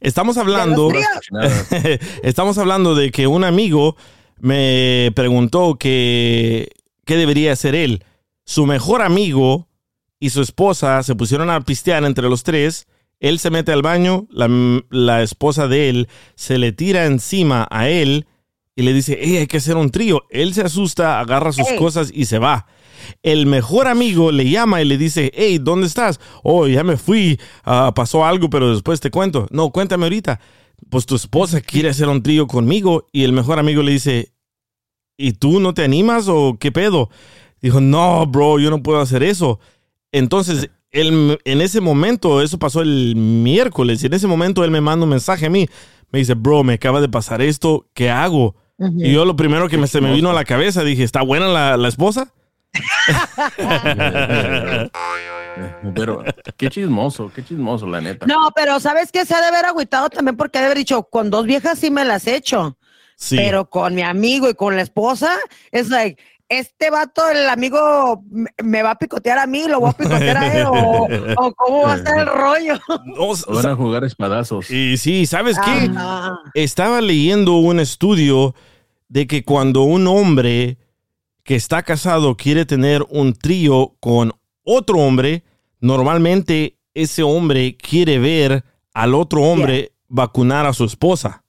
Estamos hablando, estamos hablando de que un amigo me preguntó que qué debería hacer él. Su mejor amigo y su esposa se pusieron a pistear entre los tres. Él se mete al baño, la, la esposa de él se le tira encima a él y le dice, hey, hay que hacer un trío. Él se asusta, agarra sus cosas y se va. El mejor amigo le llama y le dice, hey, ¿dónde estás? Oh, ya me fui, ah, pasó algo, pero después te cuento. No, cuéntame ahorita. Pues tu esposa quiere hacer un trío conmigo y el mejor amigo le dice, ¿y tú no te animas o qué pedo? Dijo, no, bro, yo no puedo hacer eso. Entonces, él, en ese momento, eso pasó el miércoles, y en ese momento él me manda un mensaje a mí. Me dice, bro, me acaba de pasar esto, ¿qué hago? Y yo lo primero que me, se me vino a la cabeza, dije, ¿está buena la, la esposa? Pero qué chismoso, qué chismoso, la neta. No, pero ¿sabes qué? Se ha de haber agüitado también porque ha de haber dicho, con dos viejas sí me las he hecho. Sí. Pero con mi amigo y con la esposa, es like, este vato, el amigo, me- va a picotear a mí, lo voy a picotear a él, o, o cómo va a estar el rollo. No, Van a jugar espadazos. y sí, ¿sabes qué? Estaba leyendo un estudio de que cuando un hombre que está casado quiere tener un trío con otro hombre, normalmente ese hombre quiere ver al otro hombre vacunar a su esposa.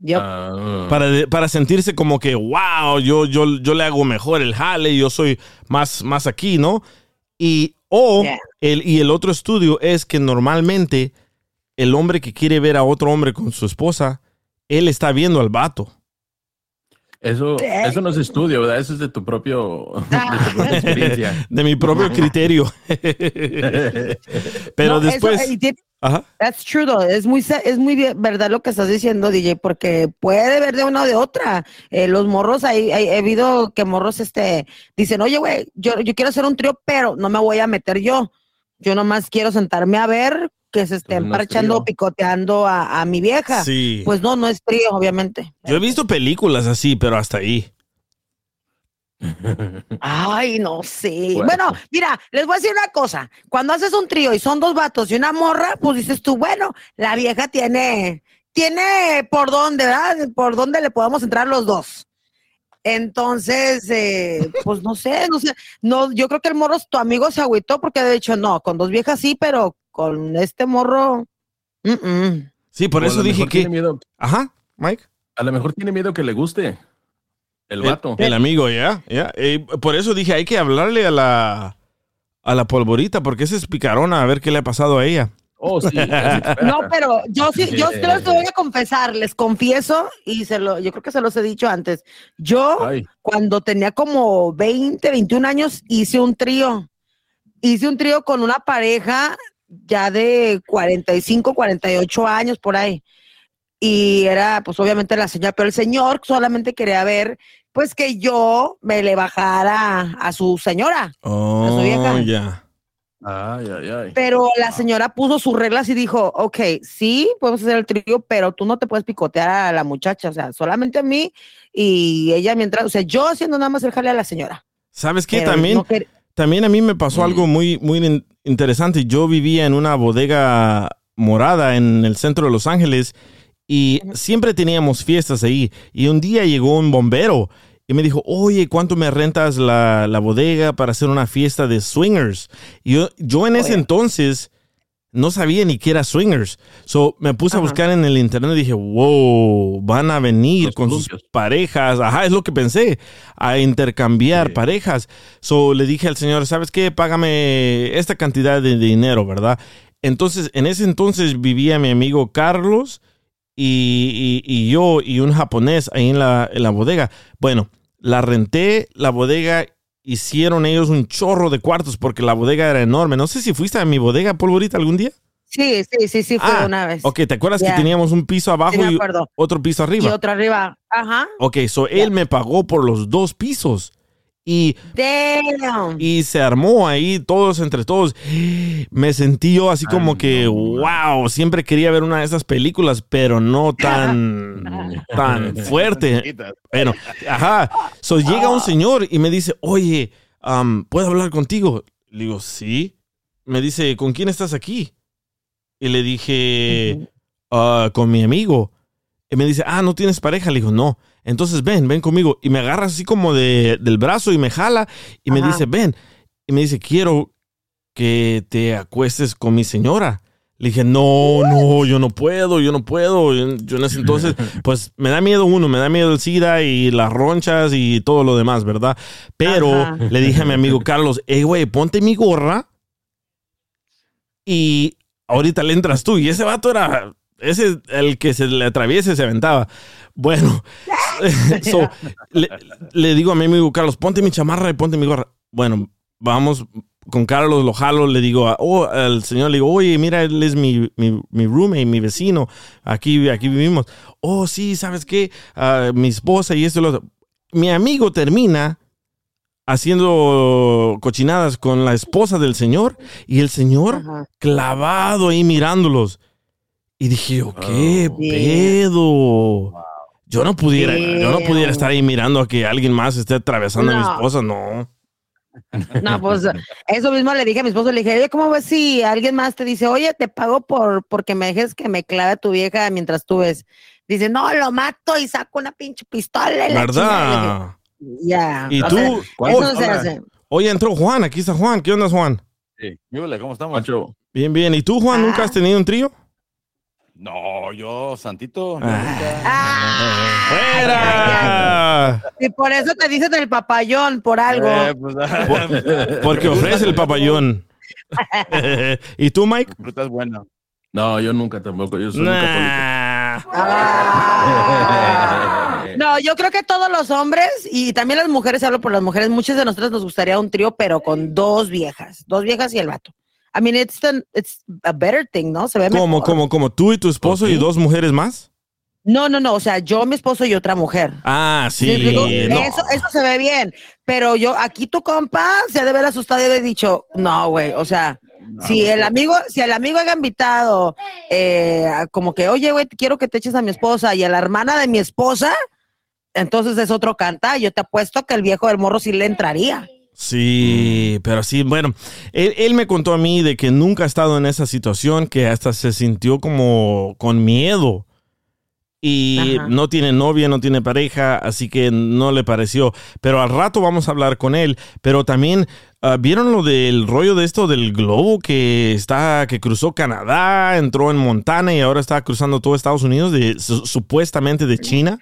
Yo, Ah, Para, para sentirse como que, wow, yo, yo, yo le hago mejor el jale, yo soy más, más aquí, ¿no? Y, o, Yeah. el, y el otro estudio es que normalmente el hombre que quiere ver a otro hombre con su esposa, él está viendo al vato. Eso, eso no es estudio, ¿verdad? Eso es de tu propio, de tu propia experiencia. De mi propio criterio. Pero no, después. tiene- ajá. That's true, though. Es muy, es muy bien- verdad lo que estás diciendo, DJ, porque puede ver de una o de otra. Eh, los morros, hay- he habido que morros este, dicen, oye, güey, yo, yo quiero hacer un trío, pero no me voy a meter yo. Yo nomás quiero sentarme a ver que se estén no parchando, picoteando a, a mi vieja. Sí. Pues no, no es trío, obviamente. Yo he visto películas así, pero hasta ahí. Ay, no sé. Bueno, mira, les voy a decir una cosa. Cuando haces un trío y son dos vatos y una morra, pues dices tú, bueno, la vieja tiene, tiene por dónde, ¿verdad? Por dónde le podamos entrar los dos. Entonces, eh, pues no sé, no sé. No, yo creo que el morro, tu amigo se agüitó porque de hecho, no, con dos viejas sí, pero con este morro, mm, mm. Sí, por O eso lo dije mejor que. tiene miedo- Ajá, Mike. a lo mejor tiene miedo que le guste el vato. El, amigo, ya, ya. Eh, por eso dije, hay que hablarle a la, a la polvorita, porque esa es picarona, a ver qué le ha pasado a ella. Oh, sí. No, pero yo sí, yo sí les voy a confesar, les confieso, y se lo, yo creo que se los he dicho antes. Yo, Ay, cuando tenía como 20, 21 años, hice un trío. Hice un trío con una pareja ya de 45, 48 años por ahí. Y era, pues obviamente la señora, pero el señor solamente quería ver, pues que yo me le bajara a su señora. Oh, vieja. ya. ay, ay, ay. Pero la señora puso sus reglas y dijo, ok, sí, podemos hacer el trío, pero tú no te puedes picotear a la muchacha, o sea, solamente a mí y ella mientras, o sea, yo haciendo nada más el jale a la señora. ¿Sabes qué? Pero También, no también a mí me pasó algo muy, muy interesante. Yo vivía en una bodega morada en el centro de Los Ángeles y siempre teníamos fiestas ahí. Y un día llegó un bombero y me dijo, oye, ¿cuánto me rentas la, la bodega para hacer una fiesta de swingers? Y yo, yo en ese Oye. entonces no sabía ni que era swingers. So me puse a buscar en el internet y dije, wow, van a venir Los con sus parejas. Ajá, es lo que pensé, a intercambiar parejas. So le dije al señor, ¿sabes qué? Págame esta cantidad de dinero, ¿verdad? Entonces, en ese entonces vivía mi amigo Carlos y, y- y yo y un japonés ahí en la, en la bodega. Bueno, la renté, la bodega, hicieron ellos un chorro de cuartos porque la bodega era enorme. No sé si fuiste a mi bodega, Polvorita, algún día. Sí, sí, sí, sí, fue Ah, una vez. Ok, ¿te acuerdas que teníamos un piso abajo Sí, y otro piso Y arriba? otra arriba. Ajá. Ok, so él me pagó por los dos pisos. Y, Damn. y se armó ahí todos entre todos. Me sentí yo así como Ay, que, no, wow, siempre quería ver una de esas películas, pero no tan, tan fuerte. Bueno, ajá. So llega un señor y me dice, oye, ¿puedo hablar contigo? Le digo, sí. Me dice, ¿con quién estás aquí? Y le dije, "Ah, con mi amigo. Y me dice, ah, ¿no tienes pareja? Le digo, no. Entonces ven, ven conmigo. Y me agarra así como de, del brazo y me jala y me dice, ven. Y me dice, quiero que te acuestes con mi señora. Le dije, no, no, yo no puedo, yo no puedo. Yo, yo en ese entonces, pues me da miedo uno, me da miedo el SIDA y las ronchas y todo lo demás, ¿verdad? Pero Ajá. le dije a mi amigo Carlos, hey, güey, ponte mi gorra y ahorita le entras tú. Y ese vato era, ese, el que se le atraviese se aventaba. Bueno, so, le, le digo a mi amigo Carlos, ponte mi chamarra y ponte mi gorra. Bueno, vamos con Carlos, lo jalo, le digo a- oh, al señor, le digo, oye, mira, él es mi, mi, mi roommate, mi vecino, aquí, aquí vivimos. Oh, sí, ¿sabes qué? Ah, mi esposa y esto y lo otro. Mi amigo termina haciendo cochinadas con la esposa del señor y el señor Ajá. clavado ahí mirándolos. Y dije, yo, ¿qué Oh. pedo? Yo no pudiera, yo no pudiera estar ahí mirando a que alguien más esté atravesando a mi No. esposa, no. No, pues eso mismo le dije a mi esposo, le dije, oye, ¿cómo ves si alguien más te dice, oye, te pago por porque me dejes que me clave a tu vieja mientras tú ves? Dice, no, lo mato y saco una pinche pistola. y la chingada". Le ¿Verdad? Ya. Y o tú, sea, ¿cuánto eso no se hace. Oye, entró Juan, aquí está Juan. ¿Qué onda, Juan? Sí. ¿Qué? ¿Cómo estamos? Bien, bien. ¿Y tú, Juan, nunca Ah. has tenido un trío? No, yo, Santito. Ah. nunca- Ah, ¡Fuera! y por eso te dicen el papayón, por algo. Eh, pues, Porque ofrece el papayón. ¿Y tú, Mike? Fruta es buena. no, yo nunca tampoco, yo soy un. Nah. Ah. No, yo creo que todos los hombres y también las mujeres, hablo por las mujeres, muchas de nosotros nos gustaría un trío, pero con dos viejas, dos viejas y el vato. I mean, it's, the- it's a better thing, ¿no? Se ve ¿Cómo, mejor. cómo, cómo? ¿Tú y tu esposo y dos mujeres más? No, no, no, o sea, yo, mi esposo y otra mujer. Ah, sí. Eso, eso se ve bien, pero yo, aquí tu compa se ha de ver asustado y de dicho, no, güey, o sea, si el amigo, si el amigo haya invitado, eh, como que, oye, güey, quiero que te eches a mi esposa y a la hermana de mi esposa, entonces es otro canta. Yo te apuesto que el viejo del morro sí le entraría. Sí, pero sí, bueno, él, él me contó a mí de que nunca ha estado en esa situación, que hasta se sintió como con miedo. Y Ajá. no tiene novia, no tiene pareja, así que no le pareció. Pero al rato vamos a hablar con él. Pero también, ah, ¿vieron lo del rollo de esto del globo que está, que cruzó Canadá, entró en Montana y ahora está cruzando todo Estados Unidos, de, su- supuestamente de China?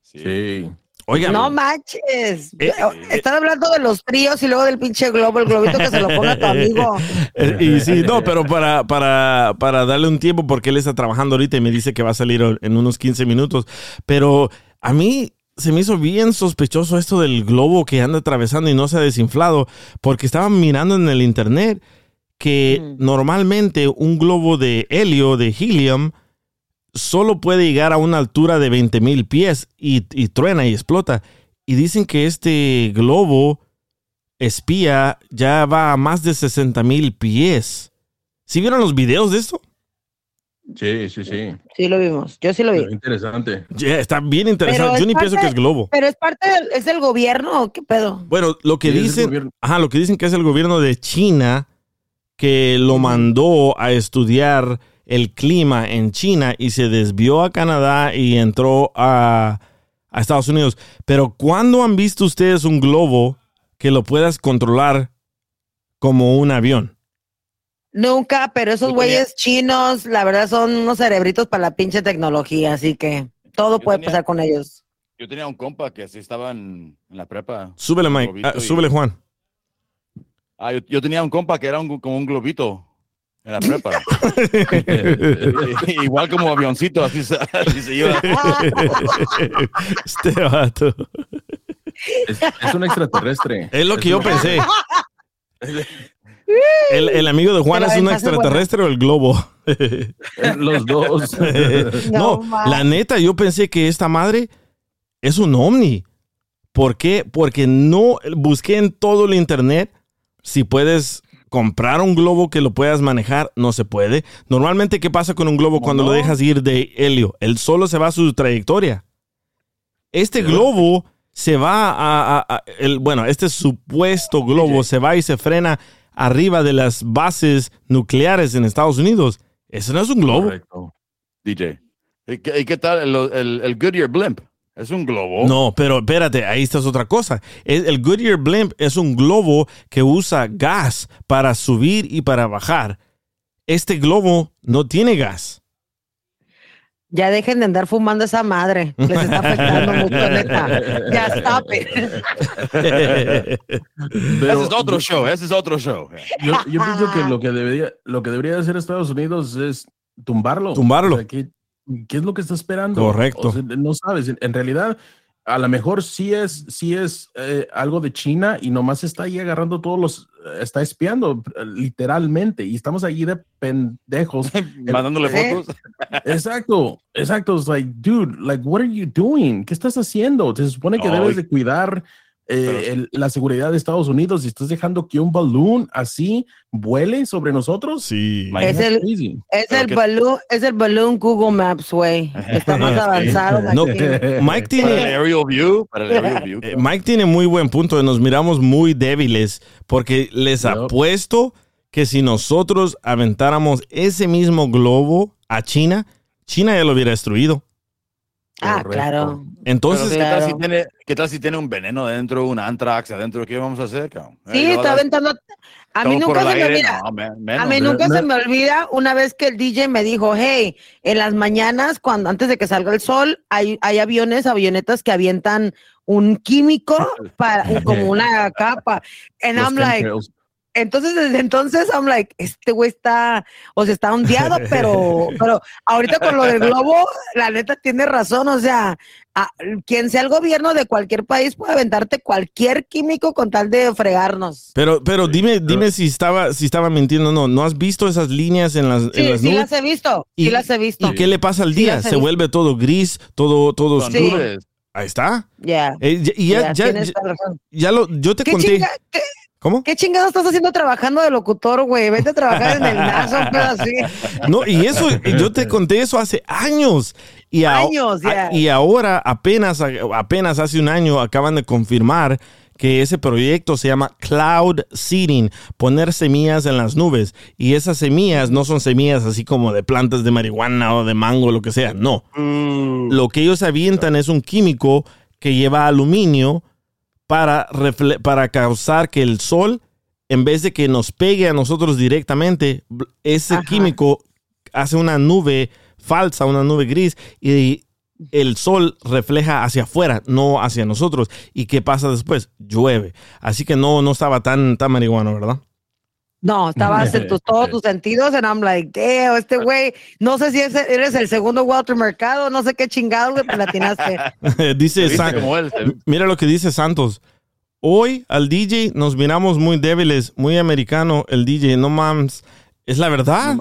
Sí. Oigan, No manches. Eh, Están hablando de los tríos y luego del pinche globo, el globito que se lo ponga tu amigo. Eh, Y sí, no, pero para, para, para darle un tiempo, porque él está trabajando ahorita y me dice que va a salir en unos 15 minutos. Pero a mí se me hizo bien sospechoso esto del globo que anda atravesando y no se ha desinflado, porque estaba mirando en el internet que Mm. normalmente un globo de helio, de helium, solo puede llegar a una altura de 20 mil pies y, y truena y explota. Y dicen que este globo espía ya va a más de 60 mil pies. ¿Sí vieron los videos de esto? Sí, sí, sí. Sí, lo vimos. Yo sí lo vi. Pero interesante. Ya, está bien interesante. Pero Yo ni pienso que es globo. Pero es parte del, es del gobierno, ¿o ¿qué pedo? Bueno, lo que Sí, dicen, ajá, lo que dicen que es el gobierno de China que lo mandó a estudiar el clima en China y se desvió a Canadá y entró a, a Estados Unidos. Pero ¿cuándo han visto ustedes un globo que lo puedas controlar como un avión? Nunca, pero esos güeyes chinos, la verdad, son unos cerebritos para la pinche tecnología, así que todo Yo puede tenía- pasar con ellos. Yo tenía un compa que así estaba en, en la prepa. Súbele, Mike. Ah, y- súbele, Juan. Ah, yo, yo tenía un compa que era un- como un globito en la prepa. Igual como avioncito, así se, así se iba. este vato. Es, es un extraterrestre. Es lo que Es yo un- pensé. El, el amigo de Juan Pero es un buena. extraterrestre o el globo. Los dos. no, No la neta, yo pensé que esta madre es un ovni. ¿Por qué? Porque no busqué en todo el internet si puedes comprar un globo que lo puedas manejar. No se puede. Normalmente, ¿qué pasa con un globo cuando lo dejas ir de helio? Él solo se va a su trayectoria. Este globo se va a, a- a- el, bueno, este supuesto globo se va y se frena arriba de las bases nucleares en Estados Unidos. Eso no es un globo. Correcto. DJ. ¿Y qué, y qué tal el, el, el Goodyear Blimp? Es un globo. No, pero espérate, ahí está otra cosa. El, Goodyear Blimp es un globo que usa gas para subir y para bajar. Este globo no tiene gas. Ya dejen de andar fumando esa madre. Les está afectando mucho, neta. Ya stop it. Pero ese es otro show, ese es otro show. Yo, yo pienso que lo que debería, lo que debería hacer Estados Unidos es tumbarlo. Tumbarlo. O sea, ¿qué, es lo que está esperando? Correcto. O sea, no sabes. En, realidad, a lo mejor sí es, sí es eh, algo de China y nomás está ahí agarrando todos los, eh, está espiando eh, literalmente y estamos allí de pendejos. Mandándole ¿Eh? fotos. Exacto, exacto. It's like, dude, like, what are you doing? ¿Qué estás haciendo? Se supone que debes de cuidar eh, el- la seguridad de Estados Unidos y estás dejando que un balloon así vuele sobre nosotros. Sí. Es el-. Es el que- balloon, es el balloon Google Maps, güey. Está más Sí. avanzado. No, aquí. Mike Para el tiene, aerial view. Para el aerial view. eh, Mike tiene muy buen punto. Nos miramos muy débiles porque les apuesto que si nosotros aventáramos ese mismo globo a China, China ya lo hubiera destruido. Ah, Correcto. claro. Entonces, ¿qué, tal si tiene, ¿qué tal si tiene un veneno dentro, un anthrax adentro? ¿Qué vamos a hacer, cabrón? Sí, Eh, está aventando. A mí nunca se me olvida. no, A menos. mí no, nunca no. se me olvida una vez que el DJ me dijo, hey, en las mañanas, cuando antes de que salga el sol, hay, hay aviones, avionetas que avientan un químico para como una capa. And Los I'm like, chemtrails. Entonces desde entonces I'm like, este güey está, o sea, está ondeado, pero, pero ahorita con lo del globo, la neta tiene razón, o sea, a- quien sea el gobierno de cualquier país puede aventarte cualquier químico con tal de fregarnos. pero, pero dime, dime si estaba, si estaba mintiendo o no. ¿No has visto esas líneas en las, en Sí, las sí nubes? las he visto, sí ¿Y- las he visto. ¿Y qué le pasa al día? Se vuelve todo gris, todo, todo oscuro. Ahí está. Ya. Eh, ya- y ya, ya, ya, tienes ya- toda razón. ya lo, yo te ¿Qué, conté. chinga, qué, ¿Cómo? qué chingado estás haciendo trabajando de locutor, güey? Vete a trabajar en el NASA, un así. No, y eso, yo te conté eso hace años. Y, a- Años, ya. a- y ahora, apenas, apenas hace un año, acaban de confirmar que ese proyecto se llama Cloud Seeding, poner semillas en las nubes. Y esas semillas no son semillas así como de plantas de marihuana o de mango, lo que sea. No. Lo que ellos avientan es un químico que lleva aluminio para, para causar que el sol, en vez de que nos pegue a nosotros directamente, ese Ajá. químico hace una nube falsa, una nube gris, y el sol refleja hacia afuera, no hacia nosotros. ¿Y qué pasa después? Llueve. Así que no, no estaba tan, tan marihuano, ¿verdad? No, estabas en todos tus sentidos, and I'm like, damn, este güey, no sé si es- eres el segundo Walter Mercado, no sé qué chingado, güey, pero latinaste. dice ¿Viste San- como él? Se- Mira lo que dice Santos. Hoy al DJ nos miramos muy débiles, muy americano el DJ, no mames. Es la verdad.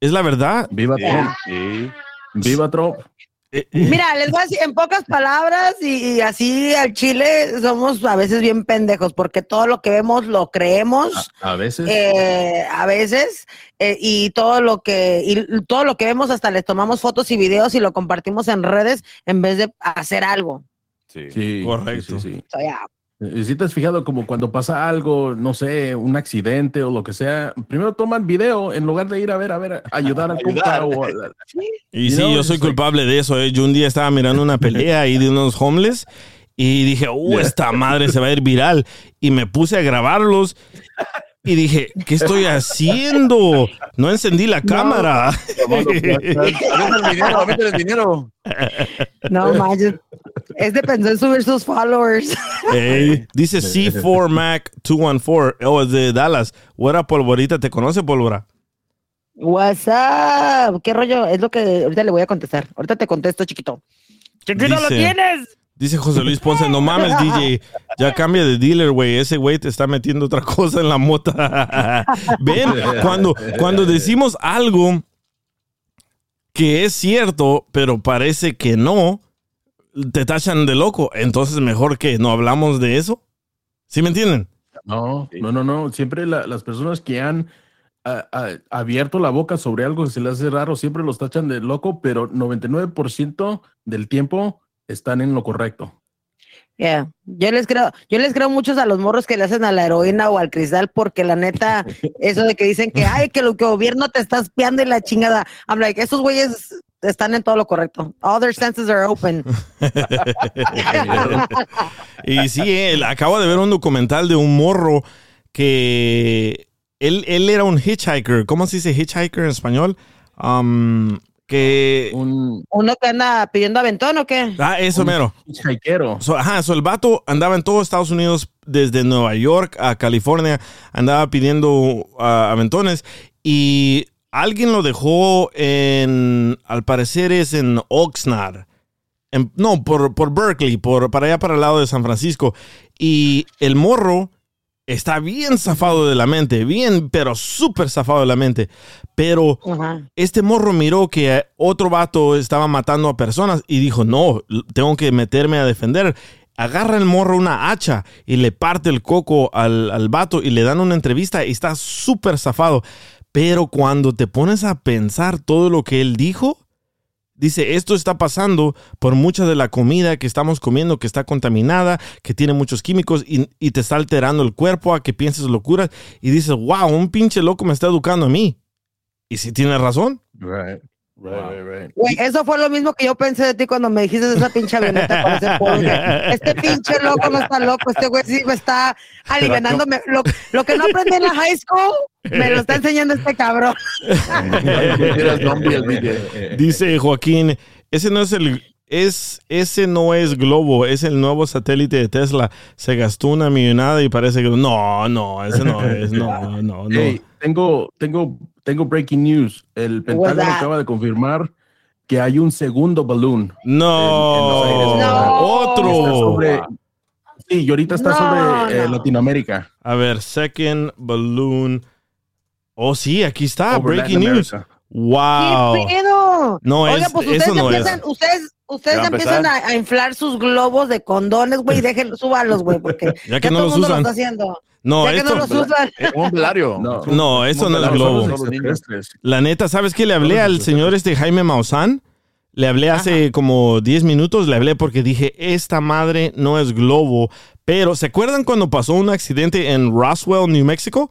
Es la verdad. Viva Sí, Trump. sí. Viva Trump. Eh, eh, Mira, les voy a decir en pocas palabras y, y así al chile somos a veces bien pendejos porque todo lo que vemos lo creemos. A veces. eh, a veces eh, y todo lo que y todo lo que vemos hasta les tomamos fotos y videos y lo compartimos en redes en vez de hacer algo. Sí. sí, Correcto. sí, sí. So, yeah. Y si te has fijado como cuando pasa algo, no sé, un accidente o lo que sea, primero toman video en lugar de ir a ver, a ver, a ayudar al compa Ayudar. o a- y sí, know, yo soy like- culpable de eso. eh. Yo un día estaba mirando una pelea ahí de unos homeless y dije, uh, esta madre se va a ir viral. Y me puse a grabarlos Y dije, ¿qué estoy haciendo? No encendí la cámara. Plastas. Avienta el dinero, avienta el dinero. No manches. Este pensó en subir sus followers. Dice C4 Mac 214. Oh, es de Dallas. What up, Polvorita? ¿Te conoce, Pólvora? What's up? ¿Qué rollo? Es lo que ahorita le voy a contestar. Ahorita te contesto, chiquito. ¡Chiquito, lo Dice- tienes! Dice José Luis Ponce, no mames, DJ, ya cambia de dealer, güey. Ese güey te está metiendo otra cosa en la mota. Ven, cuando, cuando decimos algo que es cierto, pero parece que no, te tachan de loco. Entonces, mejor que no hablamos de eso. ¿Sí me entienden? No, no, no, no. Siempre la- las personas que han abierto la boca sobre algo que se les hace raro, siempre los tachan de loco, pero 99% del tiempo están en lo correcto. Yeah. Yo les creo, yo les creo muchos a los morros que le hacen a la heroína o al cristal, porque la neta, eso de que dicen que ay, que lo que gobierno te está espiando y la chingada. I'm like, esos güeyes están en todo lo correcto. All their senses are open. Y sí, él, acabo de ver un documental de un morro que él, él era un hitchhiker. ¿Cómo se dice hitchhiker en español? Um, que... Un Uno que anda pidiendo aventón o qué? Ah, eso mero. hitchhikero. So, ajá, so el vato andaba en todo Estados Unidos, desde Nueva York a California, andaba pidiendo ah, aventones y alguien lo dejó en, al parecer es en Oxnard. En- no, por, por Berkeley, por, para allá para el lado de San Francisco. Y el morro está bien zafado de la mente, bien, pero súper zafado de la mente. Pero Ajá. este morro miró que otro vato estaba matando a personas y dijo, no, tengo que meterme a defender. Agarra el morro una hacha y le parte el coco al, al vato y le dan una entrevista y está súper zafado. Pero cuando te pones a pensar todo lo que él dijo, dice, esto está pasando por mucha de la comida que estamos comiendo que está contaminada, que tiene muchos químicos y, te está alterando el cuerpo a que pienses locuras y dices, wow, un pinche loco me está educando a mí. Y si tiene razón. Right. Right, right, right. Güey, eso fue lo mismo que yo pensé de ti cuando me dijiste de esa pinche avioneta con ese Este pinche loco no está loco, este güey sí me está aliviándome. Lo, lo que no aprendí en la high school, me lo está enseñando este cabrón. Dice Joaquín, ese no es el es ese no es Globo, es el nuevo satélite de Tesla. Se gastó una millonada y parece que no, no, ese no es, no, no, no. Hey, tengo, tengo, tengo breaking news. El Pentágono acaba de confirmar que hay un segundo balloon. No, en los aires. No. otro. Está sobre, sí, y ahorita está No, sobre eh, no. Latinoamérica. A ver, second balloon. Oh, sí, aquí está, Over breaking Latin news. America. Wow. ¿Qué pedo? No, Oiga, es- pues ustedes eso no es. empiezan, ustedes, ustedes ¿Ya va a empiezan a, a inflar sus globos de condones, güey, y déjenlos, súbalos, güey, porque Ya que no todo los el mundo usan. lo está haciendo. No, ya que esto, no los usan. Un velario. No, No, eso no es globo. La neta, ¿sabes qué le hablé al señor este Jaime Maussan? Le hablé hace como 10 minutos, le hablé porque dije, esta madre no es globo. Pero, ¿se acuerdan cuando pasó un accidente en Roswell, New Mexico?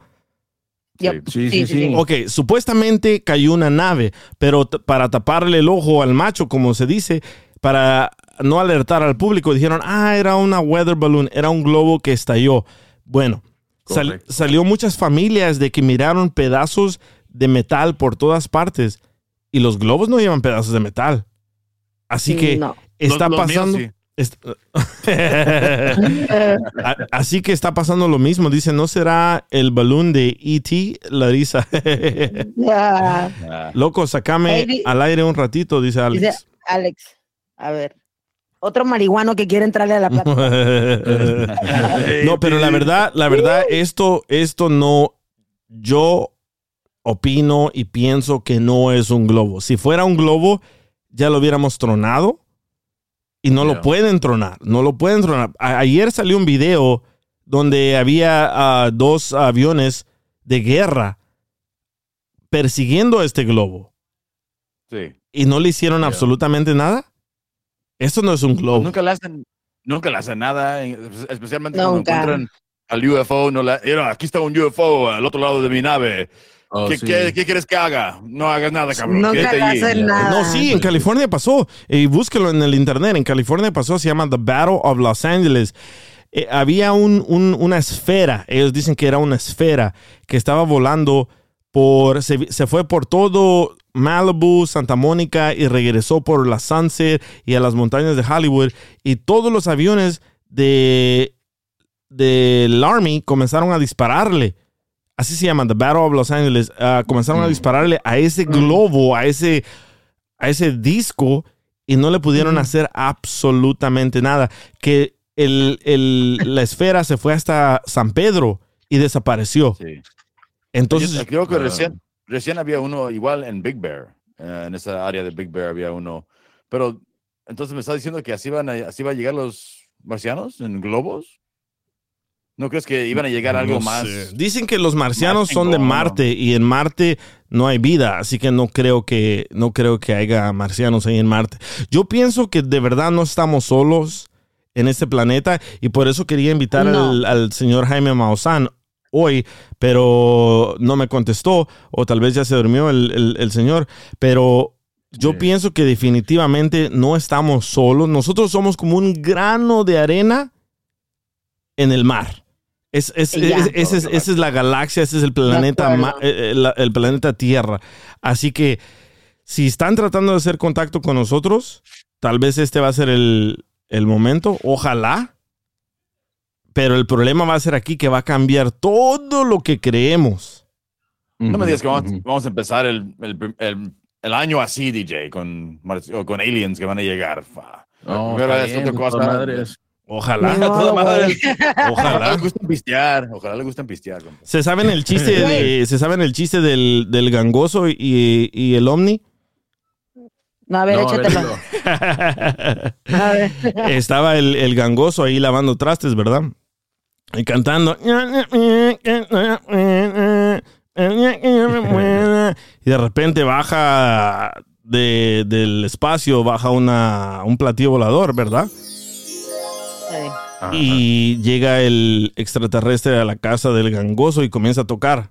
Yep. Sí, sí, sí. Ok, supuestamente cayó una nave, pero para taparle el ojo al macho, como se dice, para no alertar al público, dijeron, ah, era una weather balloon, era un globo que estalló. Bueno, sal- salió muchas familias de que miraron pedazos de metal por todas partes y los globos no llevan pedazos de metal. Así que No. está Los- los míos pasando... sí. Así que está pasando lo mismo. Dice, ¿no será el balón de E.T. Larisa? Loco, sacame al aire un ratito, dice Alex. Dice Alex, a ver, otro marihuano que quiere entrarle a la plata. no, pero la verdad, la verdad, esto, esto no, yo opino y pienso que no es un globo. Si fuera un globo, ya lo hubiéramos tronado y no lo pueden tronar, no lo pueden tronar. A- ayer salió un video donde había ah, dos aviones de guerra persiguiendo este globo Sí. y no le hicieron absolutamente nada. Esto no es un globo. Nunca le hacen, nunca le hacen nada, en- especialmente cuando encuentran al UFO. No la, "Mira, aquí está un UFO al otro lado de mi nave. Oh, ¿Qué, sí. qué- qué quieres que haga? No hagas nada, cabrón. Nunca Quédate le allí". hacen nada. No, sí, en California pasó. Y búsquelo en el internet. En California pasó, se llama The Battle of Los Angeles. eh, había un- un- una esfera, ellos dicen que era una esfera que estaba volando por, se, se fue por todo Malibu, Santa Mónica y regresó por la Sunset y a las montañas de Hollywood y todos los aviones de del Army comenzaron a dispararle. Así se llama, The Battle of Los Angeles. ah, comenzaron a dispararle a ese globo, a ese, a ese disco y no le pudieron hacer absolutamente nada. Que el, el- la esfera se fue hasta San Pedro y desapareció. Sí. Entonces, Yo creo que recién, recién había uno igual en Big Bear, eh, en esa área de Big Bear había uno. Pero entonces me está diciendo que así van a, así va a llegar los marcianos en globos. ¿No crees que iban a llegar algo no más? sé. Dicen que los marcianos son de. Marte y en Marte no hay vida, así que no creo que no creo que haya marcianos ahí en Marte. Yo pienso que de verdad no estamos solos en este planeta y por eso quería invitar No. al, al señor Jaime Maussan hoy, pero no me contestó o tal vez ya se durmió el, el- el señor, pero yo Sí. pienso que definitivamente no estamos solos. Nosotros somos como un grano de arena en el mar. Es, es- ya. es- ese es- esa es la galaxia, ese es el planeta, ma- eh, eh, el planeta Tierra. Así que si están tratando de hacer contacto con nosotros, tal vez este va a ser el, el momento. Ojalá. Pero el problema va a ser aquí que va a cambiar todo lo que creemos. No me digas que vamos, a empezar el, el, el- el año así, DJ, con, con aliens que van a llegar. fa. No, es bien, otra cosa. Ojalá. Toda madre. Ojalá Ojalá. les gusta pistear. Ojalá les gusta pistear. compa. ¿Se saben el chiste de, se saben el chiste del, del gangoso y, y el ovni? No, a ver, No, a ver, échatelo. dilo. A ver. Estaba el, el gangoso ahí lavando trastes, ¿verdad? Y cantando. Y de repente baja de- del espacio, baja una, un platillo volador, ¿verdad? Sí. Y llega el extraterrestre a la casa del gangoso y comienza a tocar.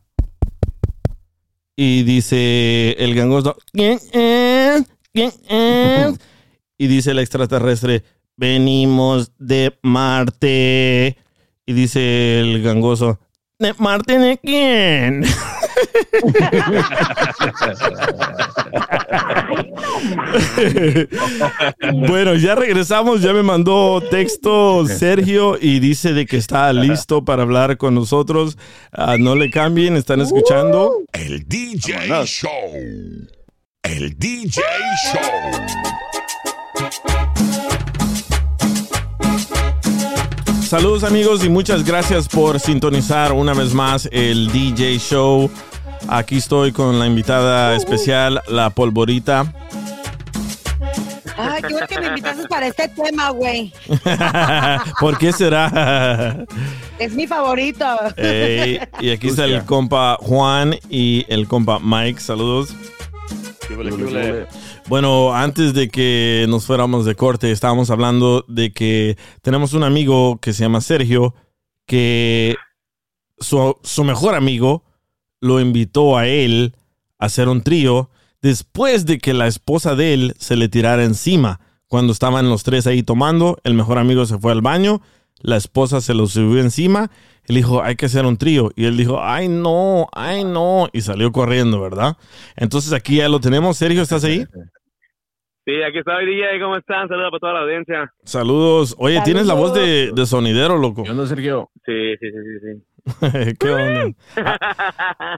Y dice el gangoso, ¿quién es? ¿Quién es? Y dice el extraterrestre, venimos de Marte. Y dice el gangoso, ¿de Marte de quién? bueno, ya regresamos, ya me mandó texto Sergio y dice de que está listo para hablar con nosotros. Ah, no le cambien, están escuchando. El DJ. Show. El DJ Show. Saludos amigos y muchas gracias por sintonizar una vez más el DJ Show. Aquí estoy con la invitada especial, la polvorita. Ay, qué bueno que me invitaste para este tema, güey. ¿Por qué será? Es mi favorito. Ey, y aquí está el compa Juan y el compa Mike. Saludos. ¿Qué huele, qué huele? Bueno, antes de que nos fuéramos de corte, estábamos hablando de que tenemos un amigo que se llama Sergio, que su, su mejor amigo lo invitó a él a hacer un trío después de que la esposa de él se le tirara encima. Cuando estaban los tres ahí tomando, el mejor amigo se fue al baño, la esposa se lo subió encima, él dijo, hay que hacer un trío. Y él dijo, ay no, ay no, y salió corriendo, ¿verdad? Entonces aquí ya lo tenemos. Sergio, ¿estás ahí? Sí, aquí estoy, DJ. ¿Cómo están? Saludos para toda la audiencia. Saludos. Oye, tienes la voz de, de sonidero, loco. ¿Qué onda, Sergio? Sí, sí, sí, sí. sí. ¿Qué onda?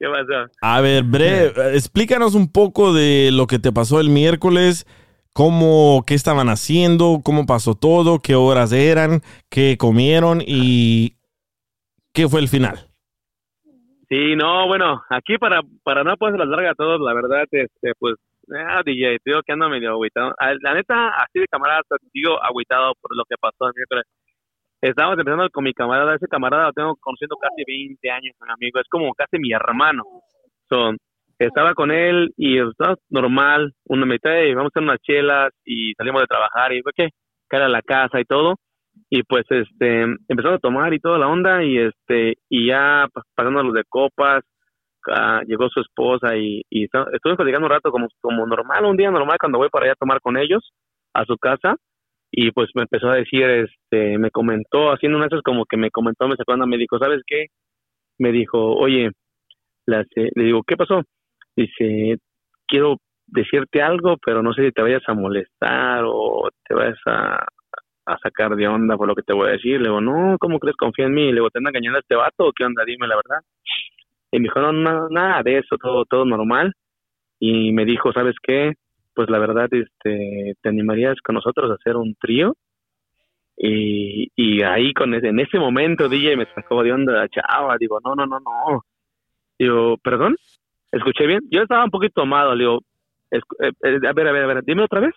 ¿Qué pasó? A ver, Bre, explícanos un poco de lo que te pasó el miércoles, cómo, qué estaban haciendo, cómo pasó todo, qué horas eran, qué comieron y qué fue el final. Sí, no, bueno, aquí para, para no pasar las largas a todos, la verdad, este, pues, ah, DJ, digo que ando medio agüitado. La neta, así de camarada, digo agüitado por lo que pasó el. Estábamos empezando con mi camarada, ese camarada lo tengo conociendo casi 20 años, mi amigo, es como casi mi hermano. So, estaba con él y estaba normal, una mitad de vamos a hacer unas chelas y salimos de trabajar y fue que caer a la casa y todo y pues este empezamos a tomar y toda la onda y este y ya pa- pasando los de copas ah, llegó su esposa y, estuvimos platicando un rato como normal un día normal cuando voy para allá a tomar con ellos a su casa y pues me empezó a decir, este, me comentó, haciendo una de esas como que me comentó, me sacó me dijo, ¿sabes qué? Me dijo, oye, las, eh, le digo, ¿qué pasó? Dice, quiero decirte algo, pero no sé si te vayas a molestar o te vayas a, a sacar de onda por lo que te voy a decir. Le digo, no, ¿cómo crees? Confía en mí. Le digo, ¿te anda engañando a este vato o qué onda? Dime la verdad. Y me dijo, no, no, nada de eso, todo, todo normal. Y me dijo, ¿sabes qué? Pues la verdad, este, ¿te animarías con nosotros a hacer un trío? Y, y ahí, con ese- en ese momento, DJ me sacó de onda chava. Digo, no, no, no, no. Digo, ¿perdón? ¿Escuché bien? Yo estaba un poquito tomado. Digo, eh, eh, a ver, a ver, a ver, dime otra vez.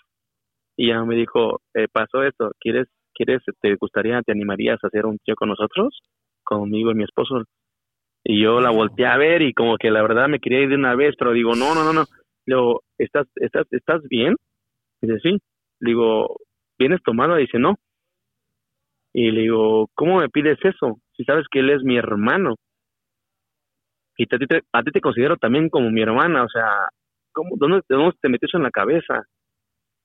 Y ya me dijo, eh, pasó esto, ¿quieres, quieres, te gustaría, te animarías a hacer un trío con nosotros? Conmigo y mi esposo. Y yo la volteé a ver y como que la verdad me quería ir de una vez, pero digo, no, no, no, no. Le digo, ¿estás, estás, ¿estás bien? Dice, sí. Le digo, ¿vienes tomado? Dice, no. Y le digo, ¿cómo me pides eso? Si sabes que él es mi hermano. Y a ti te, considero también como mi hermana, o sea, ¿cómo, dónde, ¿dónde te metes en la cabeza?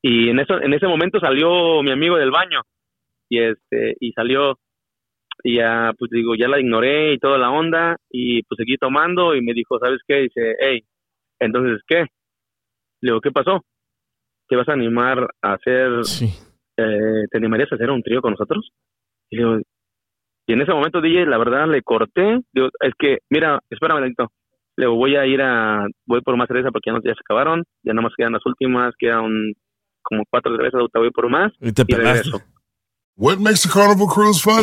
Y en eso, en ese momento salió mi amigo del baño y este, y salió y ya, pues digo, ya la ignoré y toda la onda y pues seguí tomando y me dijo, ¿sabes qué? Dice, hey, entonces, ¿qué? Le digo, ¿qué pasó? ¿Te vas a animar a hacer, eh, te animarías a hacer un trío con nosotros? Y digo, y en ese momento, DJ, la verdad, le corté. Digo, es que, mira, espérame, Lenito. Le digo, voy a ir a, voy por más cerveza porque ya, no, ya se acabaron. Ya nada más quedan las últimas, quedan como cuatro cervezas, voy por más. Y te pelaste. regreso. What makes a carnival cruise fun?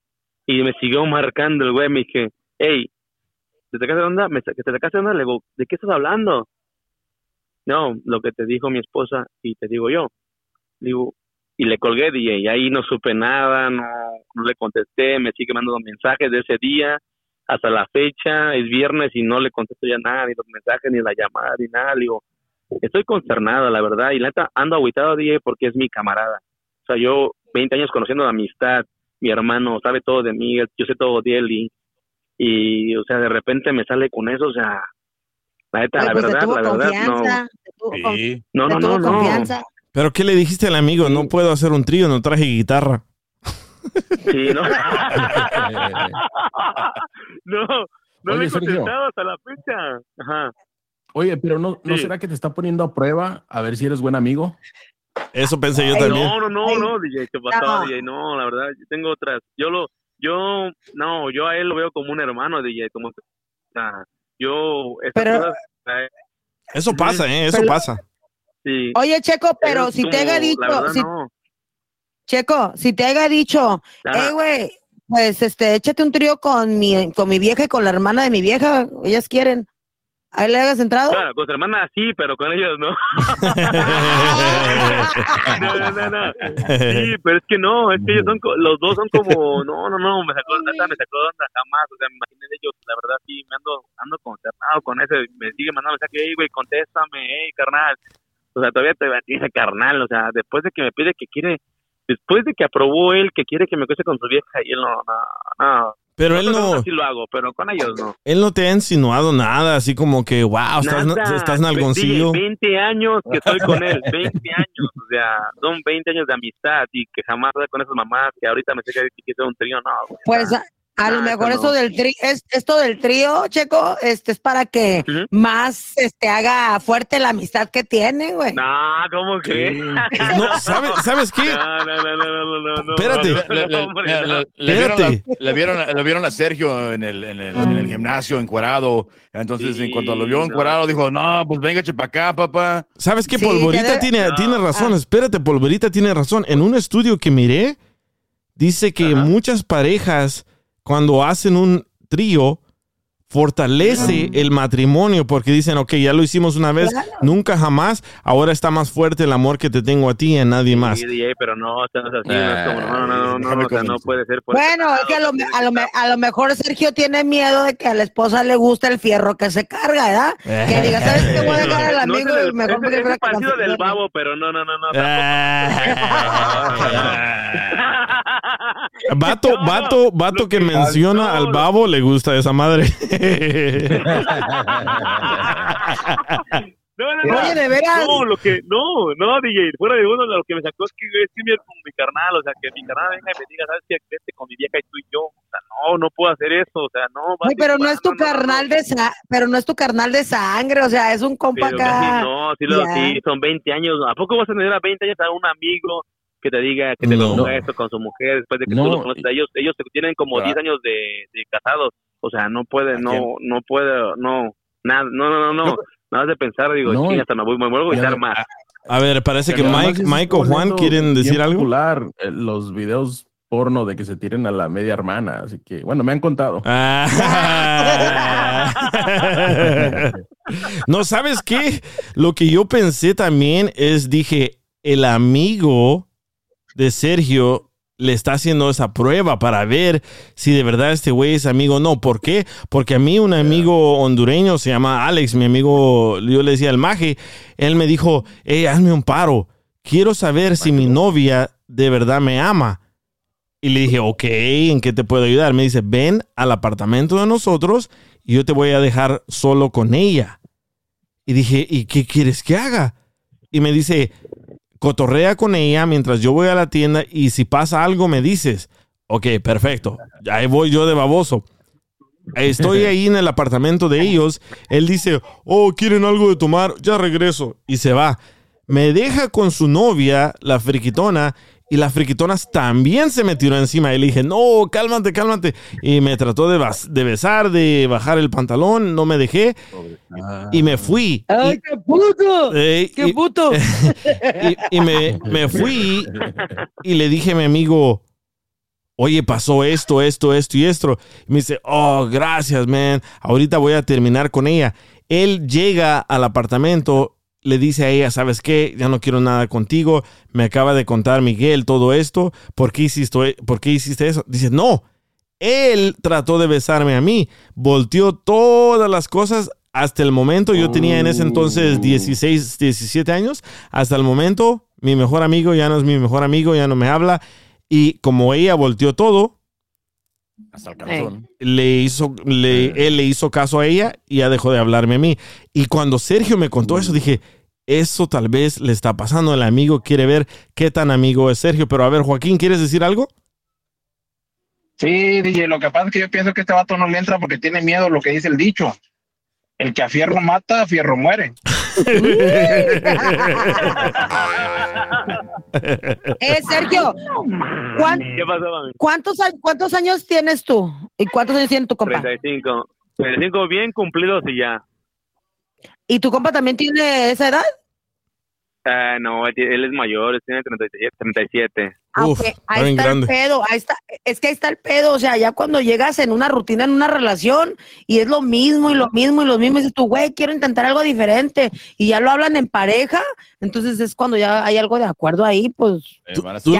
Y me siguió marcando el güey. Me dije, hey, ¿te sacaste de onda? ¿Me ¿Te sacaste de onda? Le digo, ¿de qué estás hablando? No, lo que te dijo mi esposa y te digo yo. Digo, y le colgué, DJ, y ahí no supe nada, no, no le contesté, me sigue mandando mensajes de ese día hasta la fecha, es viernes y no le contesto ya nada, ni los mensajes, ni la llamada, ni nada. Digo, estoy consternado, la verdad, y la neta ando agüitado, DJ, porque es mi camarada. O sea, yo 20 años conociendo de amistad, mi hermano sabe todo de mí, yo sé todo de él y, y, o sea, de repente me sale con eso, o sea, la neta, la pues verdad, la verdad, no. tuvo Sí. No, no, no, no. confianza. ¿Pero qué le dijiste al amigo? No puedo hacer un trío, no traje guitarra. Sí, no. no, no Oye, le contestado hasta la fecha. Ajá. Oye, pero no, ¿no Sí. será que te está poniendo a prueba a ver si eres buen amigo? Eso pensé yo Ay, también. No, no, no, no, DJ, ¿qué pasó, No. DJ? No, la verdad, yo tengo otras. Yo lo, yo, no, yo a él lo veo como un hermano, DJ, como, o sea, yo, Pero- cosas, eh, Eso pasa, ¿eh? Eso Pero- pasa. sí. Oye, Checo, pero es si te haya dicho, verdad, si- no. Checo, si te haya dicho, hey, güey, pues este, échate un trío con mi, con mi vieja y con la hermana de mi vieja, ellas quieren. ¿Ahí le hagas entrado? Claro, con su hermana sí, pero con ellos no. no, no, no, no. Sí, pero es que no, es que ellos son, co- los dos son como, no, no, no, me sacó, neta, me sacó de onda jamás, o sea, me imaginé de ellos, la verdad sí, me ando, ando consternado con eso, me sigue mandando mensaje, hey, güey, contéstame, hey, carnal, o sea, todavía te dice carnal, o sea, después de que me pide que quiere, después de que aprobó él que quiere que me cueste con su vieja, y él no, no, no, Pero él no, así lo hago, pero con ellos no. él no te ha insinuado nada, así como que, wow, estás, Nada. estás nalgoncillo. Ve- 20 años que estoy con él, 20 años, o sea, son 20 años de amistad y que jamás voy con esas mamás que ahorita me sé que que quiero un trío, no. Pues a, lo Ah, mejor eso eso no. del tri es, esto del trío, Checo, este es para que más este haga fuerte la amistad que tienen, güey. No, ¿cómo crees? No, ¿sabes, ¿sabes qué? No, no, no, no, no, no, no, no, Espérate. Le, vieron, Espérate. a- le vieron a- le vieron a Sergio en el, en el, en el gimnasio encuerado. Entonces, en cuanto lo vio no. encuerado, dijo, no, pues venga, para acá, papá. ¿Sabes qué? Sí, Polvorita tiene, No. tiene razón. Ah. Espérate, Polvorita tiene razón. En un estudio que miré, dice que Ajá. muchas parejas, cuando hacen un trío, fortalece el matrimonio porque dicen, ok, ya lo hicimos una vez, Claro. nunca jamás, ahora está más fuerte el amor que te tengo a ti y a nadie más. Sí, DJ, pero no, o sea, no es no es como, no, no, no, no, Déjame o sea, no puede ser. por Bueno, es que a lo, a, lo, me- a lo mejor Sergio tiene miedo de que a la esposa le guste el fierro que se carga, ¿verdad? Que diga, ¿sabes qué? Voy a dejar al No es amigo el- y mejor que partido del babo, pero no, no, no, no. Ah. Vato, vato, vato que menciona al babo le gusta esa madre. No, no, no. Oye, de veras. No, lo que, no, no, DJ, fuera de uno, lo que me sacó es que es que mi, con mi carnal, o sea, que mi carnal venga y me diga, ¿sabes qué? Vete con mi vieja y tú y yo. O sea, no, no puedo hacer eso, o sea, no. Ay, pero no es tu no, no, no, carnal de sa pero no es tu carnal de sangre, o sea, es un compa Pero acá. casi no, sí, lo, sí, son 20 años. ¿A poco vas a tener a 20 años a un amigo que te diga que te No. ponga esto con su mujer después de que No. tú los conoces? a Ellos, ellos tienen como Claro. 10 años de, de casados. O sea, no puede, ¿A no, quién? no puede, no, nada, no, no, no, no. Nada de pensar, digo, No, "Chinga, hasta me, voy, me vuelvo a no- más. A ver, parece que Mike, Mike o Juan quieren decir algo. popular, eh, los videos porno de que se tiren a la media hermana, así que, bueno, me han contado. Ah. no, ¿sabes qué? Lo que yo pensé también es, dije, el amigo de Sergio le está haciendo esa prueba para ver si de verdad este güey es amigo o no. ¿Por qué? Porque a mí un amigo hondureño se llama Alex, mi amigo, yo le decía el maje, él me dijo, hey, hazme un paro. Quiero saber si mi novia de verdad me ama. Y le dije, ok, ¿en qué te puedo ayudar? Me dice, ven al apartamento de nosotros y yo te voy a dejar solo con ella. Y dije, ¿y qué quieres que haga? Y me dice, cotorrea con ella mientras yo voy a la tienda y si pasa algo me dices. Ok, perfecto. Ahí voy yo de baboso. Estoy ahí en el apartamento de ellos. Él dice, oh, ¿quieren algo de tomar? Ya regreso. Y se va. Me deja con su novia, la friquitona, y las friquitonas también se me tiró encima. Y le dije, no, cálmate, cálmate. Y me trató de, bas- de besar, de bajar el pantalón, no me dejé. Y me fui. ¡Ay, qué puto! Eh, ¡Qué y- puto! y, y me, me fui y le dije a mi amigo, oye, pasó esto, esto, esto y esto. Y me dice, oh, gracias, man. Ahorita voy a terminar con ella. Él llega al apartamento, le dice a ella, ¿sabes qué? Ya no quiero nada contigo. Me acaba de contar Miguel todo esto. ¿Por qué hiciste, por qué hiciste eso? Dice, no. Él trató de besarme a mí. Volteó todas las cosas hasta el momento. Yo tenía en ese entonces 16, 17 años. Hasta el momento, mi mejor amigo ya no es mi mejor amigo, ya no me habla. Y como ella volteó todo, Hasta el calzón. le hizo, le, él le hizo caso a ella y ya dejó de hablarme a mí. Y cuando Sergio me contó eso, dije, eso tal vez le está pasando. El amigo quiere ver qué tan amigo es Sergio. Pero a ver, Joaquín, ¿quieres decir algo? Sí, DJ, lo que pasa es que yo pienso que este vato no le entra porque tiene miedo a lo que dice el dicho. El que a fierro mata, a fierro muere. Eh, Sergio, ¿cuán- ¿Qué pasó, mami? ¿cuántos, ¿cuántos años tienes tú? ¿Y cuántos años tiene tu compa? 35. 35 bien cumplidos y ya. ¿Y tu compa también tiene esa edad? Ah, no, él él es mayor, tiene 37. 37. Uf, está ahí está grande. el pedo, ahí está, es que ahí está el pedo, o sea, ya cuando llegas en una rutina, en una relación, y es lo mismo y lo mismo y lo mismo, y dices tú, güey, quiero intentar algo diferente, y ya lo hablan en pareja, entonces es cuando ya hay algo de acuerdo ahí, pues Eh, van a tú-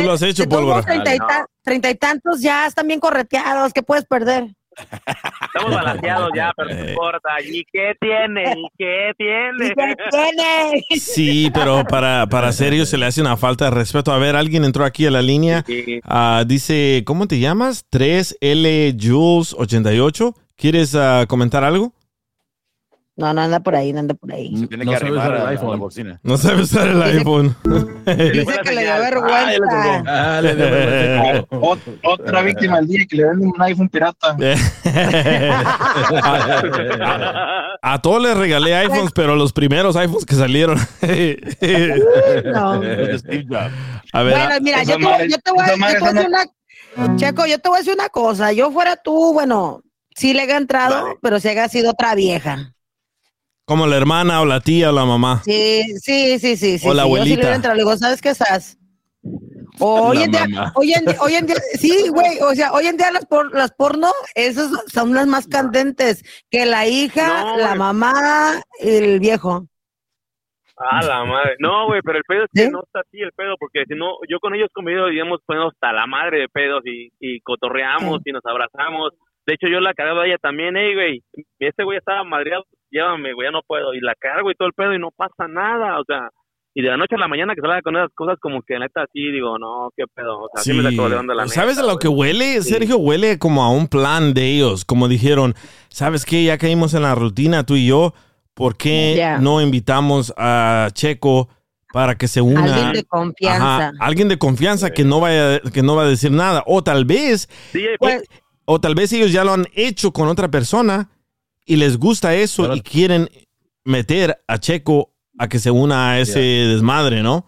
lo has hecho, pólvora. treinta y, ta- y tantos ya están bien correteados, ¿qué puedes perder? Estamos balanceados ya, pero no importa. ¿Y qué tiene? ¿Y qué tiene? ¿Y qué tiene? Sí, pero para, para Sergio se le hace una falta de respeto. A ver, alguien entró aquí a la línea. Ah, dice, ¿cómo te llamas? 3L Jules 88. ¿Quieres ah, comentar algo? No, no anda por ahí, no anda por ahí. Se tiene No que sabe usar el a la- iPhone. bocina. No sabe usar el iPhone. Dice que le dio vergüenza. Ah, le dio vergüenza. Ot- Otra víctima al día que le den un iPhone pirata. A todos les regalé iPhones, pero los primeros iPhones que salieron. No. A ver, Bueno, mira, yo te, madre- yo te voy, a- esa yo madre te voy a esa decir una... Checo, yo te voy a decir una cosa. Yo fuera tú, bueno, sí le he entrado, pero si haya sido otra vieja. Como la hermana o la tía o la mamá. Sí, sí, sí, sí. sí O la sí, Yo sí le abuelita. entrado. Le digo, ¿sabes qué estás? Hoy en, día, hoy, en, hoy en día, sí, güey, o sea, hoy en día las, por, las porno, esas son las más candentes que la hija, No, la mamá, el viejo. Ah, la madre. No, güey, pero el pedo es que ¿Sí? no está así el pedo, porque si no, yo con ellos conmigo, digamos, ponemos hasta la madre de pedos y, y cotorreamos y nos abrazamos. De hecho, yo la cargaba a ella también, hey, güey, este güey estaba madreado, llévame, güey, ya no puedo. Y la cargo y todo el pedo y no pasa nada, o sea, y de la noche a la mañana que salga con esas cosas como que neta así, digo, no, qué pedo, o sea, sí, me sacó de onda la ¿Sabes a lo que huele? Sí. Sergio huele como a un plan de ellos. Como dijeron, ¿sabes qué? Ya caímos en la rutina tú y yo. ¿Por qué no invitamos a Checo para que se una? Alguien de confianza. Ajá, alguien de confianza que no vaya, que no va a decir nada. O tal vez, DJ, Pues, o tal vez ellos ya lo han hecho con otra persona y les gusta eso Pero- y quieren meter a Checo a que se una a ese desmadre, ¿no?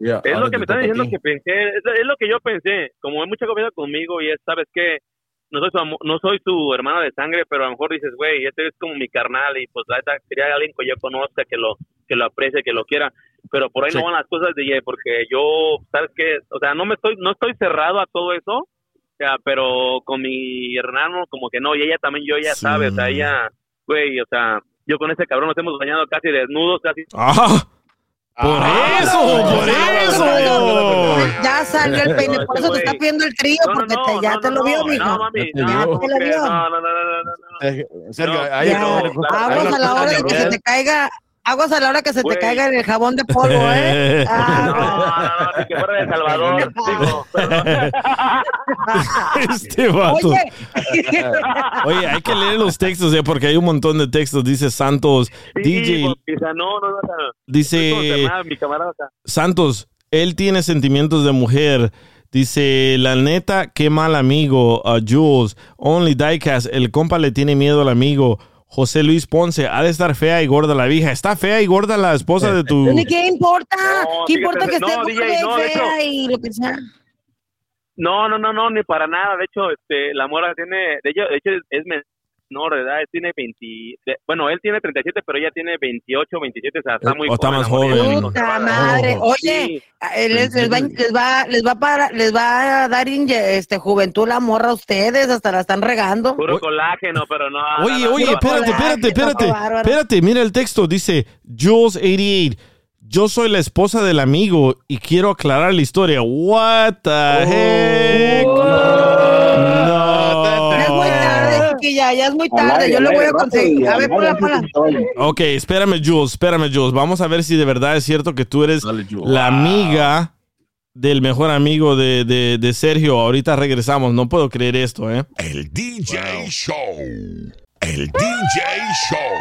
Yeah, Es lo que me están diciendo que pensé, es, es lo que yo pensé, como hay mucha confianza conmigo y es, sabes que no soy su amo- no soy su hermano de sangre, pero a lo mejor dices, güey, este es como mi carnal y pues la neta quería alguien que yo conozca, que lo que lo aprecie, que lo quiera, pero por ahí Sí. no van las cosas, DJ, porque yo, sabes que, o sea, no me estoy no estoy cerrado a todo eso, sea, pero con mi hermano como que no, y ella también yo ya Sí. sabe, o sea, ella, güey, o sea, yo con ese cabrón nos hemos bañado casi desnudos, casi ¡Ah! ¡Por Ah, eso! no, ¡Por no, eso! Ya salió el peine, por eso te está pidiendo el trío, No, no, porque no, te- ya no, te lo vio, mijo. No, mami, no, vio. ¿cómo Ya te lo vio. no, no, no, no, no, no. Eh, Sergio, No, ahí Aguas a la hora de que se te caiga, aguas a la hora que se te caiga el jabón de polvo, ¿eh? No, Ah, no, no, ni que fuera de Salvador, digo, perdón. este vato. Oye, Oye, hay que leer los textos, ¿eh? porque hay un montón de textos. Dice Santos, Sí, DJ, sea, no, no, no, dice mi Santos, él tiene sentimientos de mujer. Dice, la neta, qué mal amigo. Uh, Jules, Only Diecast, el compa le tiene miedo al amigo. José Luis Ponce, ha de estar fea y gorda la vieja. ¿Está fea y gorda la esposa de tu...? ¿Ni qué importa? No, ¿Qué fíjate, importa que no, esté DJ, no, hecho- fea y lo que sea? No, no, no, no, ni para nada. De hecho, este, la mora tiene, de hecho, de hecho es, es menor de edad, él tiene 20, de- bueno, él tiene 37, pero ella tiene 28, 27, o sea, está Eh, muy o está joven, más joven. Puta madre. Oye, Sí. les, les va, les va, les va para, les va a dar inye- este juventud la morra a ustedes, hasta la están regando. Puro Oye. colágeno, pero no. Oye, no, no, oye, espérate, espérate, espérate. Espérate, mira el texto. Dice, Jules88, yo soy la esposa del amigo y quiero aclarar la historia. What the heck? Ya chiquilla, ya es muy tarde. Yo le voy a conseguir. A ver, que se vaya. Ok, espérame, Jules, espérame, Jules. Vamos a ver si de verdad es cierto que tú eres Dale, la amiga del mejor amigo de, de- de Sergio. Ahorita regresamos. No puedo creer esto, ¿eh? El DJ Show. El DJ Show.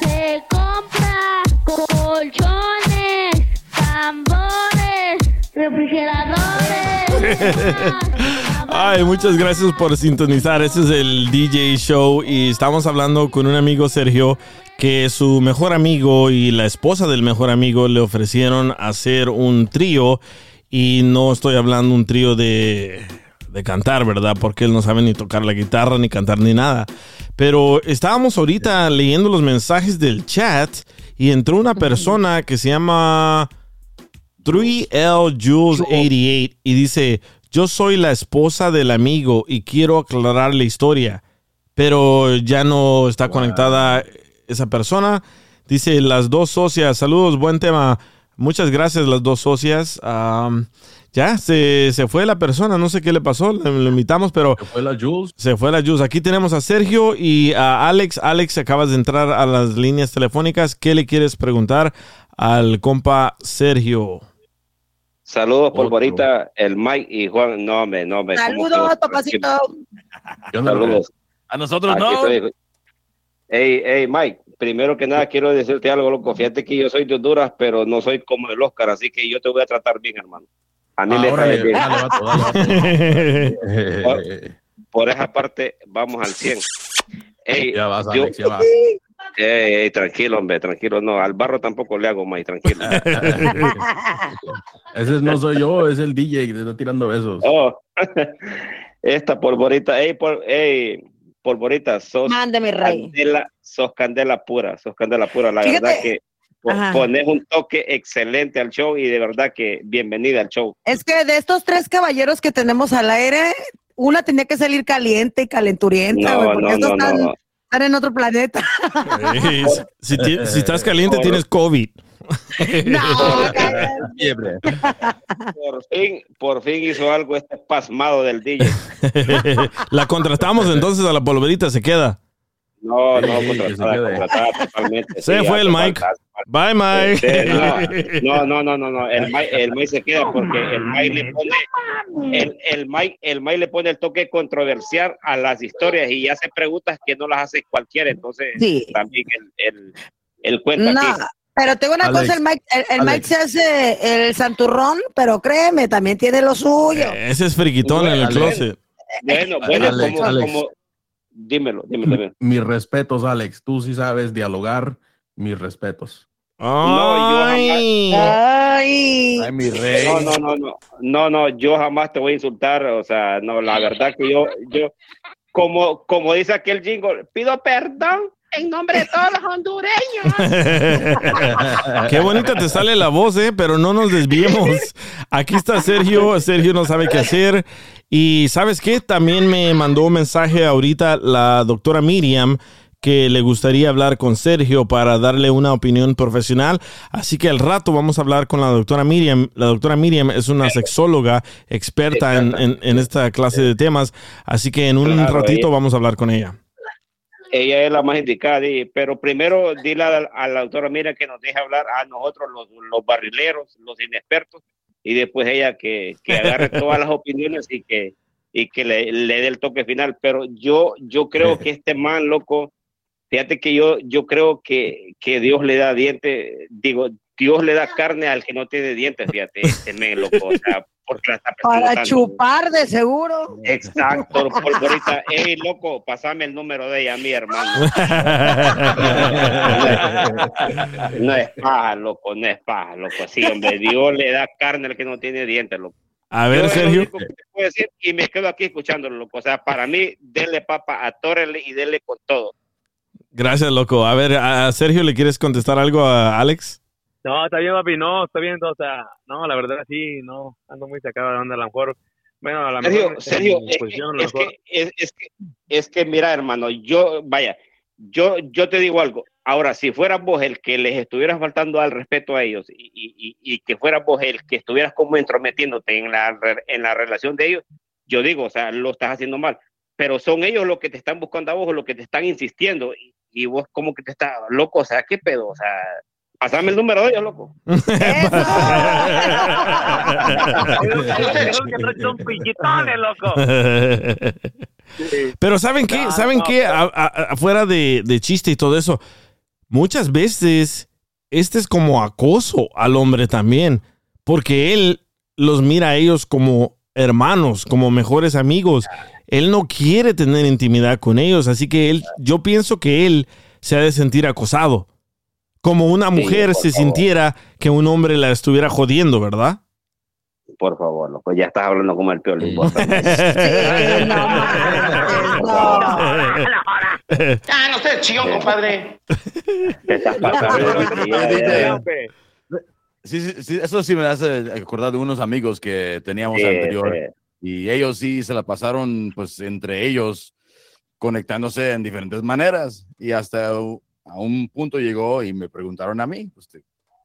Se compra colchones, tambores, refrigeradores. Ay, muchas gracias por sintonizar. Este es el DJ Show y estamos hablando con un amigo Sergio que su mejor amigo y la esposa del mejor amigo le ofrecieron hacer un trío y no estoy hablando un trío de, de cantar, ¿verdad? Porque él no sabe ni tocar la guitarra, ni cantar, ni nada. Pero estábamos ahorita leyendo los mensajes del chat y entró una persona que se llama 3L Jules 88 y dice, yo soy la esposa del amigo y quiero aclarar la historia, pero ya no está conectada esa persona. Dice, las dos socias, saludos, buen tema. Muchas gracias, las dos socias. Ya, se, se fue la persona, no sé qué le pasó, le, le invitamos, pero ¿Se fue la Jules? se fue la Jules. Aquí tenemos a Sergio y a Alex. Alex, acabas de entrar a las líneas telefónicas. ¿Qué le quieres preguntar al compa Sergio? Saludos, Otro. Polvorita, el Mike y Juan. No, me, no, me. ¿cómo Saludos, papacito. ¿Qué onda, Saludos. A nosotros Aquí no. estoy. Hey, hey, Mike, primero que nada quiero decirte algo, loco. Fíjate que yo soy de Honduras, pero no soy como el Oscar, así que yo te voy a tratar bien, hermano. A mí me caes bien. dale, vato, dale, vato. Por, por esa parte, vamos al 100. Ey, Ya vas, yo- Alex, ya vas. Ey, ey, tranquilo, hombre, tranquilo. No, al barro tampoco le hago, Mike, tranquilo. Ese no soy yo, es el DJ que te está tirando besos. Oh, esta polvorita, ey, por, ey, polvorita, sos Mande, mi rey. candela, sos candela pura, sos candela pura. La Fíjate. verdad que Ajá. pones un toque excelente al show y de verdad que bienvenida al show. Es que de estos tres caballeros que tenemos al aire, una tenía que salir caliente y calenturienta, No, porque no, no, están, están en otro planeta. Si, estás caliente, tienes COVID. no, Fiebre. Por fin, por fin hizo algo este pasmado del DJ. la contratamos entonces a la polverita, se queda. No, no, contratada, quede. contratada totalmente. Se sí, fue el Mike. Bye, Mike. Sí, no, no, no, no, no, el Mike, el Mike se queda porque el Mike le pone, el, el Mike, el Mike le pone el toque controversial a las historias y hace preguntas que no las hace cualquiera, entonces Sí. también el, el, el cuenta No, aquí. pero tengo una Alex, cosa, el Mike, el, el Mike se hace el santurrón, pero créeme, también tiene lo suyo. Ese es friquitón en el Alex. closet. Bueno, bueno, Alex, como, Alex. como, dímelo, dímelo, dímelo. Mis respetos, Alex. Tú sí sabes dialogar. Mis respetos. Ay. Ay, Ay, mi rey. No, no, no, no, no, no, yo jamás te voy a insultar, o sea, no, la verdad que yo, yo, como, como dice aquel jingle, pido perdón en nombre de todos los hondureños. Qué bonita te sale la voz, eh, pero no nos desviemos. Aquí está Sergio, Sergio no sabe qué hacer. Y ¿sabes qué? También me mandó un mensaje ahorita la doctora Miriam que le gustaría hablar con Sergio para darle una opinión profesional. Así que al rato vamos a hablar con la doctora Miriam. La doctora Miriam es una sexóloga experta en, en- en esta clase de temas. Así que en un ratito ella- vamos a hablar con ella. Ella es la más indicada, di, pero primero dile a, la- a la doctora Mira que nos deje hablar a nosotros los, los barrileros, los inexpertos, y después ella que, que agarre todas las opiniones y que, y que le, le dé el toque final. Pero yo, yo creo que este man, loco, fíjate que yo, yo creo que, que Dios le da dientes, digo, Dios le da carne al que no tiene dientes, fíjate, este men, loco, o sea, porque la está para chupar de seguro. Exacto, polvorita. Ey, loco, pasame el número de ella a mi hermano. No es paja, loco, no es paja, loco. Sí, hombre, Dios le da carne al que no tiene dientes, loco. A Yo ver, es lo Sergio. único que te puedo decir y me quedo aquí escuchándolo, loco. O sea, para mí, denle papa, atórele y denle con todo. Gracias, loco. A ver, a Sergio, ¿le quieres contestar algo a Alex? No, está bien, papi, no, está bien, o sea, no, la verdad sí, no, ando muy sacado de onda, a lo mejor, bueno, a lo Sergio, mejor, Sergio, mi es, posición, que, es, mejor- que, es, es que, es que, mira, hermano, yo, vaya, yo, yo te digo algo. Ahora, si fueras vos el que les estuvieras faltando al respeto a ellos y, y, y, y que fueras vos el que estuvieras como entrometiéndote en la, en la relación de ellos, yo digo, o sea, lo estás haciendo mal. Pero son ellos los que te están buscando a vos, o los que te están insistiendo, y, y vos como que te estás loco, o sea, ¿qué pedo? O sea, pasame el número de ellos, loco. Pero ¿saben qué? ¿Saben qué? A- a- afuera de, de chiste y todo eso, muchas veces este es como acoso al hombre también, porque él los mira a ellos como hermanos, como mejores amigos. Él no quiere tener intimidad con ellos, así que él, yo pienso que él se ha de sentir acosado, como una Sí, mujer se favor. sintiera que un hombre la estuviera jodiendo, ¿verdad? Por favor, loco, ya estás hablando como el peor. Ah, no sé, chillón, compadre. Te estás pasando. Sí, sí, sí, eso sí me hace acordar de unos amigos que teníamos Sí, anterior. sí. Y ellos sí se la pasaron, pues, entre ellos, conectándose en diferentes maneras. Y hasta a un punto llegó y me preguntaron a mí, pues,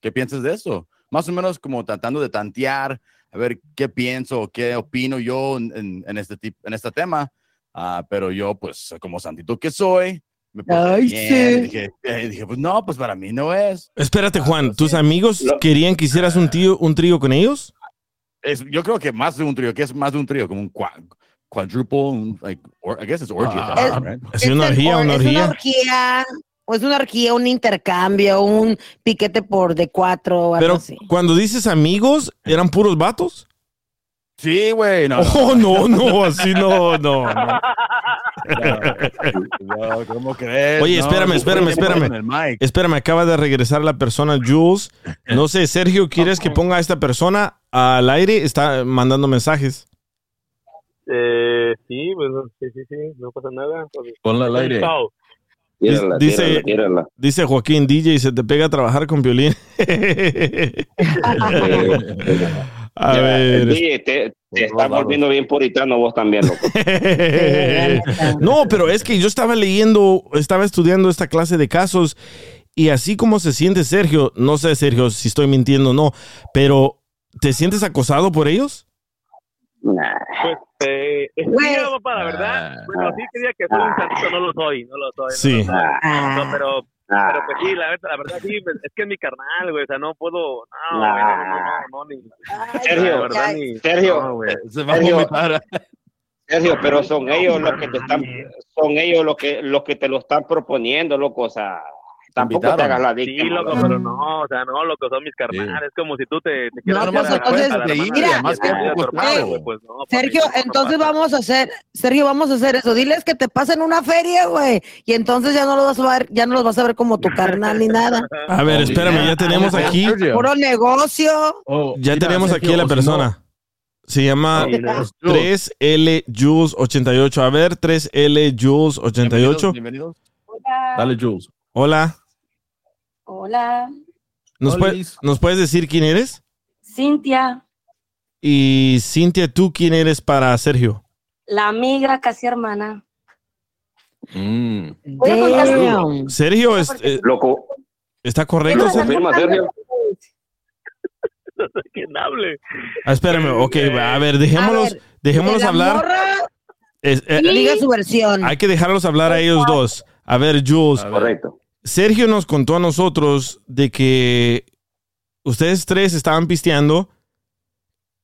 ¿qué piensas de eso? Más o menos como tratando de tantear, a ver qué pienso, qué opino yo en, en- este, tip- en este tema. Ah, pero yo, pues, como santito que soy, me Ay, bien, sí. y dije, y dije, pues, no, pues, para mí no es. Espérate, Juan, ¿tus amigos querían que hicieras un, tío, un trío con ellos? Es, yo creo que más de un trío, que es más de un trío, como un cua- quadruple, un, like, or, I guess it's orgy. Ah, time, right? ¿Es una orgía, una es una orgía? orgía, o es una orgía, un intercambio, un piquete por de cuatro o algo Pero así. cuando dices amigos, ¿eran puros vatos? Sí, güey. No, Oh, no, no, así no, no. no. no, ¿Cómo crees? Oye, espérame, espérame, espérame. Espérame, acaba de regresar la persona Jules. No sé, Sergio, ¿quieres que ponga a esta persona al aire? Está mandando mensajes. Eh, sí, pues sí, sí, sí, no pasa nada. Pues, Ponla al aire. Tírala, Dice- tírala, tírala. Dice Joaquín, DJ, se te pega a trabajar con violín. a Ya, ver. Te, te estás volviendo bien puritano vos también, loco. no, pero es que yo estaba leyendo, estaba estudiando esta clase de casos y así como se siente Sergio, no sé Sergio si estoy mintiendo o no, pero ¿te sientes acosado por ellos? Pues, eh, la verdad. Bueno, sí quería que soy un santo, no lo soy, no lo soy. Sí. No, lo soy. No, pero, pero pues sí, la, verdad- la verdad sí, pues, es que es mi carnal, güey, o sea, no puedo, no, güey, no, no, no, no, ni, Sergio, la verdad, ni, Sergio, no, güey. Se va a Sergio, vomitar. Sergio, pero son ellos los que te están, son ellos los que, los que te lo están proponiendo, loco, o sea, tampoco te hagas la Sí, víctima. loco, ¿verdad? pero no, o sea, no, loco, son mis carnales, es como si tú te, te No, quieras pues, entonces, güey, pues no, papi, Sergio, no, no entonces vamos a hacer, Sergio, vamos a hacer eso. Diles que te pasen una feria, güey. Y entonces ya no los vas a ver, ya no los vas a ver como tu carnal ni nada. A ver, espérame, ya tenemos aquí, Sergio. Puro negocio. Oh, ya mira, tenemos Sergio, aquí a la persona. Se llama Sí, no. 3L Jules 88. A ver, 3L Jules 88. Bienvenidos. Hola. Dale, Jules. Hola. Hola. ¿Nos, Hola, puede- Liz. ¿Nos puedes decir quién eres? Cintia, Y Cintia, ¿tú quién eres para Sergio? la amiga casi hermana. Mm. A Damn. Sergio, es- eh, Loco, ¿está correcto? Sergio? confirma, Sergio. No sé quién hable. Ah, espérame, ok, a ver, dejémoslos, A ver, dejémoslos De la hablar. morra, Es- eh, diga su versión. hay que dejarlos hablar a ellos dos. A ver, Jules, A ver. Correcto. Sergio nos contó a nosotros de que ustedes tres estaban pisteando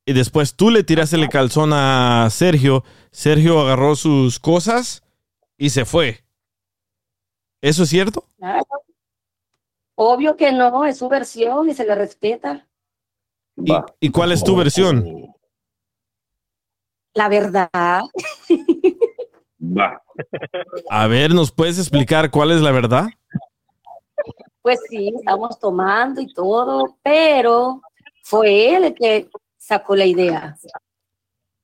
y después tú le tiraste el calzón a Sergio. Sergio agarró sus cosas y se fue. ¿Eso es cierto? Claro. Obvio que no, es su versión y se le respeta. ¿Y, y cuál es tu versión? La verdad. A ver, ¿nos puedes explicar cuál es la verdad? Pues sí, estamos tomando y todo, pero fue él el que sacó la idea.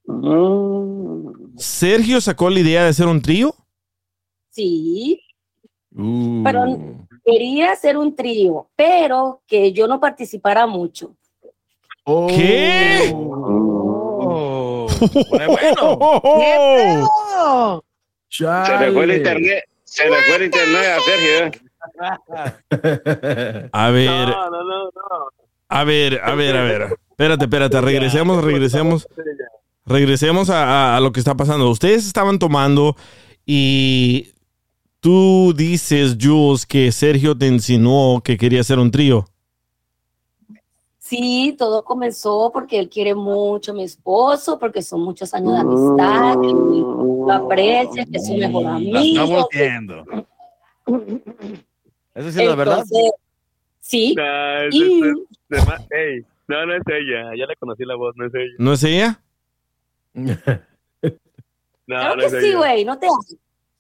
Mm. ¿Sergio sacó la idea de hacer un trío? Sí, Uh. Pero- quería hacer un trío, pero que yo no participara mucho. Oh. ¿Qué? Oh, bueno. ¡Qué pedo! Se le fue el internet, se le fue el internet a Sergio. A ver, No, no, no, no. a ver, a ver, a ver. Espérate, espérate, regresemos, regresemos. Regresemos a, a- a lo que está pasando. Ustedes estaban tomando y tú dices, Jules, que Sergio te insinuó que quería hacer un trío. Sí, todo comenzó porque él quiere mucho a mi esposo, porque son muchos años de amistad, que lo aprecia, que es su mejor La está amigo. volteando. ¿Eso sí es la verdad? Sí, No, es- y es- es- no, no es ella. Ya le conocí la voz, no es ella. ¿No es ella? No, claro no que es sí, güey, no te.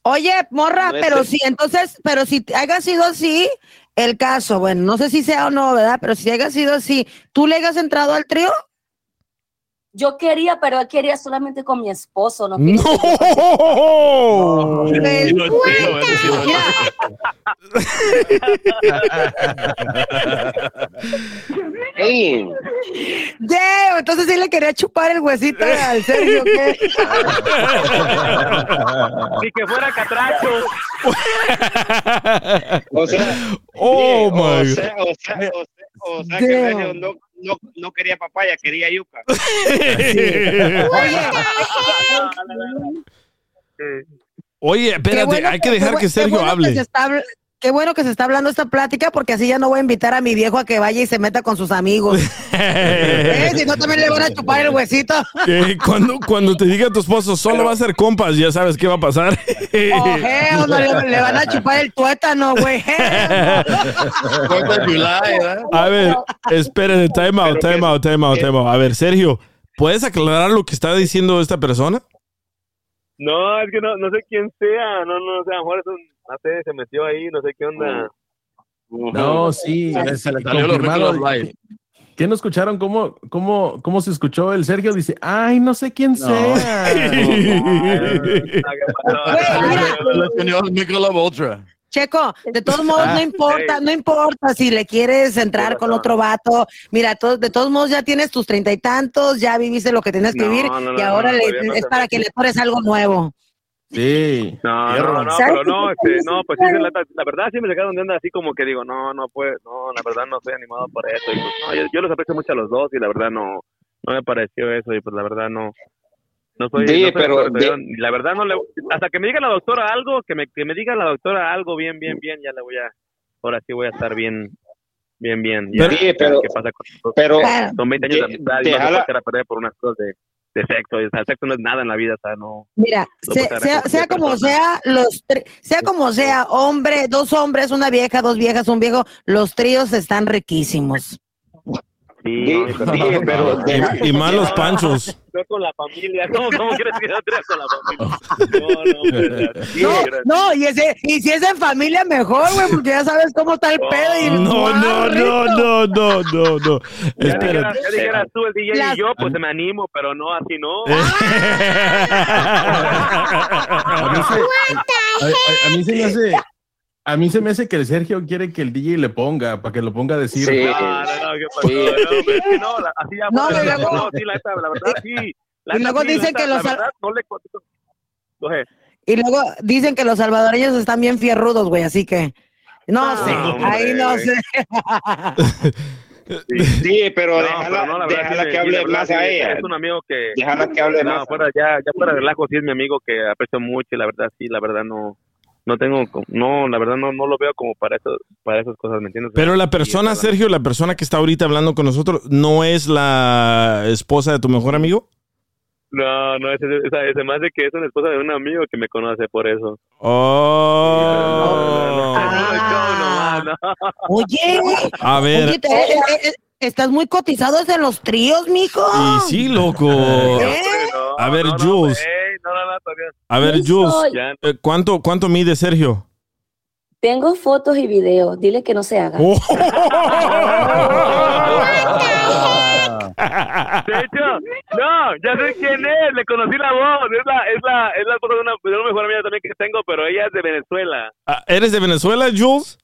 Oye, morra, No pero el- sí, entonces, pero si haya sido así, el caso, bueno, no sé si sea o no, ¿verdad? Pero si haya sido así, ¿tú le hayas entrado al trío? Yo quería, pero él quería solamente con mi esposo, no ¡No! Lo entiendo. Ey, Damn, entonces sí le quería chupar el huesito al Sergio, ¿qué? Ni que fuera catracho. o sea, Oh, o my God. sea, o sea, o sea, o sea que. Sergio no, no, no quería papaya, quería yuca. Oye, espérate, bueno hay que dejar que Sergio bueno hable. se está habl- qué bueno que se está hablando esta plática porque así ya no voy a invitar a mi viejo a que vaya y se meta con sus amigos. Eh, si no, también le van a chupar el huesito. Que cuando, cuando te diga tu esposo, solo va a ser compas, ya sabes qué va a pasar. Oh, hell no, le, le van a chupar el tuétano, güey. A ver, esperen, time out, time out, time out, time out. A ver, Sergio, ¿puedes aclarar lo que está diciendo esta persona? No, es que no, no sé quién sea, no, no, o sea, a lo mejor es un, no sé, se metió ahí, no sé qué onda. No, sí. Se le- se le salió los confirmado. Ricky Love Live. ¿Qué no escucharon? ¿Cómo, cómo, ¿Cómo se escuchó el Sergio? Dice, ay, no sé quién sea. Checo, de todos modos Ah, no importa, no importa si le quieres entrar con otro vato. Mira, to- de todos modos ya tienes tus treinta y tantos, ya viviste lo que tenías que vivir no, no, y no, ahora no, le- es para que le pones algo nuevo. Sí. No, no, no, ¿Sabes pero no, este, no, pues sí, la, la verdad sí me sacaron de onda así como que digo, no, no puede, no, la verdad no estoy animado por eso. Y pues, no, yo, yo los aprecio mucho a los dos y la verdad no, no me pareció eso y pues la verdad no, no soy, Sí, no soy pero de- la verdad no le, hasta que me diga la doctora algo, que me, que me diga la doctora algo bien, bien, bien, ya le voy a, ahora sí voy a estar bien, bien, bien. Ya, Sí, pero- ¿qué pasa con nosotros? pero- son 20 años de amistad y no se a perder por unas cosas de, de sexo, y, o sea, el sexo no es nada en la vida, o sea, no. Mira, No se- puede sea, ser sea como sea, los tri- sea como sea, hombre, dos hombres, una vieja, dos viejas, un viejo, los tríos están riquísimos. Sí, pero Y, y más los panchos. Yo con la familia, ¿cómo, cómo quieres que yo traiga con la familia? No, no, sí, No, no, y, ese, y si es en familia, mejor, güey, porque ya sabes cómo está el pedo. Y No, no, no, no, no, no, no. Espera. dijeras, ya dijeras tú, el DJ Las- y yo, pues me animo, pero no, así no. A mí, se, a- a- a mí se me hace. A mí se me hace que el Sergio quiere que el DJ le ponga, para que lo ponga a decir. Sí. No, no, no, ¿qué pasó? No, hombre, es que no, la- así ya No, fue, y luego- no, sí, la neta, la verdad, sí. La y luego sí, dicen que los verdad, no le contesto. Oye, Y luego dicen que los salvadoreños están bien fierrudos, güey, así que no sé, hombre, ahí no sé. Sí, pero No, déjala, pero no, la déjala sí, que sí, hable verdad, más sí, a ella. Es un amigo que. Déjala que hable No, más. fuera, ya, ya fuera de relajo, sí es mi amigo que aprecio mucho y la verdad, sí, la verdad no. No tengo, no, la verdad no, no lo veo como para eso, para esas cosas, ¿me entiendes? Pero la persona, Sergio, la persona que está ahorita hablando con nosotros, ¿no es la esposa de tu mejor amigo? No, no, ese, esa, ese más de que es una esposa de un amigo que me conoce por eso. Oh. No, no, no, no. Oye, A ver. oye, te- eh, eh, eh, estás muy cotizado en los tríos, mijo. Y sí, loco. ¿Eh? A ver, no, no, Jules. ey, no, no, no, todavía. A ver, Jules, soy. Eh, ¿cuánto, ¿cuánto mide Sergio? Tengo fotos y videos. Dile que no se haga. Oh. De hecho, no, ya sé quién es, le conocí la voz, es la, es la, es la esposa de una, de una mejor amiga también que tengo, pero ella es de Venezuela. Ah, ¿Eres de Venezuela, Jules?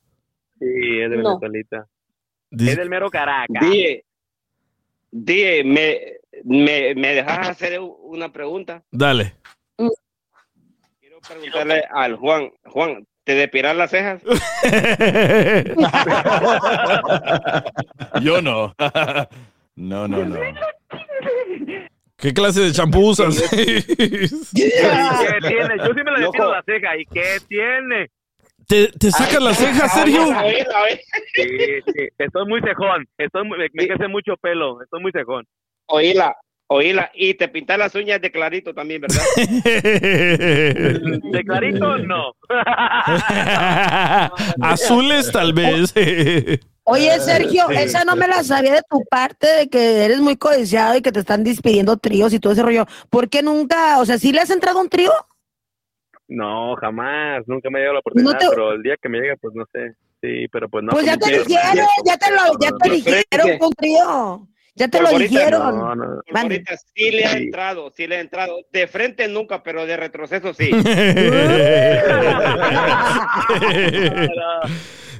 Sí, es de No. Venezuelita. Es del mero Caracas. DJ, DJ, me, me, me dejas hacer una pregunta. Dale. Quiero preguntarle al Juan. Juan, ¿te depilas las cejas? Yo no. No, no, no. ¿Qué clase de champú usas? ¿Qué tiene? Yo sí me Loco. depilo la ceja. ¿Y qué tiene? ¿Te, te sacas las cejas, Sergio? A ver, a ver. Sí, sí. Estoy muy cejón. Estoy muy, me, me crece mucho pelo. Estoy muy cejón. Oíla, oíla. Y te pintas las uñas de clarito también, ¿verdad? De clarito, no. Azules, tal vez. Oye, Sergio, esa no me la sabía de tu parte, de que eres muy codiciado y que te están despidiendo tríos y todo ese rollo. ¿Por qué nunca, o sea, sí le has entrado a un trío? No, jamás. Nunca me ha llegado la oportunidad, No te- pero el día que me llegue, pues no sé. Sí, pero pues no. pues ya te dijeron, ya te lo, ya te dijeron con trío. Ya te lo dijeron. No, no. Ahorita sí le ha entrado, sí le ha entrado. De frente nunca, pero de retroceso sí.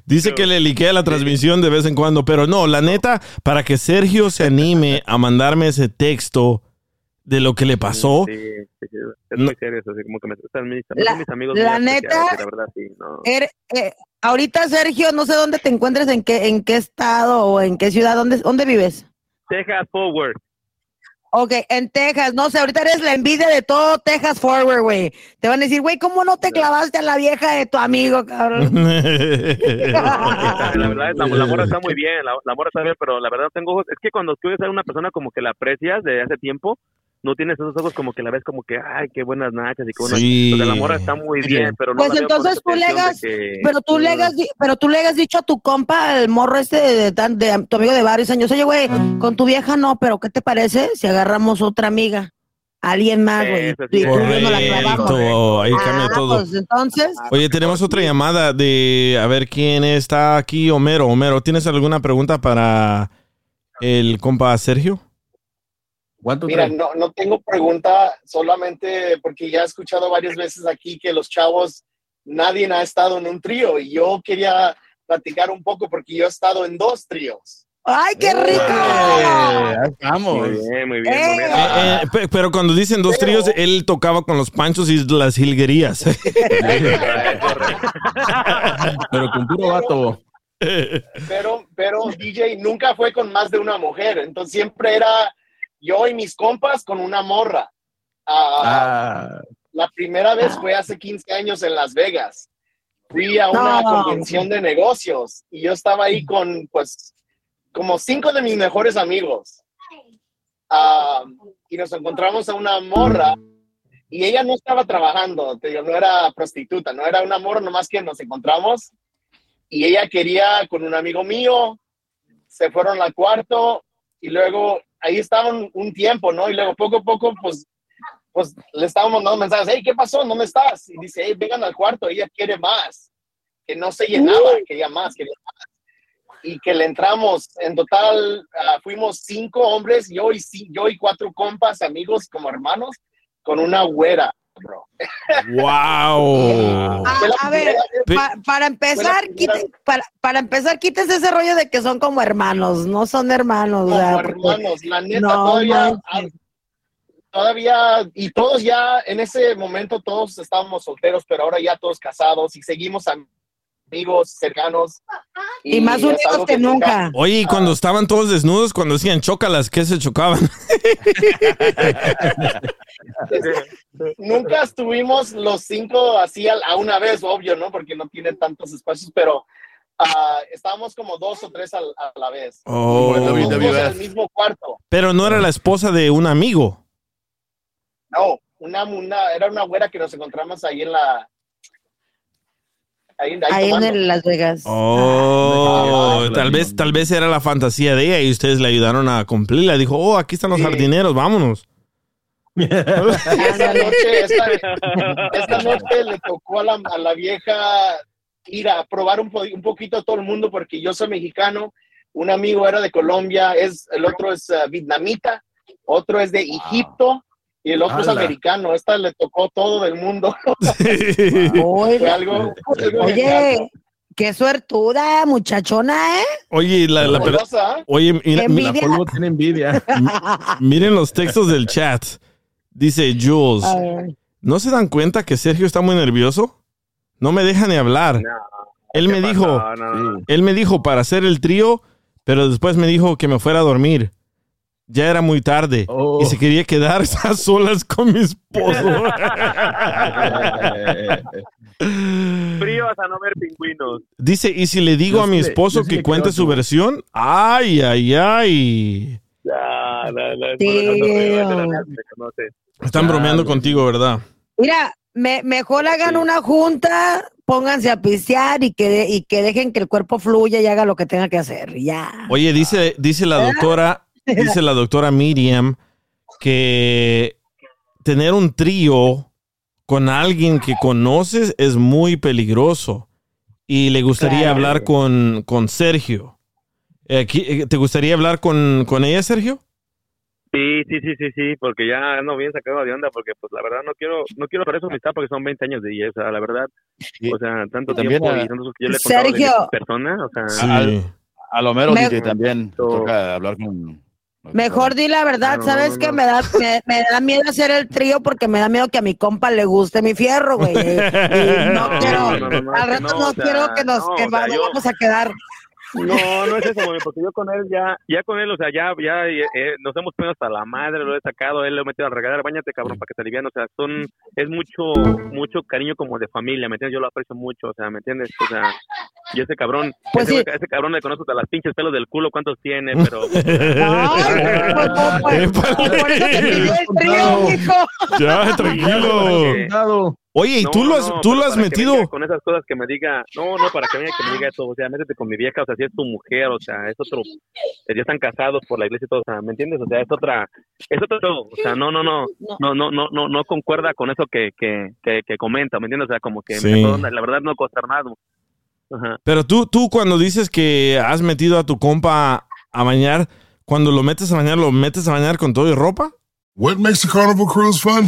Dice que le liquea la transmisión de vez en cuando, pero no, la neta, para que Sergio se anime a mandarme ese texto de lo que le pasó, Sí, sí, sí, es No. muy serio eso, así como que me mis, La- mis amigos. la neta- y La verdad, sí, no. Er- eh, ahorita, Sergio, no sé dónde te encuentres, en qué, en qué estado o en qué ciudad, dónde, dónde vives. Texas Forward. Ok, en Texas, no sé, ahorita eres la envidia de todo Texas Forward, güey. Te van a decir, güey, ¿cómo no te clavaste a la vieja de tu amigo, cabrón? La verdad, la, la morra está muy bien, la, la morra está bien, pero la verdad tengo ojos. Es que cuando tú ves a una persona como que la aprecias de hace tiempo, no tienes esos ojos como que la ves como que, ay, qué buenas nachas y qué buenas... Sí. La morra está muy bien, pero no Pues la entonces tú le tensión de hagas, que- pero tú le hagas, di- pero tú le hagas dicho a tu compa, el morro este de, de tan- de tu amigo de varios años, oye, güey, con tu vieja no, pero ¿qué te parece si agarramos otra amiga? Alguien más, güey. Eso sí. Nos la. Correcto, ahí cambia Ah, todo. pues entonces, Oye, tenemos otra llamada de a ver quién está aquí, Homero. Homero, ¿tienes alguna pregunta para el compa Sergio? Mira, no, no tengo pregunta, solamente porque ya he escuchado varias veces aquí que los chavos, nadie ha estado en un trío y yo quería platicar un poco porque yo he estado en dos tríos. ¡Ay, qué rico! Estamos. Muy bien, muy bien. Eh. muy bien. Eh, eh, pe- pero cuando dicen dos tríos, él tocaba con los panchos y las jilguerías. Pero con puro vato. Pero, pero DJ nunca fue con más de una mujer, entonces siempre era yo y mis compas con una morra. Ah, Ah, La primera vez fue hace 15 años en Las Vegas. Fui a una No. convención de negocios y yo estaba ahí con, pues, como cinco de mis mejores amigos. Ah, y nos encontramos a una morra y ella no estaba trabajando, te digo, no era prostituta, no era una morra, nomás que nos encontramos y ella quería con un amigo mío, se fueron al cuarto y luego ahí estaban un tiempo, ¿no? Y luego poco a poco, pues, pues le estábamos mandando mensajes, hey, ¿qué pasó? ¿Dónde estás? Y dice, hey, vengan al cuarto, ella quiere más, que no se llenaba, quería más, quería más. Y que le entramos, en total ah, fuimos cinco hombres, yo y, yo y cuatro compas, amigos como hermanos, con una güera, bro. ¡Wow! a, a ver, pa- para empezar, quite- para, para empezar, quítese ese rollo de que son como hermanos, no son hermanos. como hermanos, la neta, No todavía, manches. todavía, y todos ya, en ese momento todos estábamos solteros, pero ahora ya todos casados y seguimos amigos cercanos. Y más unidos que nunca. Oye, y cuando estaban todos desnudos, cuando decían chócalas, ¿qué se chocaban? Nunca estuvimos los cinco así a, una vez, obvio, ¿no? Porque no tiene tantos espacios, pero ah, estábamos como dos o tres a, la vez. Oh. En el mismo cuarto. Pero no era la esposa de un amigo. No, una, una, era una güera que nos encontramos ahí en la... Ahí, ahí Ahí en Las Vegas. Oh, tal vez, tal vez era la fantasía de ella y ustedes le ayudaron a cumplirla. Dijo, oh, aquí están los jardineros, vámonos. Esta noche, esta, esta noche le tocó a la, a la vieja ir a probar un, po- un poquito a todo el mundo porque yo soy mexicano, un amigo era de Colombia, es, el otro es eh, vietnamita, otro es de Egipto y el otro es americano. Esta le tocó todo del mundo. Oye, Fue algo, algo Oye, genial. qué suertuda, muchachona, ¿eh? Oye, la, la- oye, mira- mira- envidia. tiene envidia. miren los textos del chat. Dice Jules. ¿no se dan cuenta que Sergio está muy nervioso? No me deja ni hablar. él me dijo, No, no, no. él me dijo para hacer el trío, pero después me dijo que me fuera a dormir. Ya era muy tarde y se quería quedar a solas con mi esposo. Frío hasta no ver pingüinos. Dice, ¿y si le digo a mi esposo que cuente su versión? Ay, ay, ay. Ya, la, la, Tío. Están bromeando contigo, ¿verdad? Mira, me- mejor hagan una junta, pónganse a pistear y que, de- y que dejen que el cuerpo fluya y haga lo que tenga que hacer. Ya. Oye, dice, dice la doctora, dice la doctora Miriam que tener un trío con alguien que conoces es muy peligroso. Y le gustaría Claro. hablar con, con Sergio. Eh, eh, ¿Te gustaría hablar con, con ella, Sergio? Sí, sí, sí, sí, sí, porque ya ando bien sacado de onda, porque pues la verdad no quiero, no quiero perder su amistad porque son 20 años de ella, o sea, la verdad, o sea, tanto también tiempo a- y tantos que yo le he de Sergio. mi persona, o sea, Al, a lo mero Me- DJ también toca hablar con... Mejor di la verdad, No, no, ¿sabes no, no. Me, da, me, me da miedo hacer el trío porque me da miedo que a mi compa le guste mi fierro, güey. Y no No, quiero, al que rato no, quiero que nos no, que vamos a quedar No, no es eso, mami, porque yo con él ya, ya con él, o sea, ya, ya eh, nos hemos puesto hasta la madre, lo he sacado, él lo he metido a regalar, bañate cabrón, para que te alivian, o sea, son, es mucho, mucho cariño como de familia, ¿me entiendes? Yo lo aprecio mucho, o sea, ¿me entiendes? O sea, yo ese cabrón, Pues ese, sí. ese cabrón le conozco hasta las pinches pelos del culo, cuántos tiene, pero... Por eso te pidió el trío, hijo. Ya, tranquilo. Oye, ¿y tú lo has, no, tú lo has metido? Con esas cosas que me diga, no, no, para que venga que me diga eso, o sea, métete con mi vieja, o sea, si es tu mujer, o sea, es otro, eh, ya están casados por la iglesia y todo, o sea, ¿me entiendes? O sea, es otra, es otro todo, o sea, no, no, no, no, no, no, no, no concuerda con eso que, que, que, que comenta, ¿me entiendes? O sea, como que me Sí. onda, la verdad no consternado. Ajá. Pero tú, tú cuando dices que has metido a tu compa a bañar, cuando lo metes a bañar, ¿lo metes a bañar con todo y ropa? What makes a carnival cruise fun?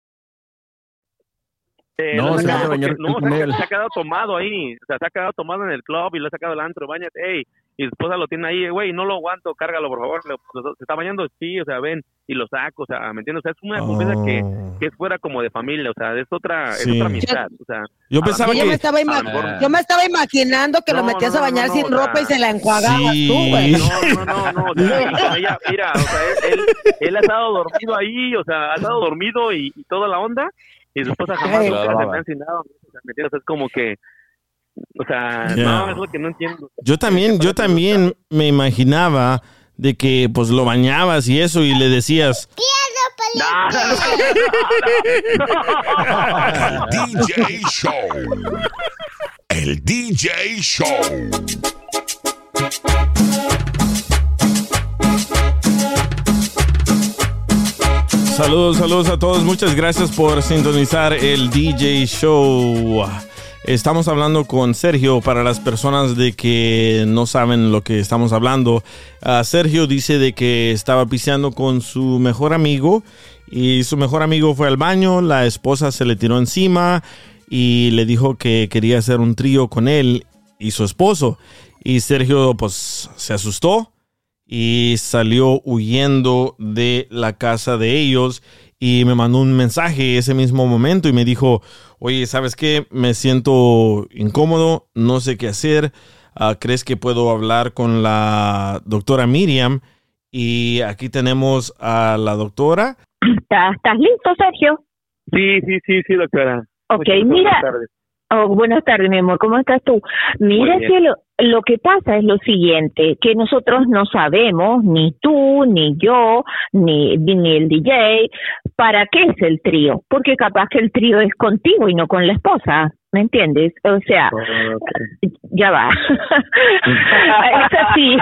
Eh, No, se porque- no, se, ha- él. se ha quedado tomado ahí, o sea, se ha quedado tomado en el club y lo ha sacado del antro, bañate, ey, y su esposa lo tiene ahí, güey, no lo aguanto, cárgalo, por favor, le- se está bañando, sí, o sea, ven, y lo saco, o sea, ¿me entiendes? O sea, es una confianza que, que es fuera como de familia, o sea, es otra, es otra amistad, o sea. Yo pensaba mejor- Yo me, estaba a lo ima- mejor- yo me estaba imaginando que lo metías no, a bañar no, sin ropa y se la enjuagabas Sí. tú, güey. No, no, no, no, o sea, y con ella, mira, o sea, él, él, él ha estado dormido ahí, o sea, ha estado dormido y, y toda la onda, y su esposa jamás Ay. nunca se La me lavaba. ha encinado, o sea. Es como que, o sea, Ya. no, es lo que no entiendo. Yo también, yo también me imaginaba de que pues lo bañabas y eso y le decías, DJ Show. El DJ Show. Saludos, saludos a todos. Muchas gracias por sintonizar el DJ Show. Estamos hablando con Sergio para las personas de que no saben lo que estamos hablando. Ah, Sergio dice de que estaba piseando con su mejor amigo y su mejor amigo fue al baño, la esposa se le tiró encima y le dijo que quería hacer un trío con él y su esposo. Y Sergio pues se asustó y salió huyendo de la casa de ellos y me mandó un mensaje ese mismo momento y me dijo, oye, ¿sabes qué? Me siento incómodo, no sé qué hacer, Ah, ¿crees que puedo hablar con la doctora Miriam? Y aquí tenemos a la doctora. ¿Estás, estás listo, Sergio? Sí, sí, sí, sí, doctora. Ok, Muchas mira. Buenas tardes. Oh, buenas tardes, mi amor. ¿Cómo estás tú? Mira, cielo, lo que pasa es lo siguiente, que nosotros no sabemos, ni tú, ni yo, ni, ni el DJ, para qué es el trío. Porque capaz que el trío es contigo y no con la esposa. ¿Me entiendes? O sea, ya va. es así.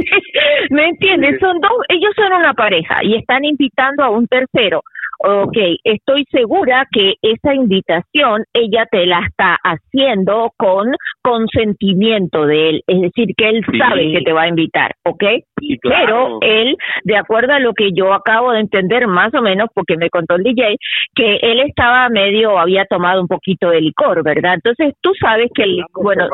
¿Me entiendes? Son dos, ellos son una pareja y están invitando a un tercero. Ok, estoy segura que esa invitación ella te la está haciendo con consentimiento de él, es decir, que él Sí. sabe que te va a invitar, ¿ok? Sí, Pero él, de acuerdo a lo que yo acabo de entender más o menos, porque me contó el DJ, que él estaba medio, había tomado un poquito de licor, ¿verdad? Entonces tú sabes que el, bueno,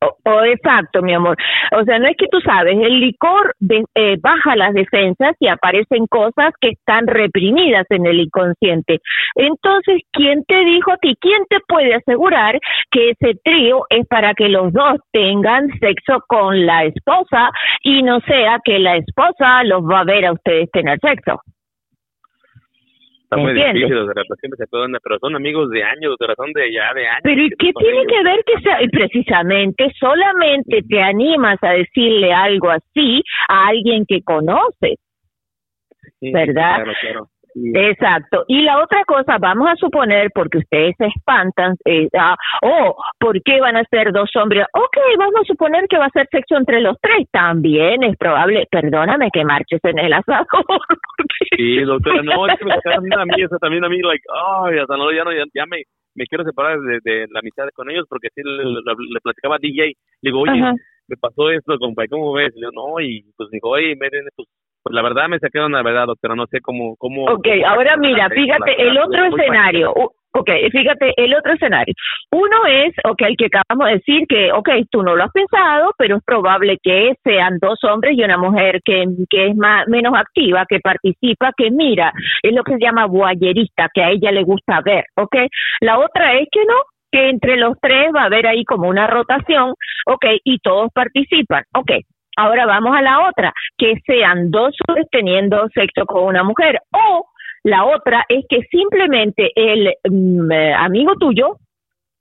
o, o exacto, mi amor. O sea, no es que tú sabes, el licor eh, baja las defensas y aparecen cosas que están reprimidas en el inconsciente. Entonces, ¿quién te dijo a ti? ¿Quién te puede asegurar que ese trío es para que los dos tengan sexo con la esposa y no sea que la esposa los va a ver a ustedes tener sexo? Está muy ¿Entiendes? difícil, se pueden, pero son amigos de años, doctora, son de ya de años. Pero ¿y qué tiene ellos. que ver que sea y precisamente solamente te animas a decirle algo así a alguien que conoces? sí, ¿verdad? Claro, claro. Exacto. Y la otra cosa, vamos a suponer, porque ustedes se espantan, eh, ah, oh, ¿por qué van a ser dos hombres? Ok, vamos a suponer que va a ser sexo entre los tres. También es probable, perdóname que marches en el asador. Sí, doctora, no, es que me sacaron a mí, o sea, también a mí, like, ay, hasta no, ya, no, ya, ya me, me quiero separar de, de la amistad con ellos porque sí le, le- le platicaba a DJ, le digo, oye, Ajá. me pasó esto, compa, ¿y ¿cómo ves? No, y pues dijo, oye, miren, pues, pues la verdad me sacaron la verdad, doctora, no sé cómo, cómo. Ok, ahora mira, fíjate el otro escenario. U- Ok, fíjate el otro escenario. Uno es, ok, el que acabamos de decir que, ok, tú no lo has pensado, pero es probable que sean dos hombres y una mujer que, que es más, menos activa, que participa, que mira, es lo que se llama voyerista, que a ella le gusta ver, ok. La otra es que no, que entre los tres va a haber ahí como una rotación, ok, y todos participan, ok. Ahora vamos a la otra, que sean dos hombres teniendo sexo con una mujer. O la otra es que simplemente el mm, eh, amigo tuyo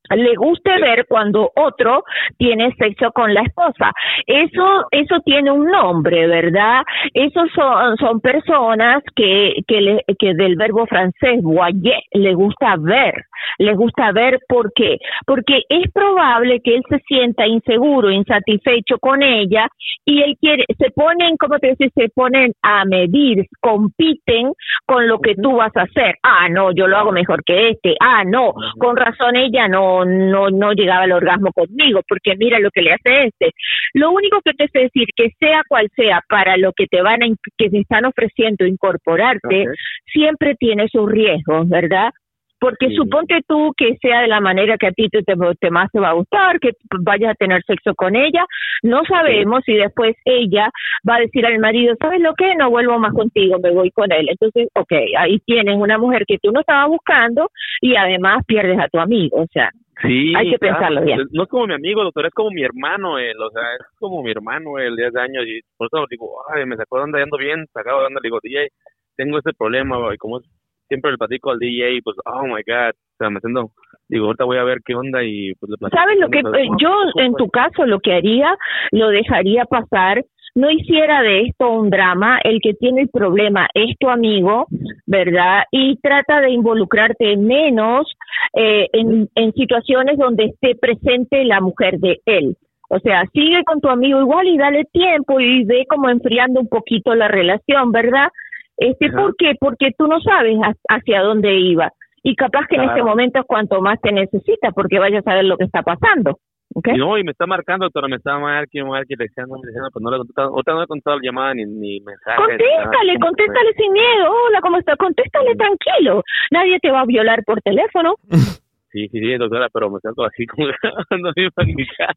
le guste ver cuando otro tiene sexo con la esposa. Eso eso tiene un nombre, ¿verdad? Esos son, son personas que que, le- que del verbo francés voyer le gusta ver, le gusta ver ¿por qué? Porque es probable que él se sienta inseguro, insatisfecho con ella y él quiere se ponen, ¿cómo te decís? Se ponen a medir, compiten con lo que tú vas a hacer. Ah, no, yo lo hago mejor que este. Ah, no, con razón ella no no no llegaba al orgasmo conmigo, porque mira lo que le hace este. Lo único que te sé decir que sea cual sea para lo que te van a que te están ofreciendo incorporarte, siempre tiene sus riesgos, ¿verdad? Porque suponte tú que sea de la manera que a ti te, te, te más te va a gustar, que vayas a tener sexo con ella, no sabemos si después ella va a decir al marido, ¿sabes lo que? No vuelvo más contigo, me voy con él. Entonces, ok, ahí tienes una mujer que tú no estabas buscando y además pierdes a tu amigo, o sea, Sí, hay que claro, pensarlo bien. No es como mi amigo, doctor, es como mi hermano, él, o sea, es como mi hermano, él, 10 años, y por eso digo, ay, me sacó de onda, ando bien, sacado de onda, le digo, DJ, tengo este problema, y como siempre le platico al DJ, pues, oh my God, o sea, me siento, digo, ahorita voy a ver qué onda, y pues le platico. ¿Sabes lo que eh, yo en tu caso lo que haría, lo dejaría pasar, no hiciera de esto un drama, el que tiene el problema es tu amigo, ¿verdad? Y trata de involucrarte menos eh, en, en situaciones donde esté presente la mujer de él. O sea, sigue con tu amigo igual y dale tiempo y ve como enfriando un poquito la relación, ¿verdad? Este, ¿Por qué? Porque tú no sabes ha- hacia dónde iba. Y capaz que en este momento es cuanto más te necesita porque vayas a ver lo que está pasando. ¿Ok? Y no, y me está marcando, doctora, me está marcando, marcando, diciendo, diciendo, pues no le he contestado, ahorita no le he contestado la llamada ni, ni mensaje. ni nada. Contéstale, contéstale sin miedo. Hola, ¿cómo está? Contéstale tranquilo. Nadie te va a violar por teléfono. Sí, sí, sí, doctora, pero me siento así como bien paniqueada.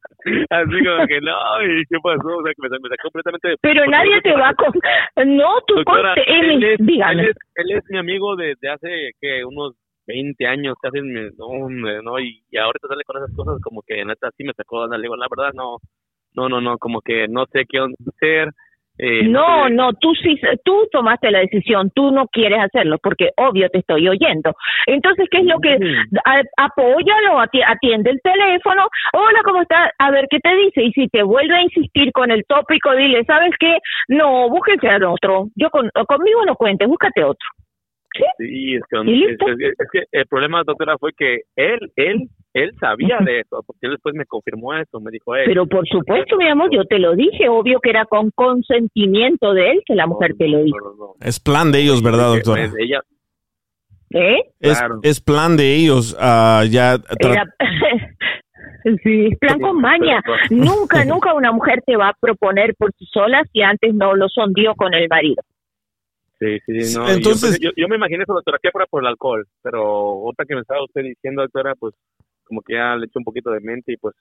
Así como que no, ¿y qué pasó? O sea, que me, me sacó completamente. Pero nadie te va a... con- No, tú Doctora, él es. Él es, él es mi amigo desde hace, que Unos 20 años, casi, me- no, hombre, ¿no? Y, y ahorita sale con esas cosas como que neta sí me sacó de digo, la verdad, no, no, no, no, como que no sé qué hacer. Eh, No, sé- no, tú sí, tú tomaste la decisión, tú no quieres hacerlo, porque obvio te estoy oyendo. Entonces, ¿qué es lo que? A- apóyalo, ati- atiende el teléfono, hola, ¿cómo está? A ver qué te dice, y si te vuelve a insistir con el tópico, dile, ¿sabes qué? No, búsquese al otro, yo con, conmigo no cuentes, búscate otro. Sí, es que, ¿Y es, listo? es- es que el problema, doctora, fue que él, él, él sabía de eso, porque él después me confirmó eso, me dijo, "Ey, Pero por supuesto, mi amor, yo te lo dije, obvio que era con consentimiento de él que la mujer te lo dijo. Es plan de ellos, ¿verdad, doctora? pues, ella, ¿Eh? Es, es plan de ellos. ah, ya Era- sí, plan con maña. Nunca, nunca una mujer te va a proponer por sí sola si antes no lo sondió con el marido. Sí, sí, no. entonces- yo, yo, me imaginé eso, doctora, que fuera por el alcohol, pero otra que me estaba usted diciendo, doctora, pues como que ya le eché un poquito de mente y pues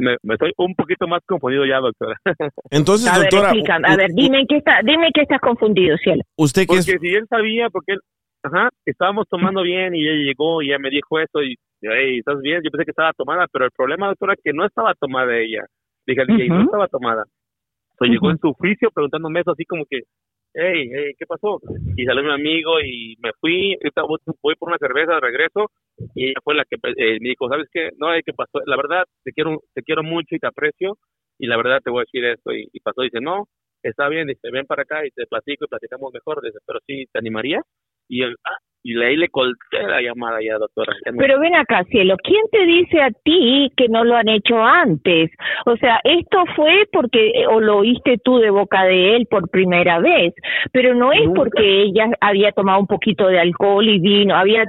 me, me estoy un poquito más confundido ya, doctora. Entonces, a ver, doctora, explícame, a ver, dime en qué está, dime qué estás confundido, cielo. usted que Porque es... si él sabía, porque él, ajá, estábamos tomando bien y ella llegó y ella me dijo eso y, hey, ¿estás bien? Yo pensé que estaba tomada, pero el problema, doctora, es que no estaba tomada ella. Dije DJ, no estaba tomada. Entonces llegó Ujú. en su juicio preguntándome eso así como que, hey, hey, ¿qué pasó? Y salió mi amigo y me fui, voy por una cerveza, regreso y ella fue la que eh, me dijo, ¿sabes qué? No, ¿qué pasó? La verdad, te quiero, te quiero mucho y te aprecio y la verdad te voy a decir esto y, y pasó, dice, no, está bien, dice, ven para acá y te platico y platicamos mejor, dice, pero sí, ¿te animaría? Y él, ah, y le, ahí le colté la llamada ya, doctora. Ya Pero ven acá, cielo, ¿quién te dice a ti que no lo han hecho antes? O sea, esto fue porque eh, o lo oíste tú de boca de él por primera vez, pero no es porque ella había tomado un poquito de alcohol y vino, había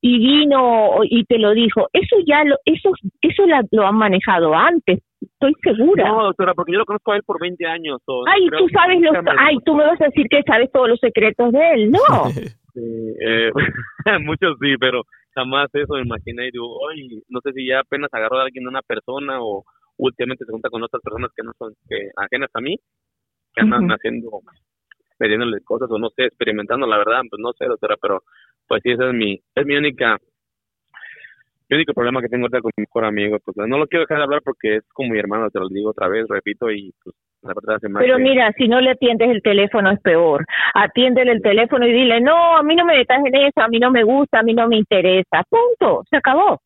y vino y te lo dijo. Eso ya lo eso eso la- lo han manejado antes, estoy segura. No, doctora, porque yo lo conozco a él por 20 años. o Ay, tú sabes los ay, tú me vas a decir que sabes todos los secretos de él, no. Sí, eh, muchos sí, pero jamás eso me imaginé y digo, ay, no sé si ya apenas agarró a alguien una persona o últimamente se junta con otras personas que no son que ajenas a mí, que andan haciendo, metiéndole cosas o no sé, experimentando, la verdad, pues no sé, doctora, pero pues sí, ese es mi, es mi única, mi único problema que tengo ahorita con mi mejor amigo, pues no lo quiero dejar de hablar porque es como mi hermano, te lo digo otra vez, repito, y pues la Pero mira, si no le atiendes el teléfono es peor. Atiéndele el teléfono y dile, no, a mí no me metas en eso, a mí no me gusta, a mí no me interesa. Punto, se acabó.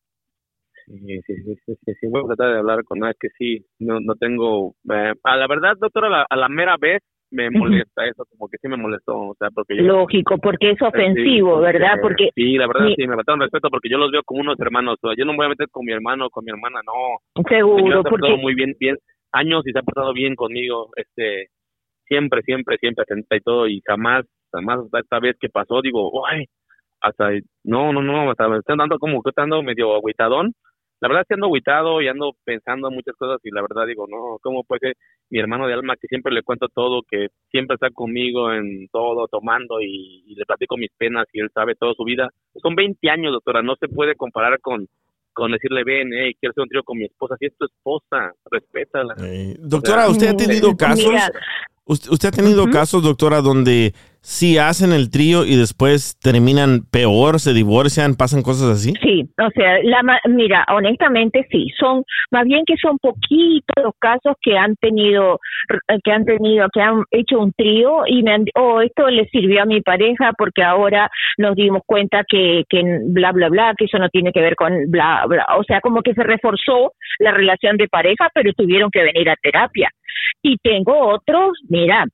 Sí, sí, sí, sí, voy a tratar de hablar con él, que sí, no, no tengo, eh, a la verdad, doctora, a la, a la mera vez me molesta eso, como que sí me molestó, o sea, porque yo... Lógico, porque es ofensivo, Sí, ¿verdad? Porque Sí, la verdad mi- sí, me faltaron respeto porque yo los veo como unos hermanos, o sea, yo no me voy a meter con mi hermano o con mi hermana, no. Seguro, porque- portado muy bien, bien, años y se ha portado bien conmigo, este, siempre, siempre, siempre atenta y todo, y jamás, jamás esta vez que pasó, digo, ay, hasta, no, no, no, hasta me estoy dando como que medio agüitadón, la verdad es que ando agüitado y ando pensando en muchas cosas y la verdad digo, no, ¿cómo puede ser mi hermano de alma que siempre le cuento todo, que siempre está conmigo en todo, tomando y, y le platico mis penas y él sabe toda su vida? Son 20 años, doctora, no se puede comparar con, con decirle, ven, hey, quiero hacer un trío con mi esposa, si es tu esposa, respétala. Doctora, ¿usted ha tenido casos? Mira. ¿Usted, usted ha tenido casos, doctora, donde sí hacen el trío y después terminan peor, se divorcian, pasan cosas así? Sí, o sea, la, mira, honestamente sí, son más bien que son poquitos los casos que han tenido, que han tenido, que han hecho un trío y me han, oh, esto le sirvió a mi pareja porque ahora nos dimos cuenta que, que bla, bla, bla, que eso no tiene que ver con bla, bla, o sea, como que se reforzó la relación de pareja, pero tuvieron que venir a terapia. Y tengo otros, mira,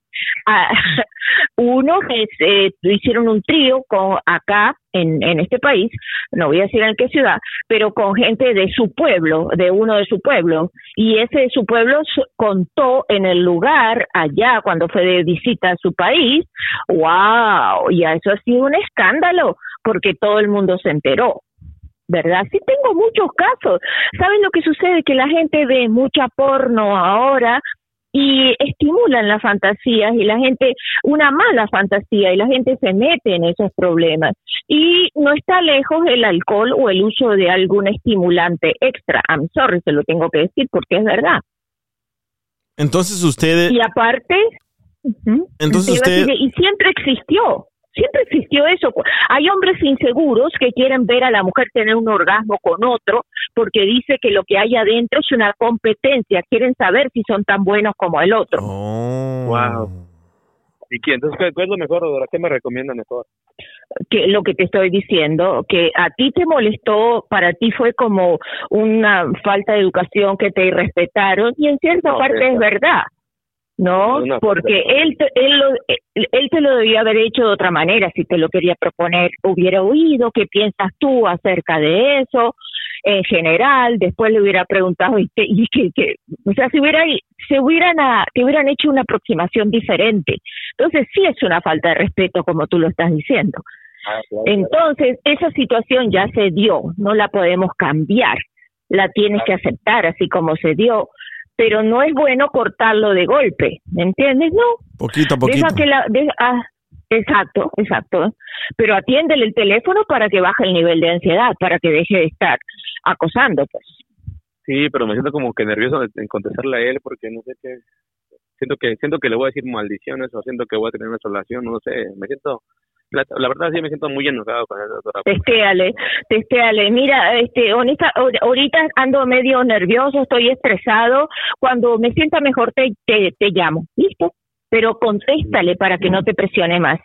ah, uno se hicieron un trío con acá en, en este país, no voy a decir en qué ciudad, pero con gente de su pueblo, de uno de su pueblo, y ese de su pueblo contó en el lugar allá cuando fue de visita a su país, wow, ya eso ha sido un escándalo, porque todo el mundo se enteró. ¿verdad? Sí tengo muchos casos. ¿Saben lo que sucede? Que la gente ve mucha porno ahora y estimulan las fantasías y la gente, una mala fantasía y la gente se mete en esos problemas. Y no está lejos el alcohol o el uso de algún estimulante extra. I'm sorry, se lo tengo que decir porque es verdad. Entonces usted... Y aparte, Entonces usted- y siempre existió, siempre existió eso. Hay hombres inseguros que quieren ver a la mujer tener un orgasmo con otro porque dice que lo que hay adentro es una competencia, quieren saber si son tan buenos como el otro. Oh. Wow. ¿Y qué? Entonces, ¿qué, qué es lo mejor, doctora? ¿Qué me recomienda mejor? que lo que te estoy diciendo, que a ti te molestó, para ti fue como una falta de educación que te irrespetaron y en cierta No, parte es verdad, ¿no? Porque él te, él, lo, él, él te lo debía haber hecho de otra manera, si te lo quería proponer, hubiera oído qué piensas tú acerca de eso, en general, después le hubiera preguntado y, te- y que, que- o sea, si hubiera, se hubieran, a- te hubieran hecho una aproximación diferente. Entonces sí es una falta de respeto como tú lo estás diciendo. Entonces, esa situación ya se dio, no la podemos cambiar, la tienes que aceptar así como se dio, pero no es bueno cortarlo de golpe, ¿me entiendes? No, Poquito a poquito. deja que la... deja- ah, exacto, exacto, pero atiéndele el teléfono para que baje el nivel de ansiedad, para que deje de estar acosando, pues. Sí, pero me siento como que nervioso en contestarle a él porque no sé qué. Siento que siento que le voy a decir maldiciones o siento que voy a tener una relación, no sé. Me siento, la, la verdad sí me siento muy enojado con él, doctora. Testéale, testéale. Mira, este, honesta, ahor- ahorita ando medio nervioso, estoy estresado. Cuando me sienta mejor te, te, te llamo, ¿listo? Pero contéstale para que no te presione más.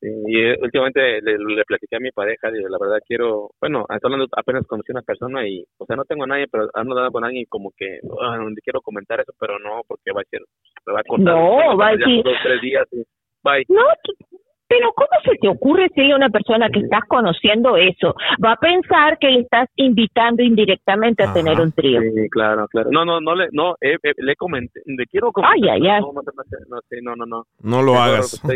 Sí, y eh, últimamente le, le platiqué a mi pareja, digo, la verdad quiero, bueno, estoy hablando, apenas conocí a una persona y, o sea, no tengo a nadie, pero ando hablando con alguien y como que, ah, quiero comentar eso, pero no, porque va a ser, me va a cortar. No, va a decir- Dos, tres días. Bye. No, pero ¿cómo se te ocurre si hay una persona que estás conociendo eso? Va a pensar que le estás invitando indirectamente a tener un trío. Sí, claro, claro. No, no, no le, no, eh, eh, le comenté, le quiero comentar. Ay, ay, ay. No, no, no, no, lo hagas. No.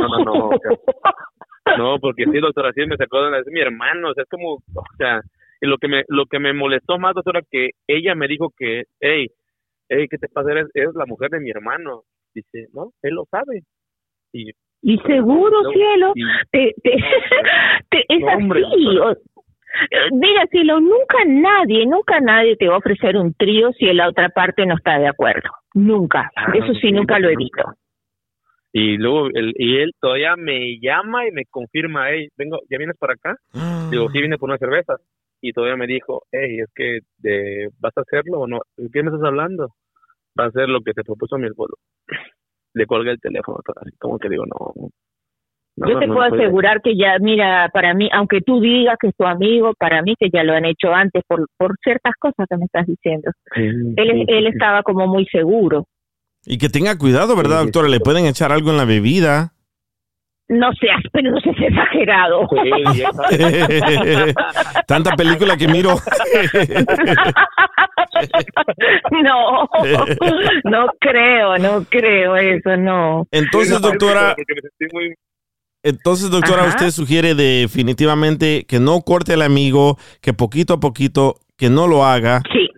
no, no, no. o sea, no, porque sí, doctora, sí me sacó de es mi hermano, o sea, es como, o sea, y lo que me, lo que me molestó más, doctora, que ella me dijo que, hey, hey, ¿qué te pasa? Eres, eres la mujer de mi hermano. Dice, no, él lo sabe. Y, Y seguro, No, cielo, te, te, te- es No, hombre, así. o- Mira, cielo, nunca nadie, nunca nadie te va a ofrecer un trío si la otra parte no está de acuerdo. Nunca. Ah, Eso sí, sí, nunca lo visto. y luego, él, y él todavía me llama y me confirma, hey, vengo, ¿ya vienes para acá? Digo, sí, vine por una cerveza. Y todavía me dijo, hey, es que eh, ¿vas a hacerlo o no? ¿De qué me estás hablando? Va a hacer lo que te propuso mi esposo. Le colgué el teléfono, todo así como que digo, no. no, Yo te no puedo asegurar que ya, mira, para mí, aunque tú digas que es tu amigo, para mí que ya lo han hecho antes por, por ciertas cosas que me estás diciendo. Él, sí, él sí. estaba como muy seguro. Y que tenga cuidado, ¿verdad, Sí, doctora? Le pueden echar algo en la bebida. No seas, pero no seas exagerado. Sí, Tanta película que miro. no, no creo, no creo eso, no. Entonces, doctora, entonces, doctora, Ajá. usted sugiere definitivamente que no corte al amigo, que poquito a poquito, que no lo haga Sí,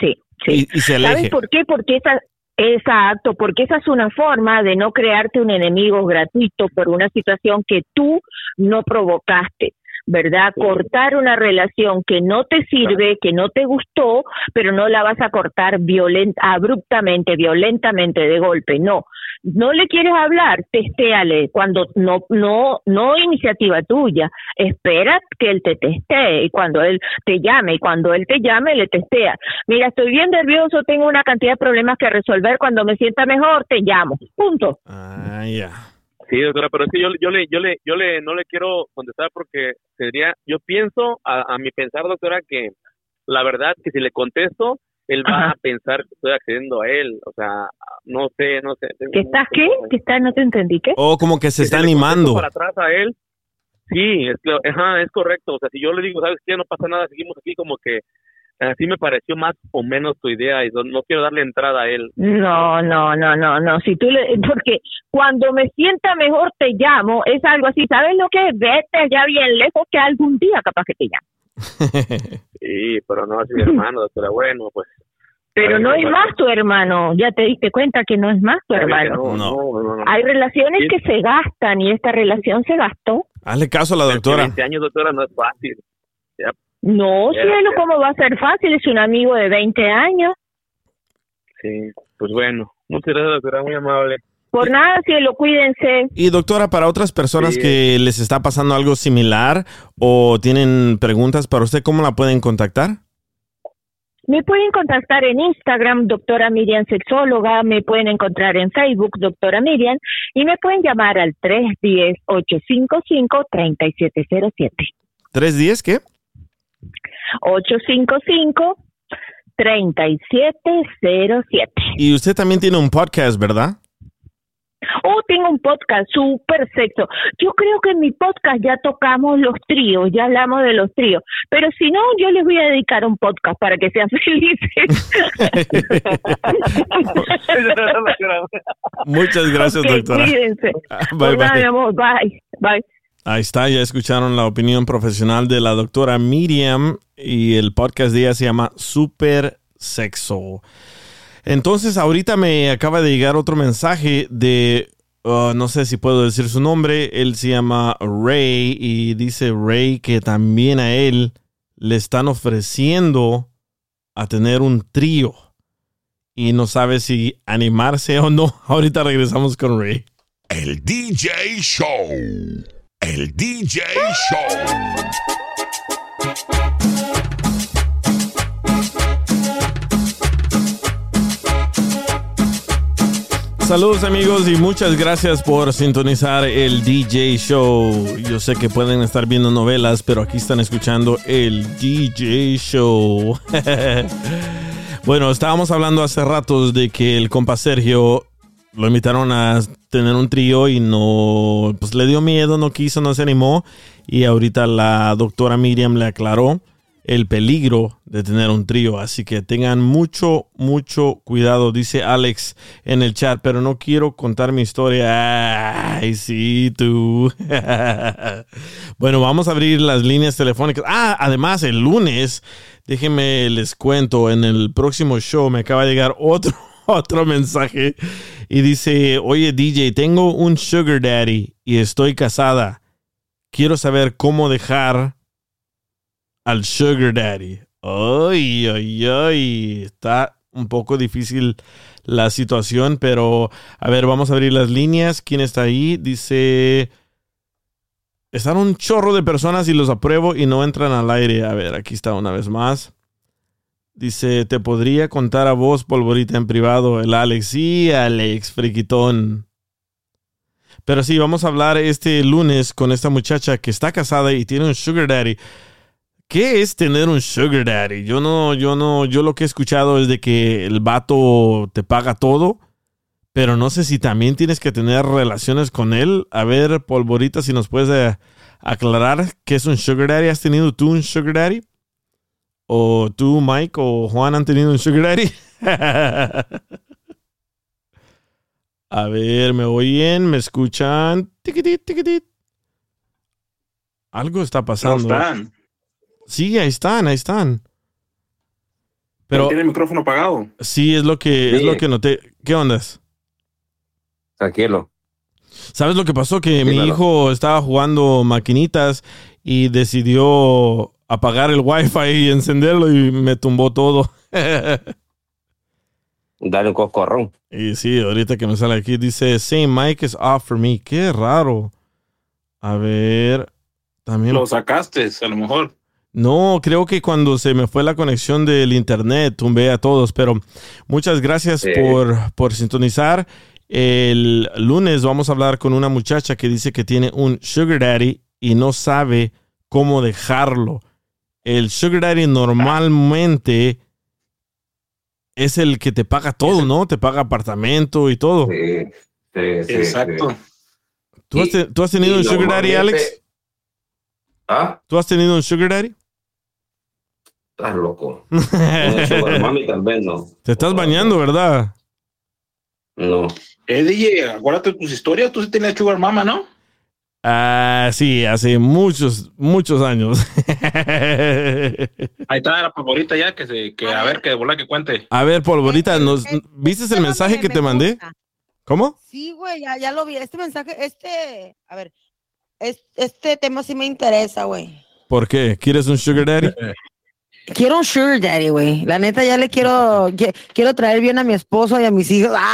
sí, sí. y, y se ¿Sabes aleje. por qué? Porque esa, exacto, porque esa es una forma de no crearte un enemigo gratuito por una situación que tú no provocaste. ¿Verdad? Cortar una relación que no te sirve, que no te gustó, pero no la vas a cortar violent, abruptamente, violentamente, de golpe. No, no le quieres hablar, testéale. Cuando no, no, no iniciativa tuya, espera que él te testee y cuando él te llame y cuando él te llame le testea. Mira, estoy bien nervioso, tengo una cantidad de problemas que resolver. Cuando me sienta mejor, te llamo. Punto. Ah, ya. Sí, doctora, pero es que yo, yo le, yo le, yo le, no le quiero contestar porque sería, yo pienso, a, a mi pensar, doctora, que la verdad que si le contesto, él va a pensar que estoy accediendo a él, o sea, no sé, no sé. ¿Que estás qué? ¿Que estás? No te entendí qué. O como que se Que está animando. para atrás a él, sí, es, que- ajá, es correcto, o sea, si yo le digo, ¿sabes qué? No pasa nada, seguimos aquí como que así me pareció más o menos tu idea y no, no quiero darle entrada a él. No, no, no, no, no. Si tú le, porque cuando me sienta mejor te llamo, es algo así. ¿Sabes lo que es? Vete allá bien lejos que algún día capaz que te llame. Sí, pero no es mi hermano, doctora, bueno, pues. Pero no es más tu hermano. Ya te diste cuenta que no es más tu hermano. No, no, no, no. Hay relaciones Sí. que se gastan y esta relación se gastó. Hazle caso a la doctora. 20 años, doctora, no es fácil. Ya, No, Ya, cielo, ya. ¿cómo va a ser fácil? Es un amigo de 20 años. sí, pues bueno, muchas gracias, doctora, muy amable. Por nada, cielo, cuídense. Y doctora, para otras personas Sí. que les está pasando algo similar o tienen preguntas para usted, ¿cómo la pueden contactar? Me pueden contactar en Instagram, doctora Miriam Sexóloga, me pueden encontrar en Facebook, doctora Miriam, y me pueden llamar al 310-855-3707. ¿310 qué? 855-3707. Y usted también tiene un podcast, ¿verdad? Oh, tengo un podcast súper sexo. Yo creo que en mi podcast ya tocamos los tríos, ya hablamos de los tríos. Pero si no, yo les voy a dedicar un podcast para que sean felices. Muchas gracias, doctora. Cuídense. Bye, bye. mi amor. Bye. Bye. Ahí está, ya escucharon la opinión profesional de la doctora Miriam y el podcast de ella se llama Super Sexo. Entonces, ahorita me acaba de llegar otro mensaje de, uh, no sé si puedo decir su nombre, él se llama Ray y dice Ray que también a él le están ofreciendo a tener un trío y no sabe si animarse o no. Ahorita regresamos con Ray. El DJ Show. El DJ Show. Saludos amigos y muchas gracias por sintonizar el DJ Show. Yo sé que pueden estar viendo novelas, pero aquí están escuchando el DJ Show. bueno, estábamos hablando hace ratos de que el compa Sergio lo invitaron a tener un trío y no, pues le dio miedo, no quiso, no se animó. Y ahorita la doctora Miriam le aclaró el peligro de tener un trío. Así que tengan mucho, mucho cuidado, dice Alex en el chat, pero no quiero contar mi historia. Ay, sí, tú. bueno, vamos a abrir las líneas telefónicas. Ah, además, el lunes, déjenme les cuento, en el próximo show me acaba de llegar otro. Otro mensaje y dice, oye DJ, tengo un sugar daddy y estoy casada. Quiero saber cómo dejar al Sugar Daddy. Ay, ay, ay. Está un poco difícil la situación, pero a ver, vamos a abrir las líneas. ¿Quién está ahí? Dice. Están un chorro de personas y los apruebo y no entran al aire. A ver, aquí está una vez más. Dice, te podría contar a vos, polvorita, en privado, el Alex. Sí, Alex, friquitón. Pero sí, vamos a hablar este lunes con esta muchacha que está casada y tiene un sugar daddy. ¿Qué es tener un sugar daddy? Yo no, yo no, yo lo que he escuchado es de que el vato te paga todo, pero no sé si también tienes que tener relaciones con él. A ver, polvorita, si nos puedes eh, aclarar qué es un sugar daddy. ¿Has tenido tú un sugar daddy? ¿O tú, Mike, o Juan han tenido un sugar daddy? A ver, me oyen, me escuchan. Algo está pasando. No están. Sí, ahí están, ahí están. Pero tiene el micrófono apagado. sí, es lo que es lo que noté. ¿Qué ondas? Tranquilo. ¿Sabes lo que pasó? Que mi hijo estaba jugando maquinitas y decidió apagar el wifi y encenderlo y me tumbó todo. Dale un coscorrón. Y sí, ahorita que me sale aquí dice, same mic is off for me. Qué raro. A ver, también... Lo sacaste, a lo mejor. No, creo que cuando se me fue la conexión del internet tumbé a todos, pero muchas gracias Sí. por, por sintonizar. El lunes vamos a hablar con una muchacha que dice que tiene un sugar daddy y no sabe cómo dejarlo. El sugar daddy normalmente es el que te paga todo, ¿no? Te paga apartamento y todo. Sí, sí, sí, Exacto. ¿Tú, has, te- tú has tenido un sugar daddy, Alex? ¿Ah? ¿Tú has tenido un sugar daddy? Estás loco. Un sugar mami tal vez no. Te estás bañando, ¿verdad? No. Eh, DJ, acuérdate de tus historias. Tú sí tenías Sugar Mama, ¿no? Ah, sí, hace muchos, muchos años. Ahí está la favorita ya, que, se, que a ver, que de bola que cuente. A ver, Polvorita, ¿nos, ¿viste el mensaje que te mandé? ¿Cómo? Sí, güey, ya, ya lo vi. Este mensaje, este, a ver, es- este tema sí me interesa, güey. ¿Por qué? ¿Quieres un sugar daddy? Quiero un sugar daddy, güey. La neta, ya le quiero, quiero traer bien a mi esposo y a mis hijos.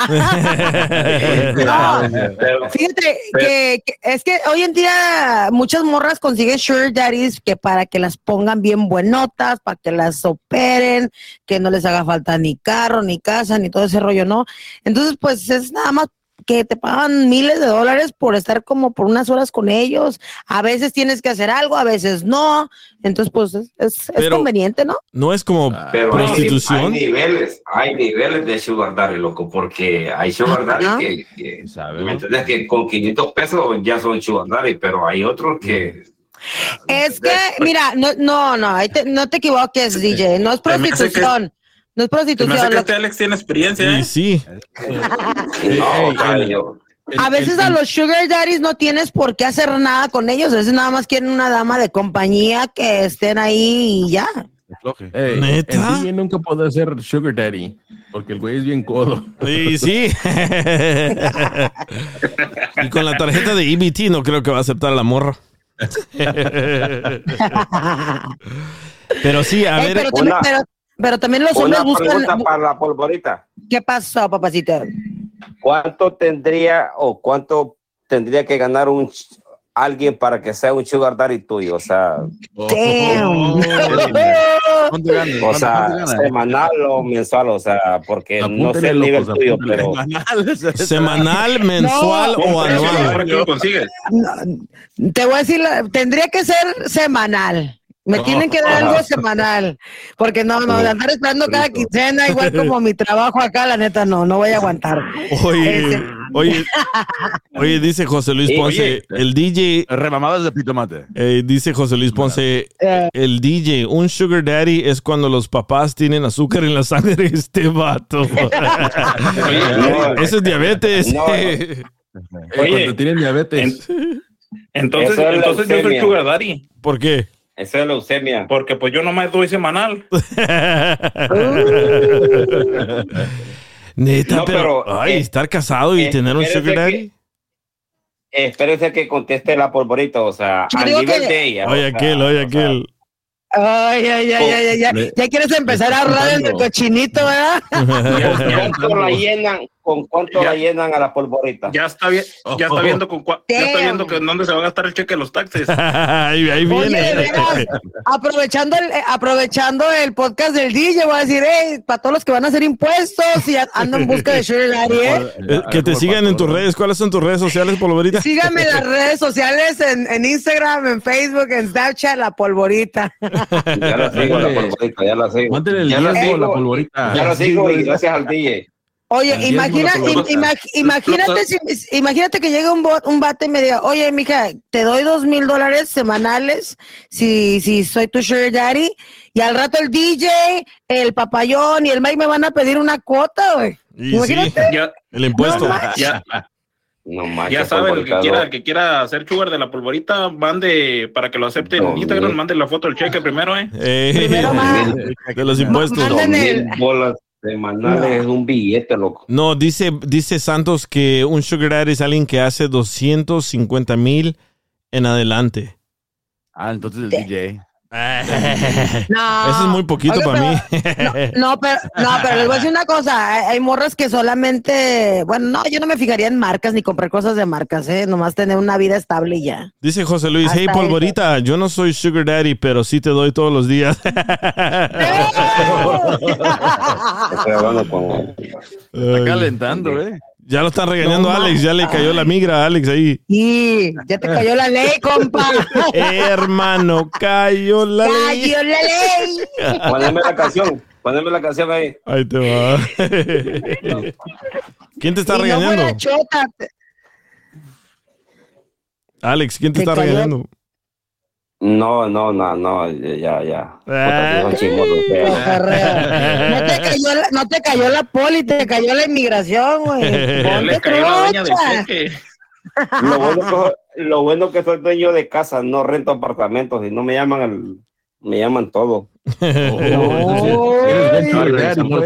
Ah. No, Fíjate que, que es que hoy en día muchas morras consiguen sugar daddies que para que las pongan bien buenotas, para que las operen, que no les haga falta ni carro, ni casa, ni todo ese rollo, ¿no? Entonces, pues es nada más que te pagan miles de dólares por estar como por unas horas con ellos. A veces tienes que hacer algo, a veces no. Entonces, pues es, es- es Pero- conveniente, ¿no? No es como Pero hay- prostitución. Hay, niveles, hay niveles de sugar daddy, loco, porque hay sugar daddy que, que ¿me entiendes? que con 500 pesos ya son sugar daddy, pero hay otros que Es que, mira, no, no, no, te- no te equivoques, DJ, no es prostitución, no es Se me hace prostitución. que lo- este Alex tiene experiencia, ¿eh? Sí. A veces a los sugar daddies no tienes por qué hacer nada con ellos, a veces nada más quieren una dama de compañía que estén ahí y ya. Ey, ¿Neta? El DJ nunca puede ser Sugar Daddy, porque el güey es bien codo. Y sí. y con la tarjeta de EBT no creo que va a aceptar a la morra. Pero sí, a Ey, ver. pero, pero, pero también los Una hombres pregunta buscan... para la polvorita. ¿Qué pasó, papacito? ¿Cuánto tendría o cuánto tendría que ganar un alguien para que sea un sugar daddy tuyo? O sea, ¿Cuánto ganas? o ¿Cuánto- sea, semanal o mensual, o sea, porque no sé el nivel locos, tuyo, pero Semanal, mensual No. o anual. ¿Para qué lo consigues? No, te voy a decir, tendría que ser semanal. Me No. tienen que dar algo semanal. Porque no, no, de andar esperando cada quincena, igual como mi trabajo acá, la neta, no, no voy a aguantar. Oye, oye, oye, dice José Luis Sí, Ponce, oye. el DJ. Remamadas de pitomate. eh, dice José Luis Ponce, el DJ, un sugar daddy es cuando los papás tienen azúcar en la sangre de este vato. Eso es diabetes. No. Eh, Oye, cuando tienen diabetes. Entonces, entonces yo soy sugar daddy. ¿Por qué? Eso es leucemia. Porque pues yo nomás doy semanal. Neta, No, pero, pero, ay, eh, estar casado y eh, tener un sugar que- daddy. Espérese que conteste la polvorita, o sea, Yo al nivel que- de ella. Oye, aquel, oye, aquel. Ay, ay, ay, ay, ay, ay. Ya quieres empezar a ahorrar en el cochinito, ¿verdad? ¿Con cuánto la llenan? ¿Con cuánto la llenan a la polvorita? Ya está bien, ya está viendo con cua- ya está viendo que en dónde se va a gastar el cheque de los taxes. ahí, ahí Oye, viene. aprovechando el, eh, aprovechando el podcast del DJ, voy a decir, hey, para todos los que van a hacer impuestos y ando en busca de Sugar Daddy, ¿eh? Eh, que te sigan en tus redes. ¿Cuáles son tus redes sociales, Polvorita? Síganme en las redes sociales, en, en Instagram, en Facebook, en Snapchat, La Polvorita. Ya la sigo, la polvorita, ya la sigo. Mándale el ya la diezmo a la sigo, polvorita. Ya la sigo y gracias al DJ. Oye, imagina, imag- imagínate, si- imagínate que llegue un, bot- un bate y me diga, oye, mija, te doy dos mil dólares semanales si, si soy tu sugar daddy, y al rato el DJ, el papayón y el Mike me van a pedir una cuota, güey. Y Imagínate. sí, el impuesto. No. Ya, No ya saben, el que quiera, el que quiera hacer sugar de la polvorita, mande para que lo acepten en Instagram, mande la foto del cheque primero, eh. Eh, de los impuestos. Bolas semanales es un billete, loco. No, dice, dice Santos que un sugar daddy es alguien que hace 250 mil en adelante. Ah, entonces el DJ. No. Eso es muy poquito para mí. No, pero, no, pero les voy a decir una cosa. Hay, morras que solamente, bueno, no, yo no me fijaría en marcas ni comprar cosas de marcas, ¿eh? Nomás tener una vida estable y ya. Dice José Luis, hey Polvorita, yo no soy sugar daddy, pero sí te doy todos los días. Estoy hablando con. Está calentando, eh. Ya lo están regañando Alex, ya le cayó la migra a Alex ahí. Y ya te cayó la ley, compa. Hermano, cayó la ley. Cayó la ley. Poneme la canción, poneme la canción ahí. Ahí te va. ¿Quién te está Y no regañando? chota, Alex, ¿quién te Te está cayó- regañando? No, no, no, no, ya, ya. Ah. Puta. No te cayó la, no te cayó la poli, te cayó la inmigración, güey. Le cayó la dueña. Lo bueno, que, lo bueno que soy dueño de casa, no rento apartamentos y no me llaman me llaman todo. Regresamos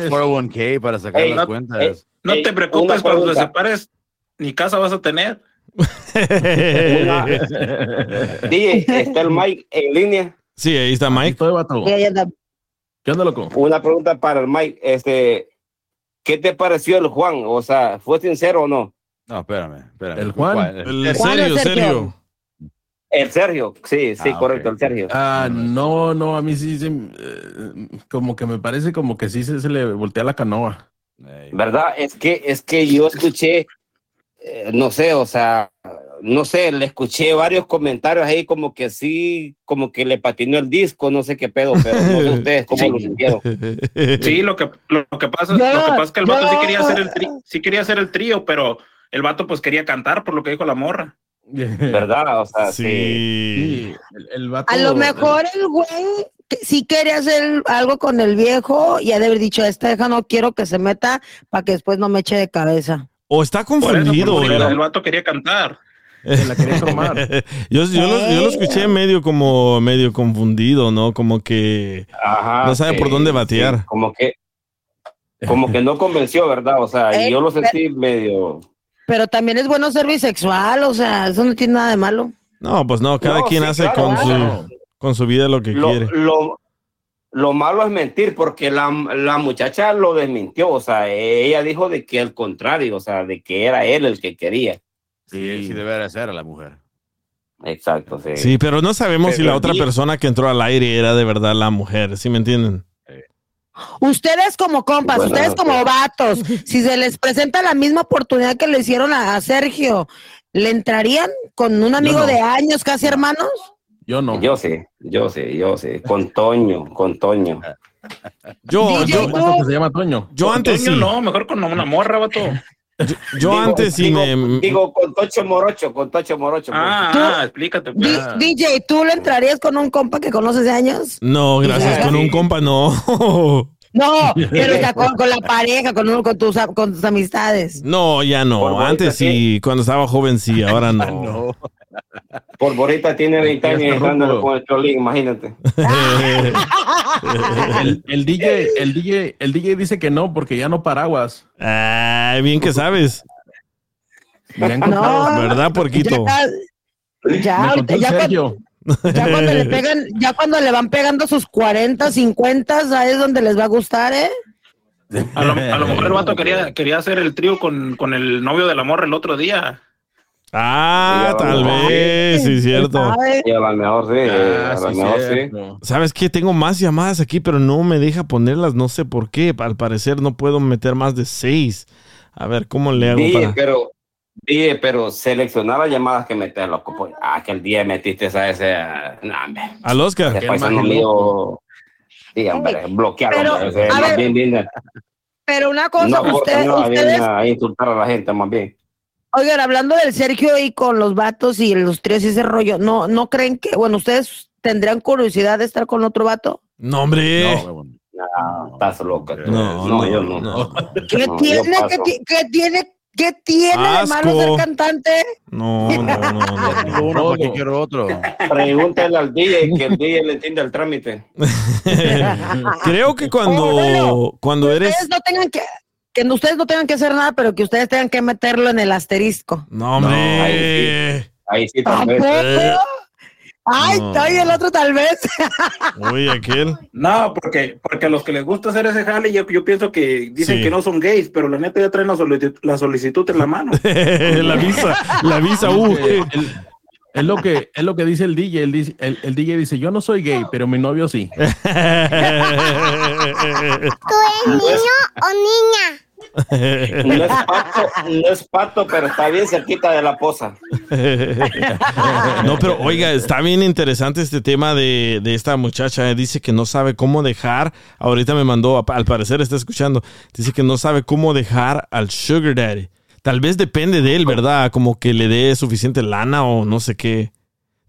el 401k para sacar Ey, las no- cuentas. No te preocupes, cuando te separes, ni casa vas a tener. DJ, está el Mike en línea. Sí, ahí está Mike. ¿Qué onda, loco? Una pregunta para el Mike, este, ¿qué te pareció el Juan? O sea, ¿fue sincero o no? No, espérame, espérame. ¿El Juan? El serio, serio. El Sergio, sí, sí, Ah, correcto, el Sergio. Ah, no, no, a mí sí, sí, eh, como que me parece como que sí se, se le voltea la canoa. ¿Verdad? Es que, es que yo escuché, eh, no sé, o sea, no sé, le escuché varios comentarios ahí como que sí, como que le patinó el disco, no sé qué pedo, pero no sé ustedes cómo lo sintieron. Sí, lo que, lo, lo que pasa, No, lo que pasa es que el vato sí quería hacer el tri- sí quería hacer el trío, pero el vato pues quería cantar por lo que dijo la morra. ¿Verdad? O sea, sí. El, el vato- A lo mejor el güey sí quería hacer algo con el viejo y ha de haber dicho, esta hija no quiero que se meta para que después no me eche de cabeza. O está Por eso, confundido. el, ¿verdad? el vato quería cantar. la quería tomar. yo, yo, lo, yo lo escuché medio como medio confundido, ¿no? Como que Ajá, no sabe por dónde sí, batear. como que, como que no convenció, ¿verdad? O sea, y Eh, yo lo sentí medio. Pero también es bueno ser bisexual, o sea, eso no tiene nada de malo. No, pues no, cada No, quien sí, hace claro, con claro. su con su vida lo que Lo, quiere. lo, lo malo es mentir porque la, la muchacha lo desmintió, o sea, ella dijo de que al contrario, o sea, de que era él el que quería. Sí, sí debe de ser la mujer. Exacto, sí. Sí, pero no sabemos si la otra persona que entró al aire era de verdad la mujer, ¿sí me entienden? Ustedes como compas, Bueno, ustedes como ok. vatos, si se les presenta la misma oportunidad que le hicieron a, a Sergio, ¿le entrarían con un amigo no. de años, casi hermanos? Yo no. Yo sí, yo sí, yo sí. Con Toño, con Toño. Yo, yo, ¿Cuánto que se llama Toño? Yo antes sí. No, mejor con una morra, vato. Yo antes sí digo, me... Digo, con Tocho Morocho, con Tocho Morocho. pues. Ah, explícate. DJ, ¿tú le entrarías con un compa que conoces de años? No, gracias, con un compa no. No, pero o sea, con, con la pareja, con, uno- con, tus, con tus amistades. No, ya no. Antes sí, cuando estaba joven sí, ahora no. Por Borita tiene 20 años ruco. con el Piolín, imagínate. El, el DJ, el DJ, el DJ dice que no porque ya no paraguas. Ay, bien que sabes. No. ¿Verdad, porquito? Ya, ya, ya, Sergio. cuando, ya cuando le pegan, ya cuando le van pegando sus 40, 50, ahí es donde les va a gustar, ¿eh? A lo, a lo mejor el vato quería, quería hacer el trío con, con el novio de la morra el otro día. Ah, Sí, tal vez, sí, cierto. Y a lo mejor sí, Ah, a lo sí, mejor sí. ¿Sabes qué? Tengo más llamadas aquí, pero no me deja ponerlas, no sé por qué. Al parecer no puedo meter más de seis. A ver, ¿cómo le hago Dije, para...? pero, dije, pero seleccionar las llamadas que metes, loco. Pues, ah, que el día metiste a ese. ah, No, hombre. Al Oscar. Ese paisano mío. Sí, hombre, bloquearlo. Pero, hombre, ese, a ver, bien viene. Pero una cosa, No, ustedes, no, ustedes, a insultar a la gente, más bien. Oigan, hablando del Sergio y con los vatos y los tríos y ese rollo, ¿no, no creen que, bueno, ustedes tendrían curiosidad de estar con otro vato? No, hombre. No, estás loca. tú. No, No, no, yo no. no. ¿Qué No, yo tiene, qué, qué tiene, qué tiene de malo ser cantante? No, no, no, no. Uno porque quiero otro. Pregúntale al DJ que el DJ le entiende el trámite. Creo que cuando, cuando eres... Ustedes no tengan que, que no- ustedes no tengan que hacer nada, pero que ustedes tengan que meterlo en el asterisco. No, hombre. Ahí sí, tal vez. ¿Tampoco? Ay, No. ay, el otro tal vez. Uy, aquel. No, porque, porque a los que les gusta hacer ese jale, yo, yo pienso que dicen Sí. que no son gays, pero la neta ya traen la solicitud, la solicitud en la mano. la visa, la visa, uh. El- Es lo que es lo que dice el DJ. El, dice- el- el DJ dice, yo no soy gay, pero mi novio sí. ¿Tú eres niño o niña? No es pato, no es pato, pero está bien cerquita de la poza. No, pero oiga, está bien interesante este tema de, de esta muchacha. Eh, Dice que no sabe cómo dejar. Ahorita me mandó, al parecer está escuchando. Dice que no sabe cómo dejar al Sugar Daddy. Tal vez depende de él, ¿verdad? Como que le dé suficiente lana o no sé qué.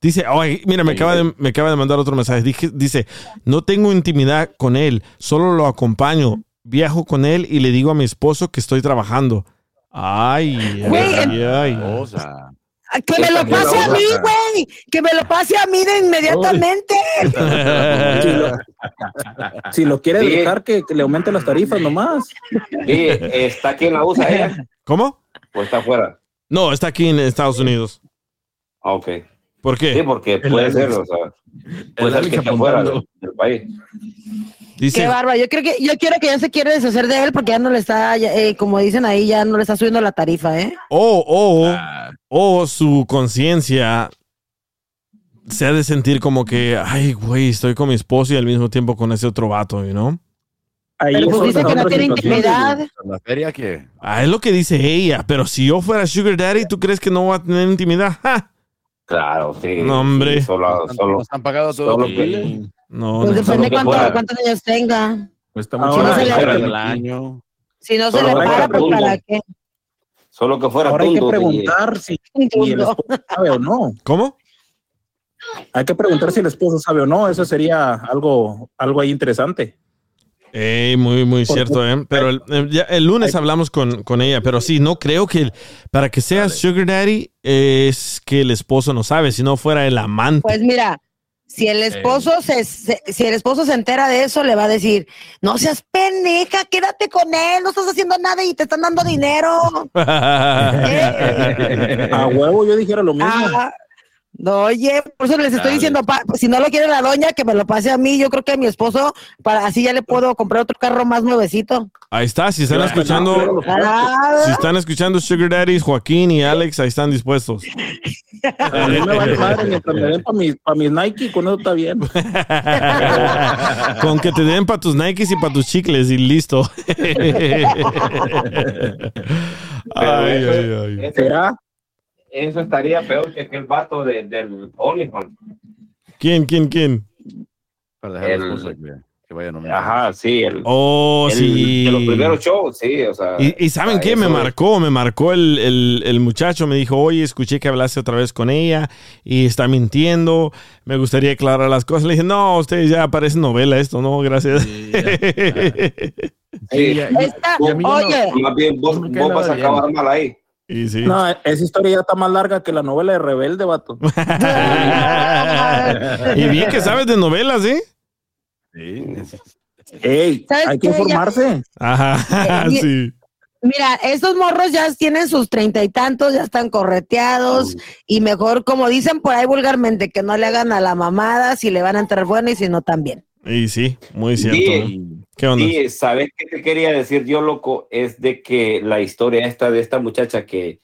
Dice, ay, mira, me acaba, de, me acaba de mandar otro mensaje. Dice, no tengo intimidad con él, solo lo acompaño. Viajo con él y le digo a mi esposo que estoy trabajando. Ay, Güey, ay, ay. Que me lo pase a mí, güey. Que me lo pase a mí de inmediatamente. si, lo, si lo quiere Sí. dejar, que, que le aumente las tarifas nomás. Sí, está aquí en la USA ella. ¿Cómo? ¿O está afuera? No, está aquí en Estados Unidos. Ah, Ok. ¿Por qué? Sí, porque puede ser, o sea, puede ser que esté afuera apuntando. del, del país. Qué bárbaro. Yo creo que yo quiero que ya se quiere deshacer de él porque ya no le está, eh, como dicen ahí, ya no le está subiendo la tarifa, ¿eh? O, o, o su conciencia se ha de sentir como que, ay, güey, estoy con mi esposo y al mismo tiempo con ese otro vato, ¿no? Pero pues dice que no tiene intimidad. ¿La feria qué? Ah, es lo que dice ella, pero si yo fuera Sugar Daddy, ¿tú crees que no va a tener intimidad? ¡Ja! Claro, sí. No, hombre. sí, solo, solo, ¿Nos han pagado todo solo que-? No, Pues no. depende cuánto- fuera. cuántos años tenga. Cuesta Ahora, mucho. no se le- año. Si no se Solo le para pues para qué. solo que fuera Ahora hay que tundo, preguntar si, si el esposo sabe o no. ¿Cómo? Hay que preguntar si el esposo sabe o no. Eso sería algo, algo ahí interesante. Muy, muy cierto, ¿eh? Pero el, el- ya el lunes hablamos con, con ella, pero sí, no creo que el- para que sea Sugar Daddy es que el esposo no sabe, si no fuera el amante. Pues mira, si el esposo se, se- si el esposo se entera de eso, le va a decir, no seas pendeja, quédate con él, no estás haciendo nada y te están dando dinero. A huevo yo dijera lo mismo. Ah, No, oye, por eso les estoy Dale. diciendo, pa- si no lo quiere la doña, que me lo pase a mí. Yo creo que a mi esposo, para así ya le puedo comprar otro carro más nuevecito. Ahí está, si están escuchando, Ah. si están escuchando Sugar Daddies, Joaquín y Alex, ahí están dispuestos. A mí me vale madre mientras me den para mis, pa' mis Nike, con eso está bien. Con que te den para tus Nikes y para tus chicles y listo. ay, ay, ay. eso- eso estaría peor que aquel vato de, del OnlyFans. ¿Quién, quién, quién? Para dejar El- que, que vaya a. Ajá, sí. El, Oh, el- sí. De los primeros shows, sí, o sea. Y, y ¿saben qué? Me marcó, me marcó el, el- el muchacho, me dijo, oye, escuché que hablaste otra vez con ella y está mintiendo, me gustaría aclarar las cosas. Le dije, no, ustedes ya parece novela esto, no, gracias. Sí, Esta- Vos- oye. Más bien, vos, No vos vas a acabar mal ahí. Y sí. No, esa historia ya está más larga que la novela de Rebelde, vato. y bien que sabes de novelas, ¿eh? Ey, ¿Sabes hay que? Ya- informarse. Ajá, Eh, sí. Mira, estos morros ya tienen sus treinta y tantos, ya están correteados y mejor, como dicen por ahí vulgarmente, que no le hagan a la mamada si le van a entrar bueno y si no también. Y sí, muy cierto. Sí, ¿sabes qué te quería decir yo, loco? Es de que la historia esta de esta muchacha que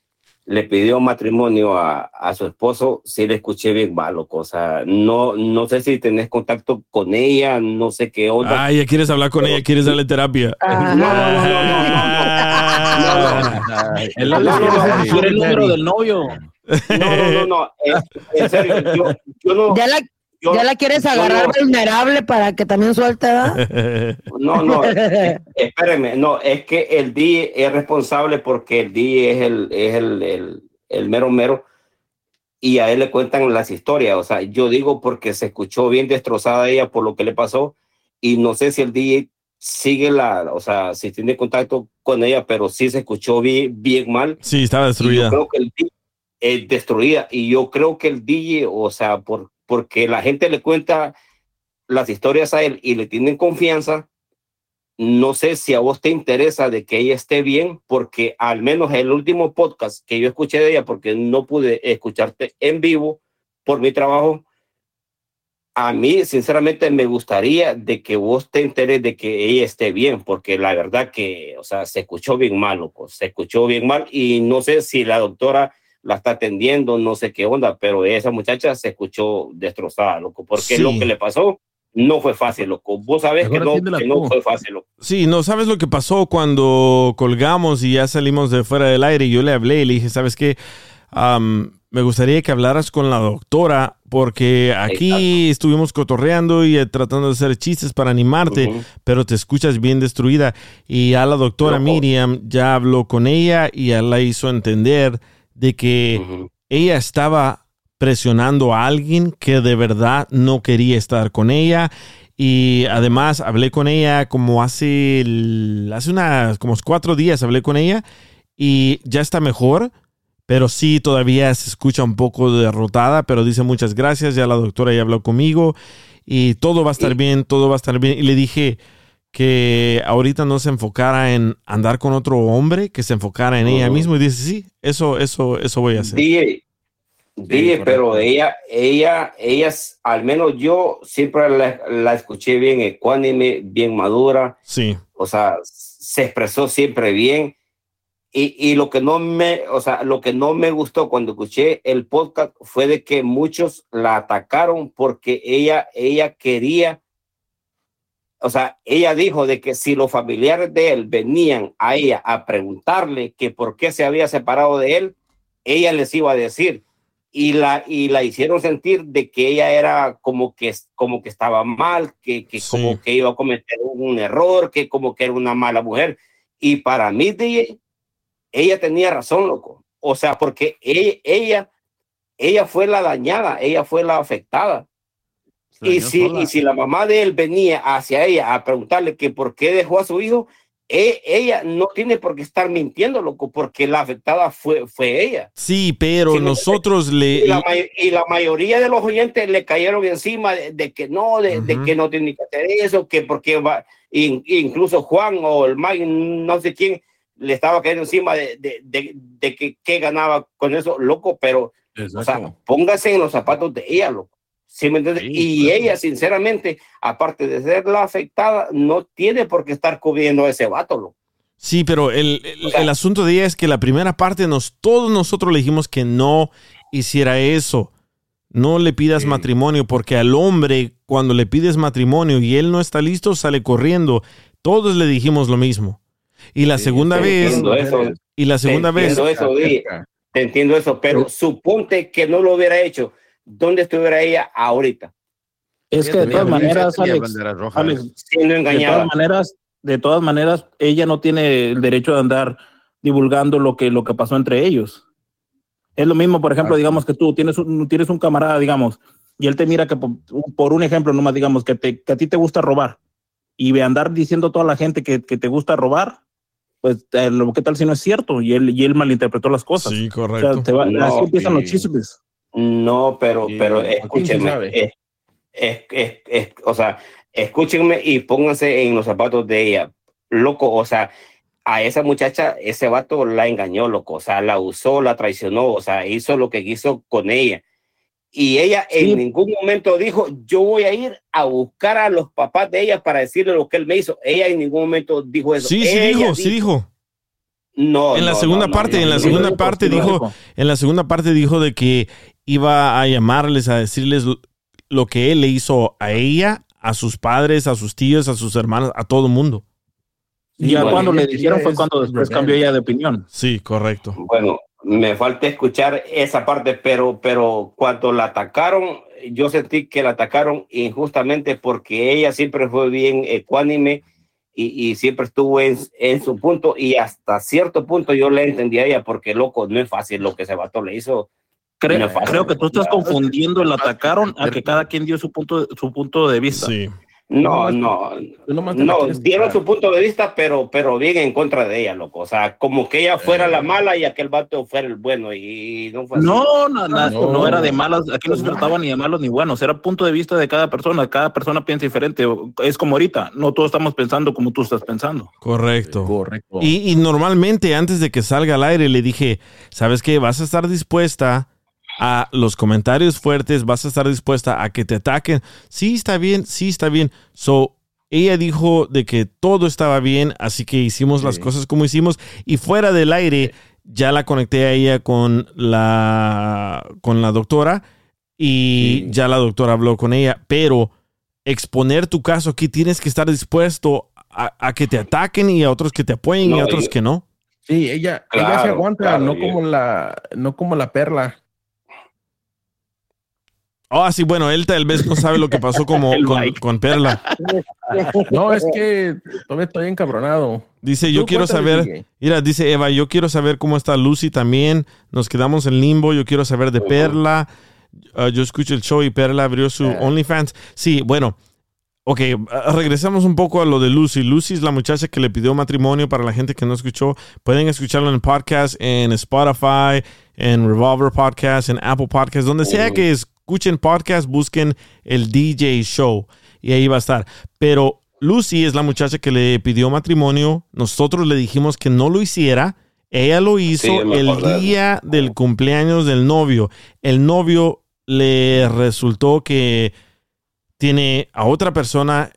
le pidió matrimonio a, a su esposo, sí le escuché bien mal, loco. O sea, no, no sé si tenés contacto con ella, no sé qué onda. Ah, ya quieres hablar con ella, quieres darle terapia. No, no, no, no, no, El No, el no, número del novio. No, no, no, no. En, en serio, yo, yo no. Ya la, yo- ya la quieres agarrar no- vulnerable para que también suelte, ¿verdad? No, no, espérenme, no, es que el DJ es responsable porque el DJ es el, es el, el, el mero mero y a él le cuentan las historias, o sea, yo digo porque se escuchó bien destrozada ella por lo que le pasó y no sé si el DJ sigue la, o sea, si tiene contacto con ella, pero sí se escuchó bien, bien mal. Sí, estaba Y destruida. Yo creo que el DJ es destruida y yo creo que el DJ, o sea, por, porque la gente le cuenta las historias a él y le tienen confianza, no sé si a vos te interesa de que ella esté bien, porque al menos el último podcast que yo escuché de ella, porque no pude escucharte en vivo por mi trabajo, a mí sinceramente me gustaría de que vos te enteres de que ella esté bien, porque la verdad que, o sea, se escuchó bien mal, loco, se escuchó bien mal y no sé si la doctora la está atendiendo, no sé qué onda, pero esa muchacha se escuchó destrozada, loco, porque Sí. lo que le pasó no fue fácil, loco. Vos sabés que no, que no fue fácil, loco. Sí, no sabes lo que pasó cuando colgamos y ya salimos de fuera del aire. Yo le hablé y le dije, ¿sabes qué? Am, me gustaría que hablaras con la doctora porque aquí estuvimos cotorreando y eh, tratando de hacer chistes para animarte, Ujú. pero te escuchas bien destruida. Y a la doctora Miriam ya habló con ella y ya la hizo entender de que ella estaba presionando a alguien que de verdad no quería estar con ella. Y además hablé con ella como hace, hace unas como cuatro días hablé con ella y ya está mejor, pero sí todavía se escucha un poco derrotada, pero dice muchas gracias, ya la doctora ya habló conmigo y todo va a estar bien, todo va a estar bien. Y le dije que ahorita no se enfocara en andar con otro hombre, que se enfocara en ella misma y dice, sí, eso, eso, eso voy a hacer. DJ, DJ, pero ella, ella, ella, es- al menos yo siempre la, la escuché bien ecuánime, bien madura. Sí. O sea, se expresó siempre bien. Y, y lo que no me, o sea, lo que no me gustó cuando escuché el podcast fue de que muchos la atacaron porque ella, ella quería, o sea, ella dijo de que si los familiares de él venían a ella a preguntarle que por qué se había separado de él, ella les iba a decir y la y la hicieron sentir de que ella era como que como que estaba mal, que, que como que iba a cometer un error, que como que era una mala mujer y para mí DJ, ella tenía razón, loco. O sea, porque ella ella ella fue la dañada, ella fue la afectada. Y si, sola. y si la mamá de él venía hacia ella a preguntarle que por qué dejó a su hijo, e- ella no tiene por qué estar mintiendo, loco, porque la afectada fue, fue ella. Sí, pero nosotros le... Y la, may- y la mayoría de los oyentes le cayeron encima de, de que no, de, de que no tiene que hacer eso, que porque va, in- incluso Juan o el Mike, no sé quién, le estaba cayendo encima de, de, de, de que, que ganaba con eso, loco, pero O sea, póngase en los zapatos de ella, loco. ¿Sí me entiendes? y ella, sinceramente, aparte de ser la afectada, no tiene por qué estar cubriendo a ese vato, loco. Sí, pero el, el- el asunto de ella es que la primera parte, nos, todos nosotros le dijimos que no hiciera eso. No le pidas matrimonio, porque al hombre, cuando le pides matrimonio y él no está listo, sale corriendo. Todos le dijimos lo mismo. Y la segunda vez. eso. Y la segunda Te vez. entiendo eso. Te entiendo eso, pero suponte que no lo hubiera hecho. ¿Dónde estuviera ella ahorita? Es que de todas maneras, Alex, Alex, Siendo de engañada. todas maneras, de todas maneras, ella no tiene el derecho de andar divulgando lo que, lo que pasó entre ellos. Es lo mismo, por ejemplo, digamos que tú tienes un, tienes un camarada, digamos, y él te mira que por, por un ejemplo, nomás digamos, que, te, que a ti te gusta robar, y ve andar diciendo a toda la gente que, que te gusta robar, pues, eh, lo- ¿qué tal si no es cierto? Y él, y él malinterpretó las cosas. Sí, correcto. te va- No, así empiezan los chismes. No, pero, pero quién escúchenme. eh, es- es- es- o sea, escúchenme y pónganse en los zapatos de ella. Loco, o sea, a esa muchacha, ese vato la engañó, loco. O sea, la usó, la traicionó, o sea, hizo lo que quiso con ella. Y ella en ningún momento dijo, yo voy a ir a buscar a los papás de ella para decirle lo que él me hizo. Ella en ningún momento dijo eso. Sí, sí Ella dijo, sí dijo. No, en la no, segunda no, parte, no, en la segunda parte dijo, en la segunda parte dijo de que iba a llamarles a decirles lo- que él le hizo a ella, a sus padres, a sus tíos, a sus hermanos, a todo el mundo. Y ya bueno, cuando le dijeron fue cuando después rebelde. cambió ella de opinión. Sí, correcto. Bueno, me falta escuchar esa parte, pero, pero cuando la atacaron, yo sentí que la atacaron injustamente porque ella siempre fue bien ecuánime y, y siempre estuvo en, en su punto y hasta cierto punto yo le entendí a ella porque loco, no es fácil lo que ese vato le hizo. Creo, creo que tú estás confundiendo el atacaron a que cada quien dio su punto, su punto de vista. Sí. No, no, no, dieron su punto de vista, pero, pero bien en contra de ella, loco. O sea, como que ella fuera la mala y aquel vato fuera el bueno y no fue así. No, no, No. no era de malas, aquí no se trataba ni de malos ni buenos, era punto de vista de cada persona, cada persona piensa diferente, es como ahorita, no todos estamos pensando como tú estás pensando. Correcto. Correcto. Y, y normalmente antes de que salga al aire le dije, ¿sabes qué? Vas a estar dispuesta a los comentarios fuertes, vas a estar dispuesta a que te ataquen. Sí, está bien, sí, está bien. So, ella dijo de que todo estaba bien, así que hicimos las cosas como hicimos y fuera del aire ya la conecté a ella con la con la doctora y ya la doctora habló con ella, pero exponer tu caso aquí tienes que estar dispuesto a, a que te ataquen y a otros que te apoyen y a otros que no. Sí, ella, ella se Claro, aguanta, claro, no como la, no como la perla. Ah, sí, bueno, él tal vez no sabe lo que pasó como con, con Perla. No, es que todavía estoy encabronado. Dice, yo quiero saber, mira, dice Eva, yo quiero saber cómo está Lucy también. Nos quedamos en limbo, yo quiero saber de Perla. Ah, yo escucho el show y Perla abrió su OnlyFans. Sí, bueno, ok, ah, regresamos un poco a lo de Lucy. Lucy es la muchacha que le pidió matrimonio para la gente que no escuchó. Pueden escucharlo en podcast, en Spotify, en Revolver Podcast, en Apple Podcast, donde sea que escuchen podcast, busquen el DJ Show y ahí va a estar. Pero Lucy es la muchacha que le pidió matrimonio. Nosotros le dijimos que no lo hiciera. Ella lo hizo Sí, el día del cumpleaños del novio. El novio le resultó que tiene a otra persona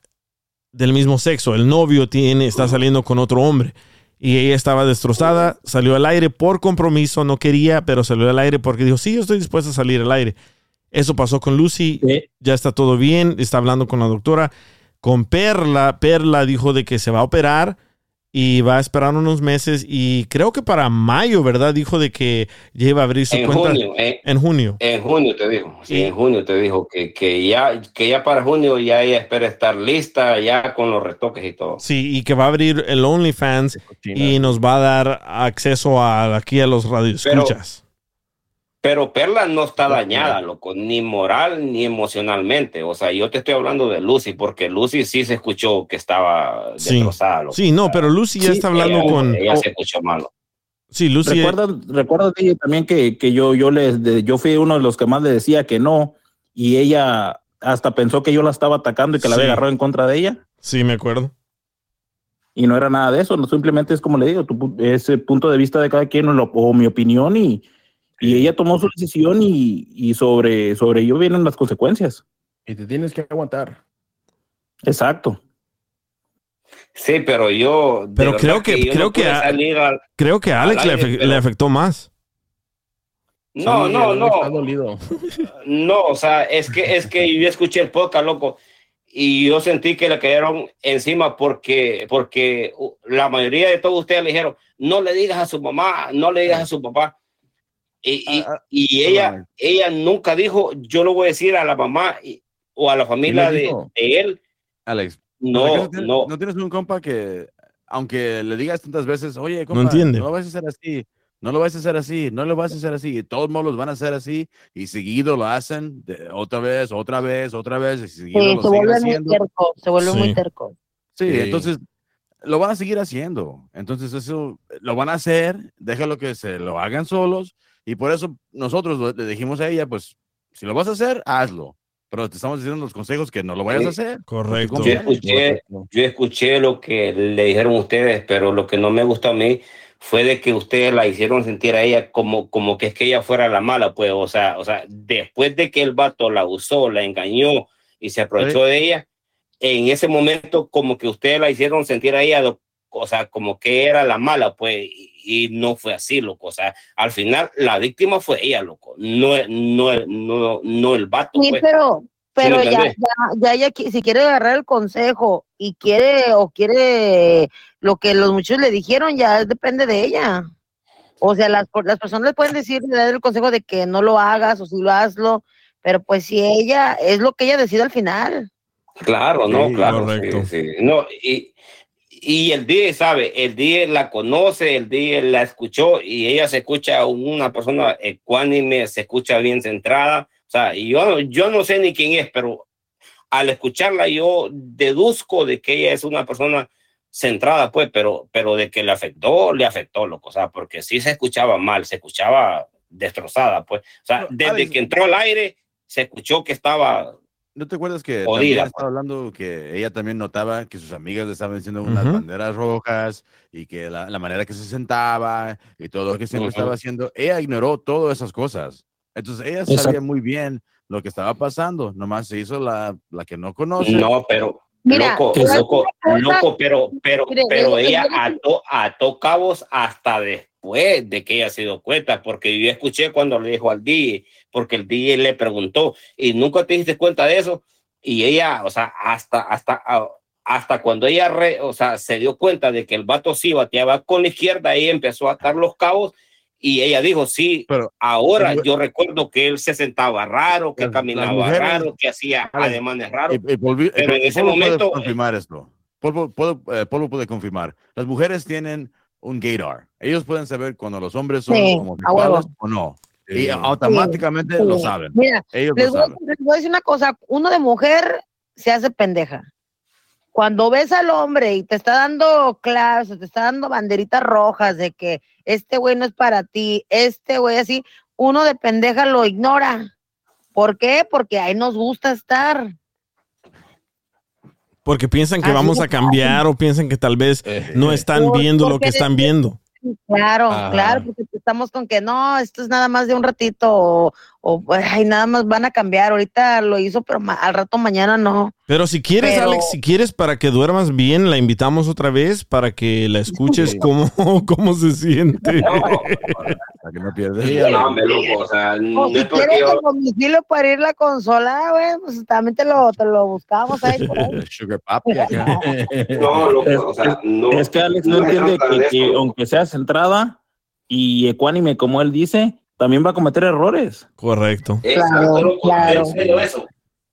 del mismo sexo. El novio tiene, está saliendo con otro hombre. Y ella estaba destrozada, salió al aire por compromiso, no quería, pero salió al aire porque dijo, sí, yo estoy dispuesta a salir al aire. Eso pasó con Lucy, ya está todo bien, está hablando con la doctora. Con Perla, Perla dijo de que se va a operar y va a esperar unos meses y creo que para mayo, ¿verdad? Dijo de que ya iba a abrir su En cuenta junio, eh. en junio. En junio te dijo, sí, en junio te dijo que, que, ya, que ya para junio ya ella espera estar lista, ya con los retoques y todo. Sí, y que va a abrir el OnlyFans y nos va a dar acceso a aquí a los radioescuchas. Pero Perla no está dañada, loco, ni moral ni emocionalmente. O sea, yo te estoy hablando de Lucy, porque Lucy sí se escuchó que estaba Sí. destrozada. loco. Sí, no, pero Lucy ya Sí, está hablando ella- con. Ella se escuchó malo. Sí, Lucy. Recuerda, recuerda DJ, también que, que yo, yo, les, de- yo fui uno de los que más le decía que no, y ella hasta pensó que yo la estaba atacando y que la había agarrado en contra de ella, Sí, me acuerdo. y no era nada de eso, no, simplemente es como le digo, tu ese punto de vista de cada quien o, lo- o mi opinión, y, Y ella tomó su decisión y, y sobre, sobre ello vienen las consecuencias. Y te tienes que aguantar. Exacto. Sí, pero yo. Pero creo que, yo no creo, que a, salir al- creo que a Alex le, pero- le afectó más. No, Sí, no, no. dolido. No, o sea, es que, es que yo escuché el podcast, loco, y yo sentí que le cayeron encima porque, porque la mayoría de todos ustedes le dijeron, no le digas a su mamá, no le digas a su papá. Y, y, y ella, ella nunca dijo, yo lo voy a decir a la mamá y- o a la familia de, de él. Alex, No, ¿acaso tienes- no. no tienes un compa que, aunque le digas tantas veces, oye, compa, entiende. no lo vas a hacer así, no lo vas a hacer así, no lo vas a hacer así, y todos modos los van a hacer así, y seguido lo hacen de- otra vez, otra vez, otra vez, y seguido Sí, lo se siguen vuelven muy haciendo. tercos, se vuelven muy Sí. tercos. Sí, Sí. entonces lo van a seguir haciendo. Entonces eso lo van a hacer, déjalo que se lo hagan solos y por eso nosotros le dijimos a ella, pues si lo vas a hacer, hazlo. Pero te estamos diciendo los consejos que no lo vayas a hacer. Correcto. Yo escuché, yo escuché lo que le dijeron ustedes, pero lo que no me gustó a mí fue de que ustedes la hicieron sentir a ella como, como que es que ella fuera la mala, pues, o sea, o sea, después de que el vato la usó, la engañó y se aprovechó de ella, en ese momento como que ustedes la hicieron sentir a ella, o sea, como que era la mala, pues, y, y no fue así, loco, o sea, al final la víctima fue ella, loco, no, no, no, no el vato, Sí, pues. pero, pero me ya, ya, ya qui- si quiere agarrar el consejo y quiere o quiere lo que los muchachos le dijeron, ya depende de ella. O sea, las, las personas le pueden decir, le dar el consejo de que no lo hagas o si lo hazlo, pero pues si ella, es lo que ella decide al final. Claro, no, Sí, claro. sí, sí. No, y, y el día, sabe, el día la conoce, el día la escuchó y ella se escucha una persona ecuánime, se escucha bien centrada. O sea, y yo, yo no sé ni quién es, pero al escucharla yo deduzco de que ella es una persona centrada, pues, pero, pero de que le afectó, le afectó, loco. O sea, porque sí se escuchaba mal, se escuchaba destrozada, pues. O sea, desde que entró al aire, se escuchó que estaba ¿No te acuerdas que también pues. estaba hablando que ella también notaba que sus amigas le estaban diciendo unas Ujú. banderas rojas y que la, la manera que se sentaba y todo lo que siempre Ujú. estaba haciendo, ella ignoró todas esas cosas. Entonces ella Exacto. sabía muy bien lo que estaba pasando, nomás se hizo la, la que no conoce. No, pero Mira, loco, loco, loco, pero, pero, pero ella ató, ató cabos hasta después de que ella se dio cuenta, porque yo escuché cuando le dijo al DJ, porque el DJ le preguntó, y nunca te diste cuenta de eso, y ella, o sea, hasta, hasta, ah, hasta cuando ella, re- o sea, se dio cuenta de que el vato sí bateaba con la izquierda, ella empezó a atar los cabos, y ella dijo, sí, Pero ahora yo recuerdo que él se sentaba raro, que caminaba mujeres- raro, que hacía Alex, ademanes raros. Y- y Polvi- Pero en ese Polvo puede momento- confirmar esto. Polvo, puedo- eh, Polvo puede confirmar. Las mujeres tienen un gaydar. Ellos pueden saber cuando los hombres son Sí, homosexuales o no. Y automáticamente Sí. lo saben. Mira, Ellos les lo voy, a, saben. les voy a decir una cosa, uno de mujer se hace pendeja. Cuando ves al hombre y te está dando claves, o te está dando banderitas rojas de que este güey no es para ti, este güey así, uno de pendeja lo ignora. ¿Por qué? Porque ahí nos gusta estar. Porque piensan que Así vamos a cambiar o piensan que tal vez no están Por- viendo lo que están viendo. Claro, claro, porque estamos con que no, esto es nada más de un ratito o, o, ay, nada más van a cambiar. Ahorita lo hizo, pero al rato mañana no. Pero si quieres, Pero- Alex, si quieres para que duermas bien, la invitamos otra vez para que la escuches cómo, cómo se siente. Para que no pierdas. No, hombre, loco, o sea, no si es porque quieres yo- el domicilio para ir a la consola, güey, pues también te lo, te lo buscamos ahí. Sugar Papi. No, loco, Es, o sea, no. es que Alex no me entiende que, que aunque sea centrada y ecuánime como él dice, también va a cometer errores. Correcto. Exacto, loco, claro. yo entiendo eso.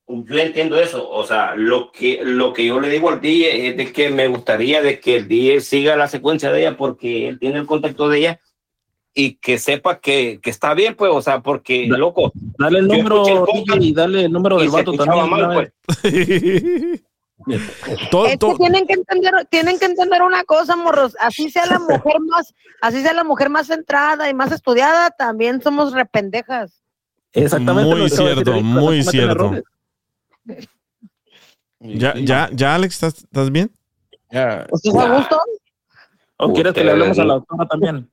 Yo entiendo eso. O sea, lo que, lo que yo le digo al DJ es de que me gustaría de que el DJ siga la secuencia de ella porque él tiene el contacto de ella y que sepa que, que está bien, pues, o sea, porque, Da- loco, Dale el número el y dale el número del vato también. mal, pues. Todo- Es que tienen que entender, tienen que entender una cosa, morros, así sea la mujer más, así sea la mujer más centrada y más estudiada, también somos rependejas. Exactamente. Muy cierto, ahorita, muy cierto. ya, ya, ya, Alex, ¿estás, estás bien? Ya. ¿Estás a gusto? ¿O quieres que le hablemos a la doctora también?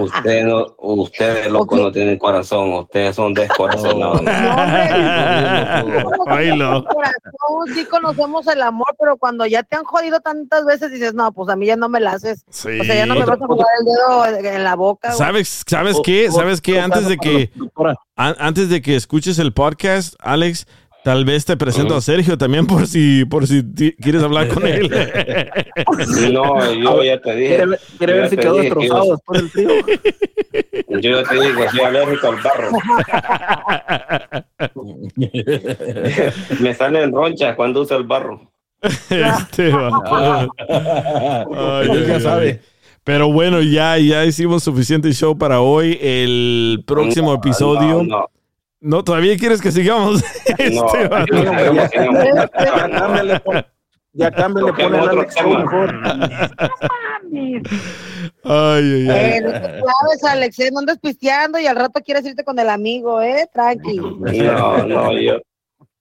Usted no, ustedes locos no tienen corazón, ustedes son descorazonados. Bailo. Corazón, sí conocemos el amor, pero cuando ya te han jodido tantas veces dices, no, pues a mí ya no me la haces. O sea, ya no me vas a jugar el dedo en la boca. ¿Sabes, ¿sabes qué? ¿Sabes qué? Antes de que an- antes de que escuches el podcast, Alex, tal vez te presento a Sergio también por si por si quieres hablar con él. No, yo ya te dije. Quiere ver- quiere ver si quedó dije que destrozado después del trío. Yo ya te digo, soy alérgico al barro. Me salen ronchas cuando uso el barro. Este vato. Ay, sabe. Pero bueno, ya, ya hicimos suficiente show para hoy. El próximo No, episodio. no, no. No, todavía quieres que sigamos. No, Este no. Ya ya cámbiale, Toquemos ponle otro Alex mejor. Ay, ay, ay. Eh, no te claves, Alex, eh, no andes pisteando y al rato quieres irte con el amigo, ¿eh? Tranqui. No, no, yo.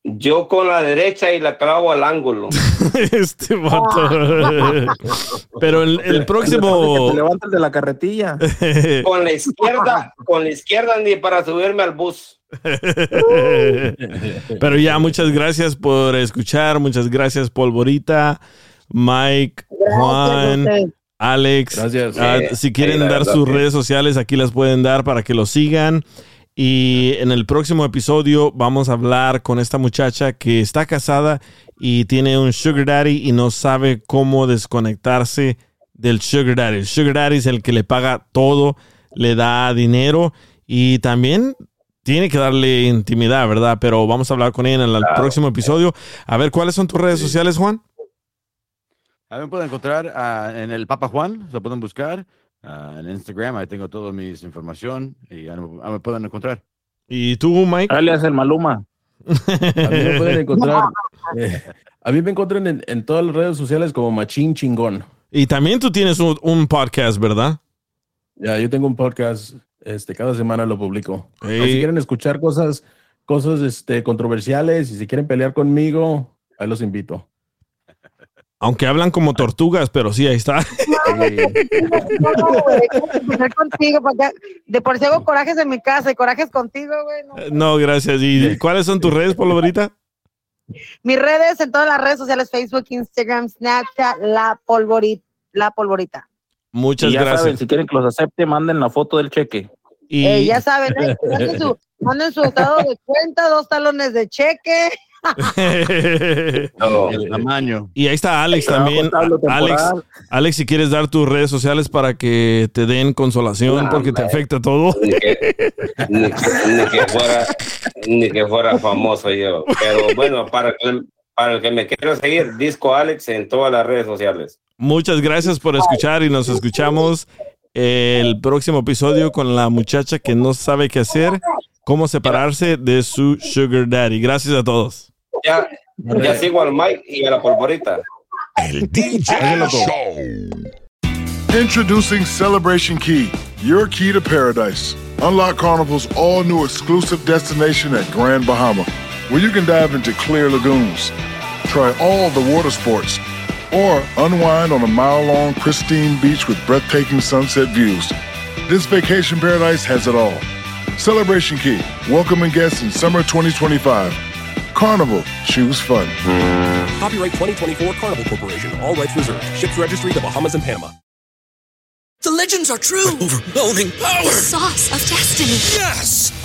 Yo con la derecha y la clavo al ángulo. Este vato. Pero el, el Que próximo. te levantes de la carretilla. Con la izquierda, con la izquierda ni para subirme al bus. Pero ya, muchas gracias por escuchar. Muchas gracias, Polvorita, Mike, Juan, usted. Alex. Gracias. Ah, Sí, si quieren sí, dar verdad, sus redes sociales, aquí las pueden dar para que lo sigan. Y en el próximo episodio vamos a hablar con esta muchacha que está casada y tiene un sugar daddy y no sabe cómo desconectarse del sugar daddy. El sugar daddy es el que le paga todo, le da dinero y también tiene que darle intimidad, ¿verdad? Pero vamos a hablar con ella en el próximo episodio. A ver, ¿cuáles son tus redes sociales, Juan? A me pueden encontrar ah, en el Papa Juan, se pueden buscar. Ah, en Instagram, ahí tengo toda mi información y ahí me, pueden encontrar. ¿Y tú, Mike? Alias el Maluma. A mí me pueden encontrar. eh, a mí me encuentran en, en todas las redes sociales como Machín Chingón. Y también tú tienes un, un podcast, ¿verdad? Ya, yo tengo un podcast, este, cada semana lo publico. Ey. Si quieren escuchar cosas, cosas este, controversiales y si quieren pelear conmigo, ahí los invito. Aunque hablan como tortugas, pero sí, ahí está. De por si hago corajes en mi casa y corajes contigo, güey. no. No, gracias. ¿Y cuáles son tus redes, Polvorita? Mis redes en todas las redes sociales, Facebook, Instagram, Snapchat, La Polvorita. La Polvorita. Muchas Y ya gracias. saben, si quieren que los acepte, manden la foto del cheque. Y Eh, ya saben, ¿eh? manden, su, manden su estado de cuenta, dos talones de cheque. El tamaño. y ahí está Alex también. Alex. Alex, si quieres dar tus redes sociales para que te den consolación No, porque te afecta todo. Ni que, ni que- ni que fuera, ni que fuera famoso yo. Pero bueno, para que, para el que me quiera seguir, Disco Alex en todas las redes sociales. Muchas gracias por escuchar y nos escuchamos el próximo episodio con la muchacha que no sabe qué hacer, cómo separarse de su sugar daddy. Gracias a todos. Ya, ya sigo al Mike y a la polvorita. El DJ Show. Introducing Celebration Key, your key to paradise. Unlock Carnival's all new exclusive destination at Grand Bahama, where you can dive into clear lagoons, try all the water sports, or unwind on a mile long, pristine beach with breathtaking sunset views. This vacation paradise has it all. Celebration Key, welcoming guests in summer 2025. Carnival, choose fun. Copyright 2024 Carnival Corporation. All rights reserved. Ships registry the Bahamas and Panama. The legends are true. Overwhelming power! Sauce of destiny. Yes!